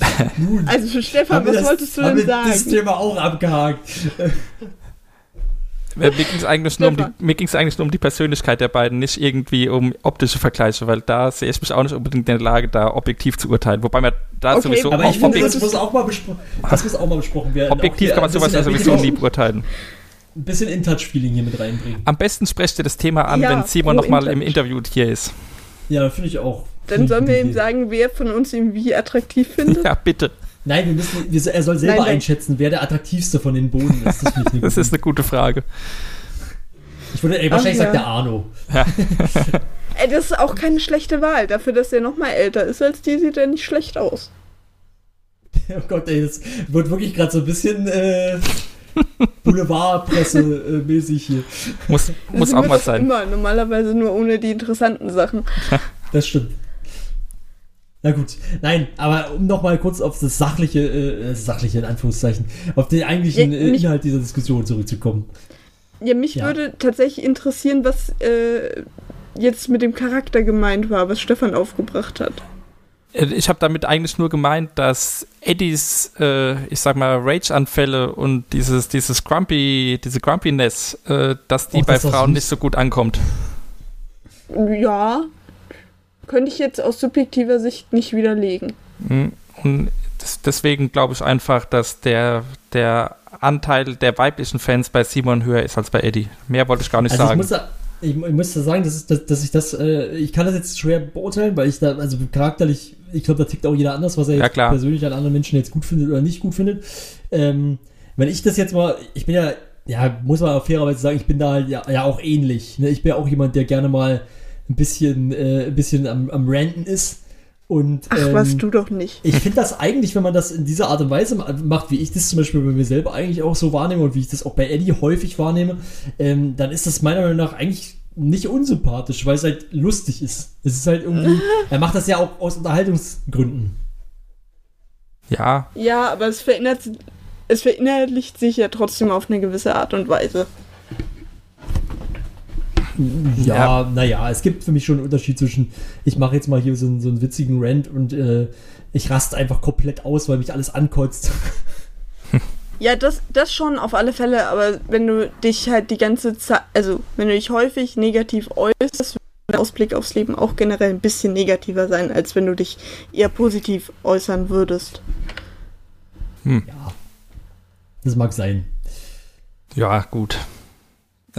*laughs* Nun. Also für Stefan, was das- wolltest du haben denn wir das sagen? Thema auch abgehakt. Mir ging es eigentlich, nur um die- Stefan. mir ging's eigentlich nur um die Persönlichkeit der beiden, nicht irgendwie um optische Vergleiche, weil da sehe ich mich auch nicht unbedingt in der Lage, da objektiv zu urteilen. Wobei man da Okay, sowieso Aber auch ich objektiv, das muss auch mal, bespro das muss auch mal besprochen werden. objektiv kann man sowas ja sowieso nie bisschen- beurteilen. Ein bisschen In-Touch-Feeling hier mit reinbringen. Am besten sprecht ihr das Thema an, Ja, wenn Simon pro nochmal im. Interview hier ist. Ja, finde ich auch. Dann sollen wir ihm sagen, wer von uns ihn wie attraktiv findet. *laughs* Ja, bitte. Nein, wir müssen, wir, er soll selber Nein, nein. einschätzen, wer der attraktivste von den Boden ist. Das, eine Das ist eine gute Frage. ich würde, ey, wahrscheinlich Ach, sagt ja. der Arno. *laughs* Ey, das ist auch keine schlechte Wahl. Dafür, dass er noch mal älter ist als die, sieht er nicht schlecht aus. *laughs* Oh Gott, ey, das wird wirklich gerade so ein bisschen äh, *laughs* Boulevardpresse-mäßig hier. Muss, muss auch mal sein. Immer, normalerweise nur ohne die interessanten Sachen. Das stimmt. Na gut, nein, aber um nochmal kurz auf das sachliche, äh, sachliche in Anführungszeichen, auf den eigentlichen Ja, äh, mich- Inhalt dieser Diskussion zurückzukommen. Ja, mich Ja. würde tatsächlich interessieren, was äh, jetzt mit dem Charakter gemeint war, was Stefan aufgebracht hat. Äh, Ich habe damit eigentlich nur gemeint, dass Eddies, äh, ich sag mal, Rage-Anfälle und dieses, dieses Grumpy, diese Grumpiness, äh, dass die Och, bei Frauen nicht so gut ankommt. Ja, könnte ich jetzt aus subjektiver Sicht nicht widerlegen. Mhm. Und deswegen glaube ich einfach, dass der, der Anteil der weiblichen Fans bei Simon höher ist als bei Eddie. Mehr wollte ich gar nicht Also ich sagen. muss, da, ich, ich muss da sagen, dass, dass, dass ich das, äh, ich kann das jetzt schwer beurteilen, weil ich da, also charakterlich, ich glaube, da tickt auch jeder anders, was er Ja, jetzt klar. persönlich an anderen Menschen jetzt gut findet oder nicht gut findet. Ähm, wenn ich das jetzt mal, ich bin ja, ja, muss man auch fairerweise sagen, ich bin da halt ja, ja auch ähnlich. Ne? Ich bin ja auch jemand, der gerne mal ein bisschen, äh, ein bisschen am, am Ranten ist. Und, Ach, ähm, was du doch nicht. ich finde das eigentlich, wenn man das in dieser Art und Weise ma- macht, wie ich das zum Beispiel bei mir selber eigentlich auch so wahrnehme und wie ich das auch bei Eddie häufig wahrnehme, ähm, dann ist das meiner Meinung nach eigentlich nicht unsympathisch, weil es halt lustig ist. Es ist halt irgendwie, *laughs* er macht das ja auch aus Unterhaltungsgründen. ja, Ja, aber es verinnerlicht, es verinnerlicht sich ja trotzdem auf eine gewisse Art und Weise. Ja, naja, es gibt für mich schon einen Unterschied zwischen, ich mache jetzt mal hier so einen, so einen witzigen Rant und äh, ich raste einfach komplett aus, weil mich alles ankotzt. Ja, das, das schon auf alle Fälle, aber wenn du dich halt die ganze Zeit, also wenn du dich häufig negativ äußerst, wird der Ausblick aufs Leben auch generell ein bisschen negativer sein, als wenn du dich eher positiv äußern würdest. Ja. Das mag sein. ja, gut.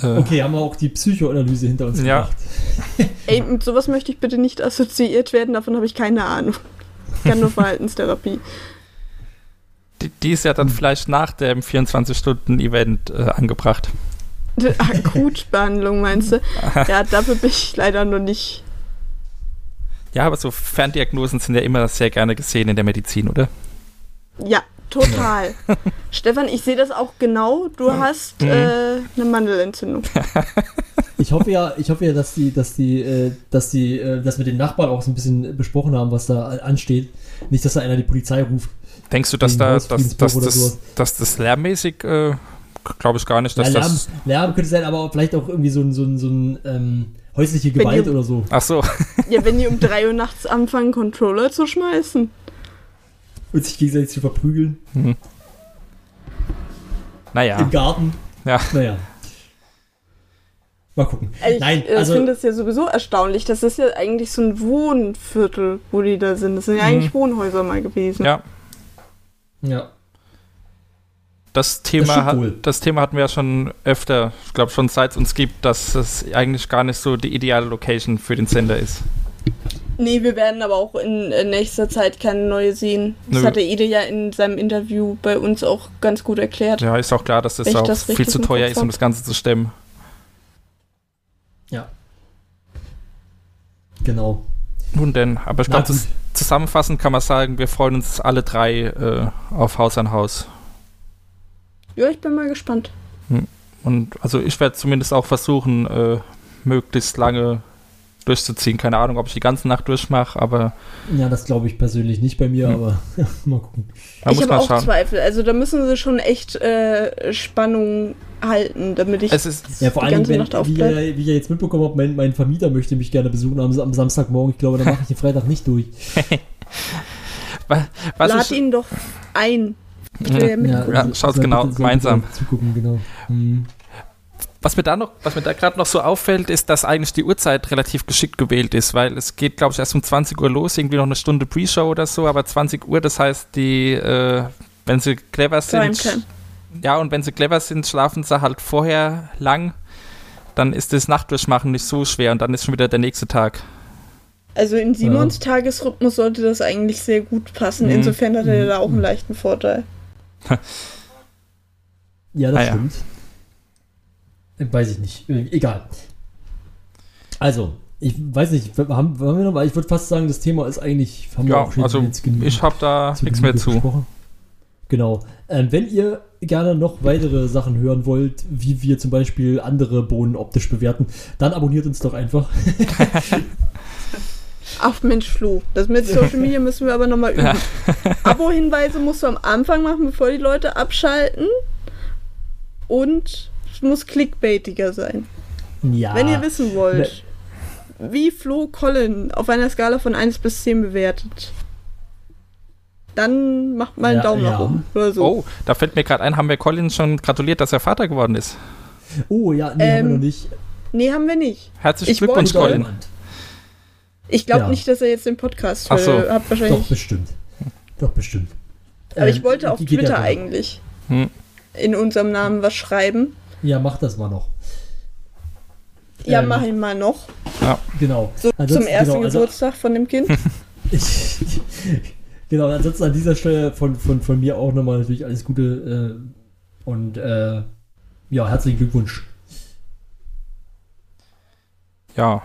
Äh, Okay, haben wir auch die Psychoanalyse hinter uns Ja. gebracht. *laughs* Ey, mit sowas möchte ich bitte nicht assoziiert werden, davon habe ich keine Ahnung. Ich kann nur Verhaltenstherapie. die, die ist ja dann vielleicht nach dem 24-Stunden-Event äh, angebracht. *laughs* Akutbehandlung meinst du? *laughs* Ja, dafür bin ich leider noch nicht. Ja, aber so Ferndiagnosen sind ja immer sehr gerne gesehen in der Medizin, oder? Ja, total. *laughs* Stefan, ich sehe das auch genau. Du hast Mhm. äh, eine Mandelentzündung. *laughs* Ich hoffe ja, ich hoffe ja, dass die, dass die, äh, dass die, äh, dass wir den Nachbarn auch so ein bisschen besprochen haben, was da ansteht. Nicht, dass da einer die Polizei ruft. Denkst du, dass, da, dass, dass, oder das, sowas. dass das lärmmäßig, äh, glaube ich gar nicht, dass ja, Lärm, das. Lärm könnte sein, aber vielleicht auch irgendwie so ein, so ein, so ein ähm, häusliche Gewalt die- oder so. Ach so, Ja, wenn die um 3 Uhr nachts anfangen, Controller zu schmeißen. Und sich gegenseitig zu verprügeln Naja, im Garten. ja. Naja. Mal gucken. Ich Nein, äh, also finde es ja sowieso erstaunlich. Das ist ja eigentlich so ein Wohnviertel, wo die da sind. Das sind ja Mhm. eigentlich Wohnhäuser mal gewesen. ja. ja, Das Thema, hat, wohl. das Thema hatten wir ja schon öfter, ich glaube schon seit es uns gibt, dass es eigentlich gar nicht so die ideale Location für den Sender ist. Nee, wir werden aber auch in äh, nächster Zeit keine neue sehen. Das Nö. hatte Ede ja in seinem Interview bei uns auch ganz gut erklärt. Ja, ist auch klar, dass das auch das viel zu teuer ist, um das Ganze zu stemmen. ja. Genau. Nun denn, aber ich glaube, zusammenfassend kann man sagen, wir freuen uns alle drei äh, auf Haus an Haus. Ja, ich bin mal gespannt. Und also ich werde zumindest auch versuchen, äh, möglichst lange durchzuziehen. Keine Ahnung, ob ich die ganze Nacht durchmache, aber Ja, das glaube ich persönlich nicht bei mir, Hm. aber *laughs* mal gucken. da ich habe auch schauen. Zweifel. Also da müssen sie schon echt äh, Spannung halten, damit ich Es ist, Ja, vor Die allem, ganze wenn, Nacht wie, aufbleibt. ihr, wie ihr jetzt mitbekommen habt, mein, mein Vermieter möchte mich gerne besuchen am, am Samstagmorgen. Ich glaube, dann mache ich den Freitag nicht durch. *laughs* wa- was lad ich, ihn doch ein. Ich ja mitgucken. Ja, schaut's genau, gemeinsam. Zugucken, genau. Hm. Was mir da noch, was mir da gerade noch so auffällt, ist, dass eigentlich die Uhrzeit relativ geschickt gewählt ist, weil es geht, glaube ich, erst um 20 Uhr los, irgendwie noch eine Stunde Pre-Show oder so, aber 20 Uhr, das heißt, die, äh, wenn sie clever sind, ja, und wenn sie clever sind, schlafen sie halt vorher lang, dann ist das Nachtdurchmachen nicht so schwer und dann ist schon wieder der nächste Tag. Also in Simons Tagesrhythmus sollte das eigentlich sehr gut passen. Mhm. Insofern hat er Mhm. da auch einen leichten Vorteil. *laughs* Ja, das Ah, ja. stimmt. Äh, Weiß ich nicht. Egal. Also, ich weiß nicht, haben, haben wir noch, weil ich würde fast sagen, das Thema ist eigentlich, haben wir Ja, auch schon also ich habe da nichts mehr zu. besprochen. Genau. Ähm, wenn ihr gerne noch weitere Sachen hören wollt, wie wir zum Beispiel andere Bohnen optisch bewerten, dann abonniert uns doch einfach. *laughs* Ach Mensch, Flo, das mit Social Media müssen wir aber nochmal üben. Ja. Abo-Hinweise musst du am Anfang machen, bevor die Leute abschalten. Und muss clickbaitiger sein. Ja. Wenn ihr wissen wollt, wie Flo Colin auf einer Skala von 1 bis 10 bewertet, dann macht mal einen Ja, Daumen ja. nach oben oder so. Oh, da fällt mir gerade ein, haben wir Colin schon gratuliert, dass er Vater geworden ist. Oh ja, nee, haben wir Ähm, noch nicht. Nee, haben wir nicht. Herzlichen Ich Glückwunsch, Colin. Ich glaube Ja. nicht, dass er jetzt den Podcast Ach so. Hat Doch, wahrscheinlich. bestimmt. Doch, bestimmt. Aber ich Ähm, wollte auf Twitter eigentlich Hm. in unserem Namen was schreiben. Ja, mach das mal noch. Ja, Ähm, mach ihn mal noch. Genau. So Ansonsten- zum ersten genau, also- Geburtstag von dem Kind. *laughs* Ich, *laughs* genau, ansonsten an dieser Stelle von, von, von mir auch nochmal natürlich alles Gute äh, und äh, ja, herzlichen Glückwunsch. Ja,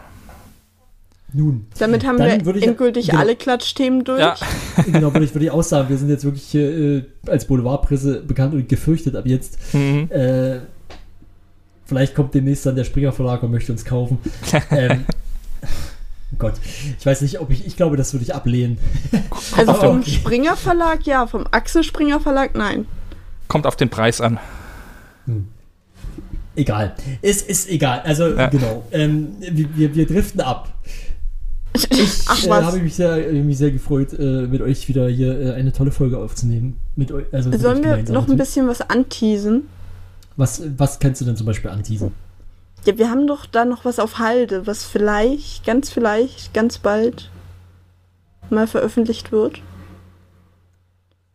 Nun, Damit haben Dann wir endgültig genau. alle Klatschthemen durch. ja. *laughs* genau, würde ich, würde ich auch sagen, wir sind jetzt wirklich äh, als Boulevardpresse bekannt und gefürchtet ab jetzt. Mhm. Äh, vielleicht kommt demnächst dann der Springer Verlag und möchte uns kaufen. *laughs* ähm, oh Gott, ich weiß nicht, ob ich, ich glaube, das würde ich ablehnen. Also vom okay. Springer Verlag ja, vom Axel Springer Verlag nein. Kommt auf den Preis an. Egal. Es ist egal. Also, Ja. genau. Ähm, wir, wir, wir driften ab. *laughs* Ich Ach äh, habe mich sehr, mich sehr gefreut, äh, mit euch wieder hier äh, eine tolle Folge aufzunehmen. Mit euch, also Sollen wir noch ein bisschen was anteasen? Was, was kannst du denn zum Beispiel anteasen? Ja, wir haben doch da noch was auf Halde, was vielleicht, ganz vielleicht, ganz bald mal veröffentlicht wird.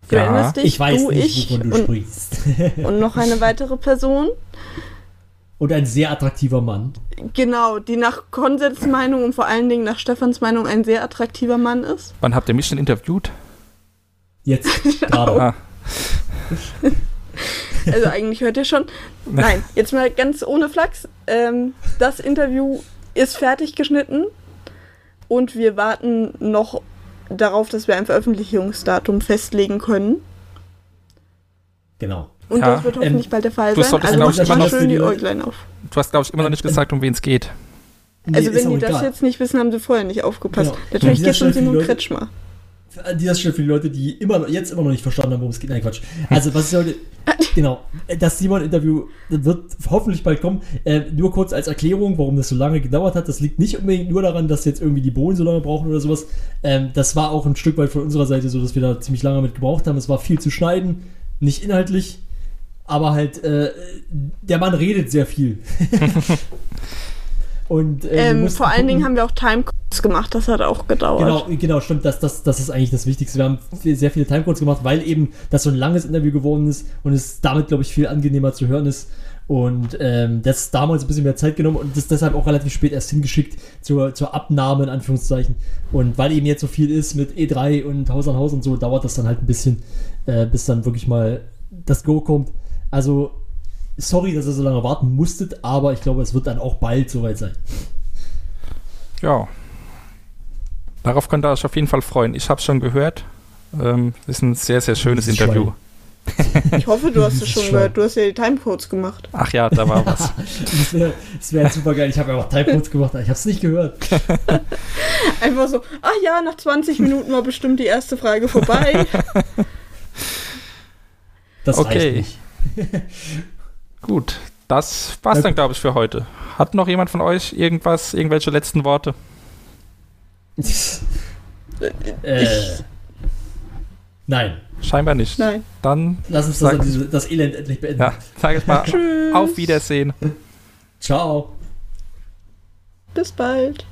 Du Ja, erinnerst dich, Ich weiß du, nicht, ich wovon du und, sprichst. *laughs* und noch eine weitere Person. Und ein sehr attraktiver Mann. Genau, die nach Konsens Meinung und vor allen Dingen nach Stefans Meinung ein sehr attraktiver Mann ist. Wann habt ihr mich denn interviewt? Jetzt *laughs* gerade. *laughs* Also eigentlich hört ihr schon. Nein, jetzt mal ganz ohne Flachs. Ähm, das Interview ist fertig geschnitten und wir warten noch darauf, dass wir ein Veröffentlichungsdatum festlegen können. Genau. Und Ja, das wird hoffentlich ähm, bald der Fall du sein. Also macht immer mal noch schön die Äuglein auf. du hast, glaube ich, immer noch nicht gesagt, um wen es geht. Nee, Also wenn die das egal. jetzt nicht wissen, haben sie vorher nicht aufgepasst. Genau. Natürlich geht es um Simon Leute- Kretschmer. An dieser Stelle für die Leute, die immer jetzt immer noch nicht verstanden haben, worum es geht. Nein, Quatsch. Also, was ich heute. *laughs* genau. Das Simon-Interview wird hoffentlich bald kommen. Äh, nur kurz als Erklärung, warum das so lange gedauert hat. Das liegt nicht unbedingt nur daran, dass jetzt irgendwie die Bohnen so lange brauchen oder sowas. Ähm, das war auch ein Stück weit von unserer Seite so, dass wir da ziemlich lange mit gebraucht haben. Es war viel zu schneiden. Nicht inhaltlich, aber halt, äh, der Mann redet sehr viel. *laughs* Und, äh, Ähm, vor allen gucken- Dingen haben wir auch Timecodes gemacht, das hat auch gedauert. Genau, genau, stimmt. Das, das, das ist eigentlich das Wichtigste. Wir haben viel- sehr viele Timecodes gemacht, weil eben das so ein langes Interview geworden ist und es damit, glaube ich, viel angenehmer zu hören ist. Und ähm, das ist damals ein bisschen mehr Zeit genommen und das deshalb auch relativ spät erst hingeschickt zur, zur Abnahme, in Anführungszeichen. Und weil eben jetzt so viel ist mit E3 und Haus an Haus und so, dauert das dann halt ein bisschen, äh, bis dann wirklich mal das Go kommt. Also, sorry, dass ihr so lange warten musstet, aber ich glaube, es wird dann auch bald soweit sein. Ja. Darauf könnt ihr euch auf jeden Fall freuen. Ich habe es schon gehört. Ähm, ist ein sehr, sehr schönes Interview. Schwein. *laughs* Ich hoffe, du hast es schon Schwein. gehört. Du hast ja die Timecodes gemacht. Ach ja, da war *laughs* was. Das wäre wär super geil. Ich habe ja auch Timecodes gemacht, aber ich habe es nicht gehört. *laughs* Einfach so, ach ja, nach 20 Minuten war bestimmt die erste Frage vorbei. Das Okay. reicht Gut, das war's dann, glaube ich, für heute. Hat noch jemand von euch irgendwas, irgendwelche letzten Worte? *laughs* äh, nein. Scheinbar nicht. Nein. Dann, Lass uns das, Sag- diese, das Elend endlich beenden. ja, sage ich mal, *laughs* Tschüss. auf Wiedersehen. Ciao. Bis bald.